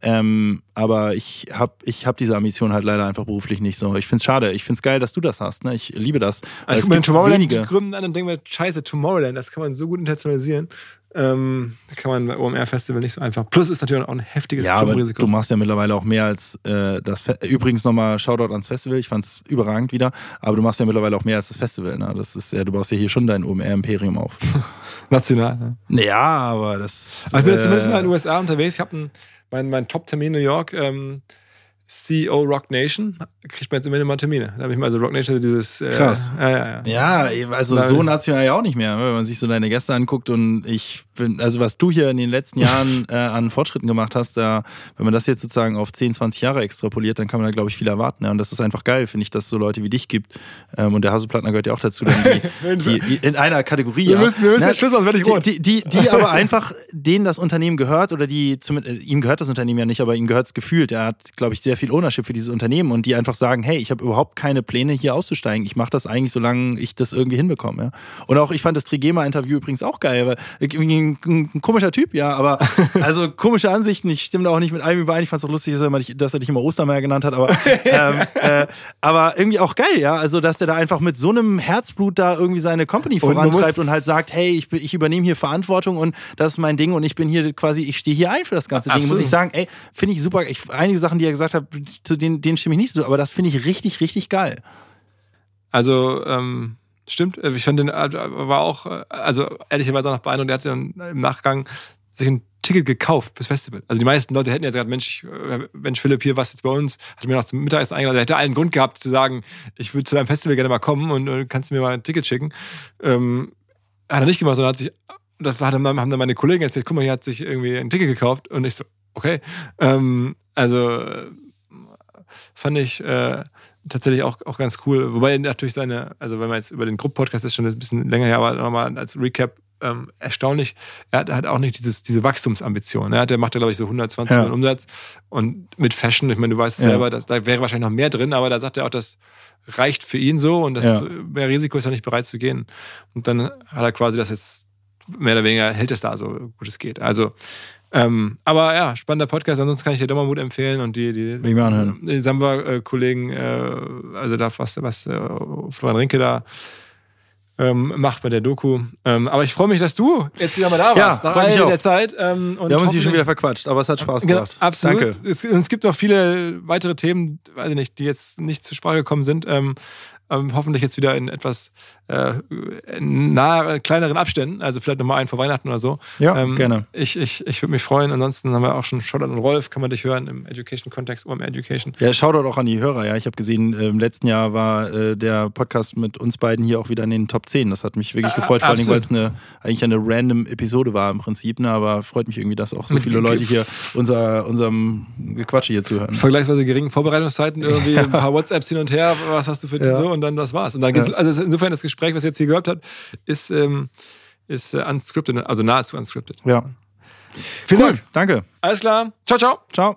Ähm, aber ich habe ich hab diese Ambition halt leider einfach beruflich nicht so. Ich finde es schade. Ich finde es geil, dass du das hast. Ne? Ich liebe das. Also ich es gibt Tomorrowland wenige. gründen an und denke mir, scheiße, Tomorrowland, das kann man so gut internationalisieren. Ähm, da kann man OMR-Festival nicht so einfach. Plus ist natürlich auch ein heftiges Ja, aber du machst ja mittlerweile auch mehr als äh, das. Fe Übrigens nochmal Shoutout ans Festival. Ich fand's überragend wieder. Aber du machst ja mittlerweile auch mehr als das Festival. Ne? Das ist ja, du baust ja hier schon dein OMR-Imperium auf. National. Ne? ja, aber das. Aber ich bin jetzt zumindest äh, mal in den USA unterwegs. Ich habe meinen mein Top-Termin in New York, ähm, CEO Rock Nation, kriegt man jetzt immer mal Termine. Da habe ich mal so Rock Nation, dieses. Äh, Krass. Ja, ja, ja. Ja, also so national ja auch nicht mehr, wenn man sich so deine Gäste anguckt und ich bin, also was du hier in den letzten Jahren äh, an Fortschritten gemacht hast, da, wenn man das jetzt sozusagen auf 10, 20 Jahre extrapoliert, dann kann man da glaube ich viel erwarten. Ja. Und das ist einfach geil, finde ich, dass es so Leute wie dich gibt. Ähm, und der Haseplattner gehört ja auch dazu, dann die, die, die in einer Kategorie. Wir müssen- wir müssen Na, jetzt Schluss machen, sonst werde ich rot. Die, die, die, die aber einfach denen das Unternehmen gehört oder die zumindest, ihm gehört das Unternehmen ja nicht, aber ihm gehört es gefühlt. Er hat, glaube ich, sehr viel Ownership für dieses Unternehmen und die einfach sagen, hey, ich habe überhaupt keine Pläne hier auszusteigen. Ich mache das eigentlich, solange ich das irgendwie hinbekomme. Ja. Und auch ich fand das Trigema-Interview übrigens auch geil, weil irgendwie ein, ein, komischer Typ, ja, aber also komische Ansichten. Ich stimme da auch nicht mit allem überein. Ich fand es auch lustig, dass er, immer, dass er dich immer Ostermeier genannt hat, aber ähm, äh, aber irgendwie auch geil, ja. Also dass der da einfach mit so einem Herzblut da irgendwie seine Company Und vorantreibt muss- und halt sagt, hey, ich, ich übernehme hier Verantwortung und das ist mein Ding und ich bin hier quasi, ich stehe hier ein für das ganze Ding. Muss Absolut. ich sagen, ey, finde ich super. Ich, einige Sachen, die er gesagt hat, zu den, den stimme ich nicht so, aber das finde ich richtig, richtig geil. Also, ähm, stimmt. Ich fand den, äh, war auch, äh, also ehrlicherweise auch noch beeindruckt. Der hat dann im Nachgang sich ein Ticket gekauft fürs Festival. Also die meisten Leute hätten jetzt gesagt, Mensch, äh, Mensch Philipp, hier was jetzt bei uns, hat mir noch zum Mittagessen eingeladen. Der hätte allen Grund gehabt zu sagen, ich würde zu deinem Festival gerne mal kommen und, und kannst mir mal ein Ticket schicken. Ähm, hat er nicht gemacht, sondern hat sich, das haben dann meine Kollegen erzählt, guck mal, hier hat sich irgendwie ein Ticket gekauft und ich so, okay. Ähm, also fand ich äh, tatsächlich auch, auch ganz cool. Wobei natürlich seine, also wenn man jetzt über den Grupp-Podcast ist schon ein bisschen länger her, aber nochmal als Recap ähm, erstaunlich. Er hat, hat, auch nicht dieses, diese Wachstumsambition. Er hat, der macht ja, glaube ich, so 120 ja. Millionen Umsatz. Und mit Fashion, ich meine, du weißt ja. selber, dass, da wäre wahrscheinlich noch mehr drin, aber da sagt er auch, das reicht für ihn so und das ja. mehr Risiko ist er nicht bereit zu gehen. Und dann hat er quasi das jetzt mehr oder weniger hält es da so gut es geht. Also ähm, aber ja, spannender Podcast. Ansonsten kann ich dir Dommermut empfehlen und die, die, die Samba-Kollegen, äh, also da was, was äh, Florian Rinke da ähm, macht bei der Doku. Ähm, aber ich freue mich, dass du jetzt wieder mal da warst, ja, nach all der Zeit. Ähm, und Wir haben uns hier schon wieder verquatscht, aber es hat Spaß genau, gemacht. Genau, absolut. Danke. Es, es, gibt noch viele weitere Themen, weiß ich nicht, die jetzt nicht zur Sprache gekommen sind. Ähm, hoffentlich jetzt wieder in etwas äh, nahe, kleineren Abständen, also vielleicht nochmal einen vor Weihnachten oder so. Ja, ähm, gerne. Ich, ich, ich würde mich freuen. Ansonsten haben wir auch schon Shoutout und Rolf, kann man dich hören im Education-Kontext, OM Education. Ja, Shoutout auch an die Hörer, ja. Ich habe gesehen, äh, im letzten Jahr war äh, der Podcast mit uns beiden hier auch wieder in den Top 10. Das hat mich wirklich gefreut, vor allem, weil es eine, eigentlich eine random Episode war im Prinzip, ne? aber freut mich irgendwie, dass auch so viele Leute hier unser, unserem Gequatsche hier zuhören. Vergleichsweise geringen Vorbereitungszeiten, irgendwie ein paar WhatsApps hin und her, was hast du für ja. so und dann das war's. Und dann geht's, ja. also insofern das Gespräch, was ihr jetzt hier gehört habt, ist, ähm, ist äh, unscripted, also nahezu unscripted. Ja. Vielen cool. Dank. Danke. Alles klar. Ciao, ciao. Ciao.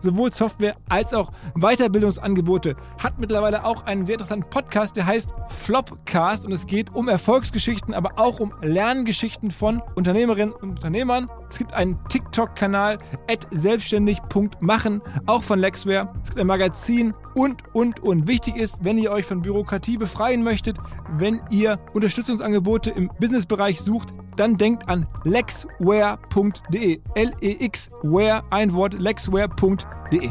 sowohl Software als auch Weiterbildungsangebote. Hat mittlerweile auch einen sehr interessanten Podcast, der heißt Flopcast und es geht um Erfolgsgeschichten, aber auch um Lerngeschichten von Unternehmerinnen und Unternehmern. Es gibt einen TikTok-Kanal selbstständig.machen, auch von Lexware. Es gibt ein Magazin und, und, und. Wichtig ist, wenn ihr euch von Bürokratie befreien möchtet, wenn ihr Unterstützungsangebote im Businessbereich sucht, dann denkt an lexware.de. L-E-X-Ware, ein Wort, lexware.de.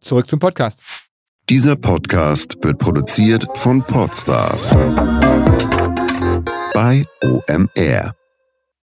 Zurück zum Podcast. Dieser Podcast wird produziert von Podstars bei OMR.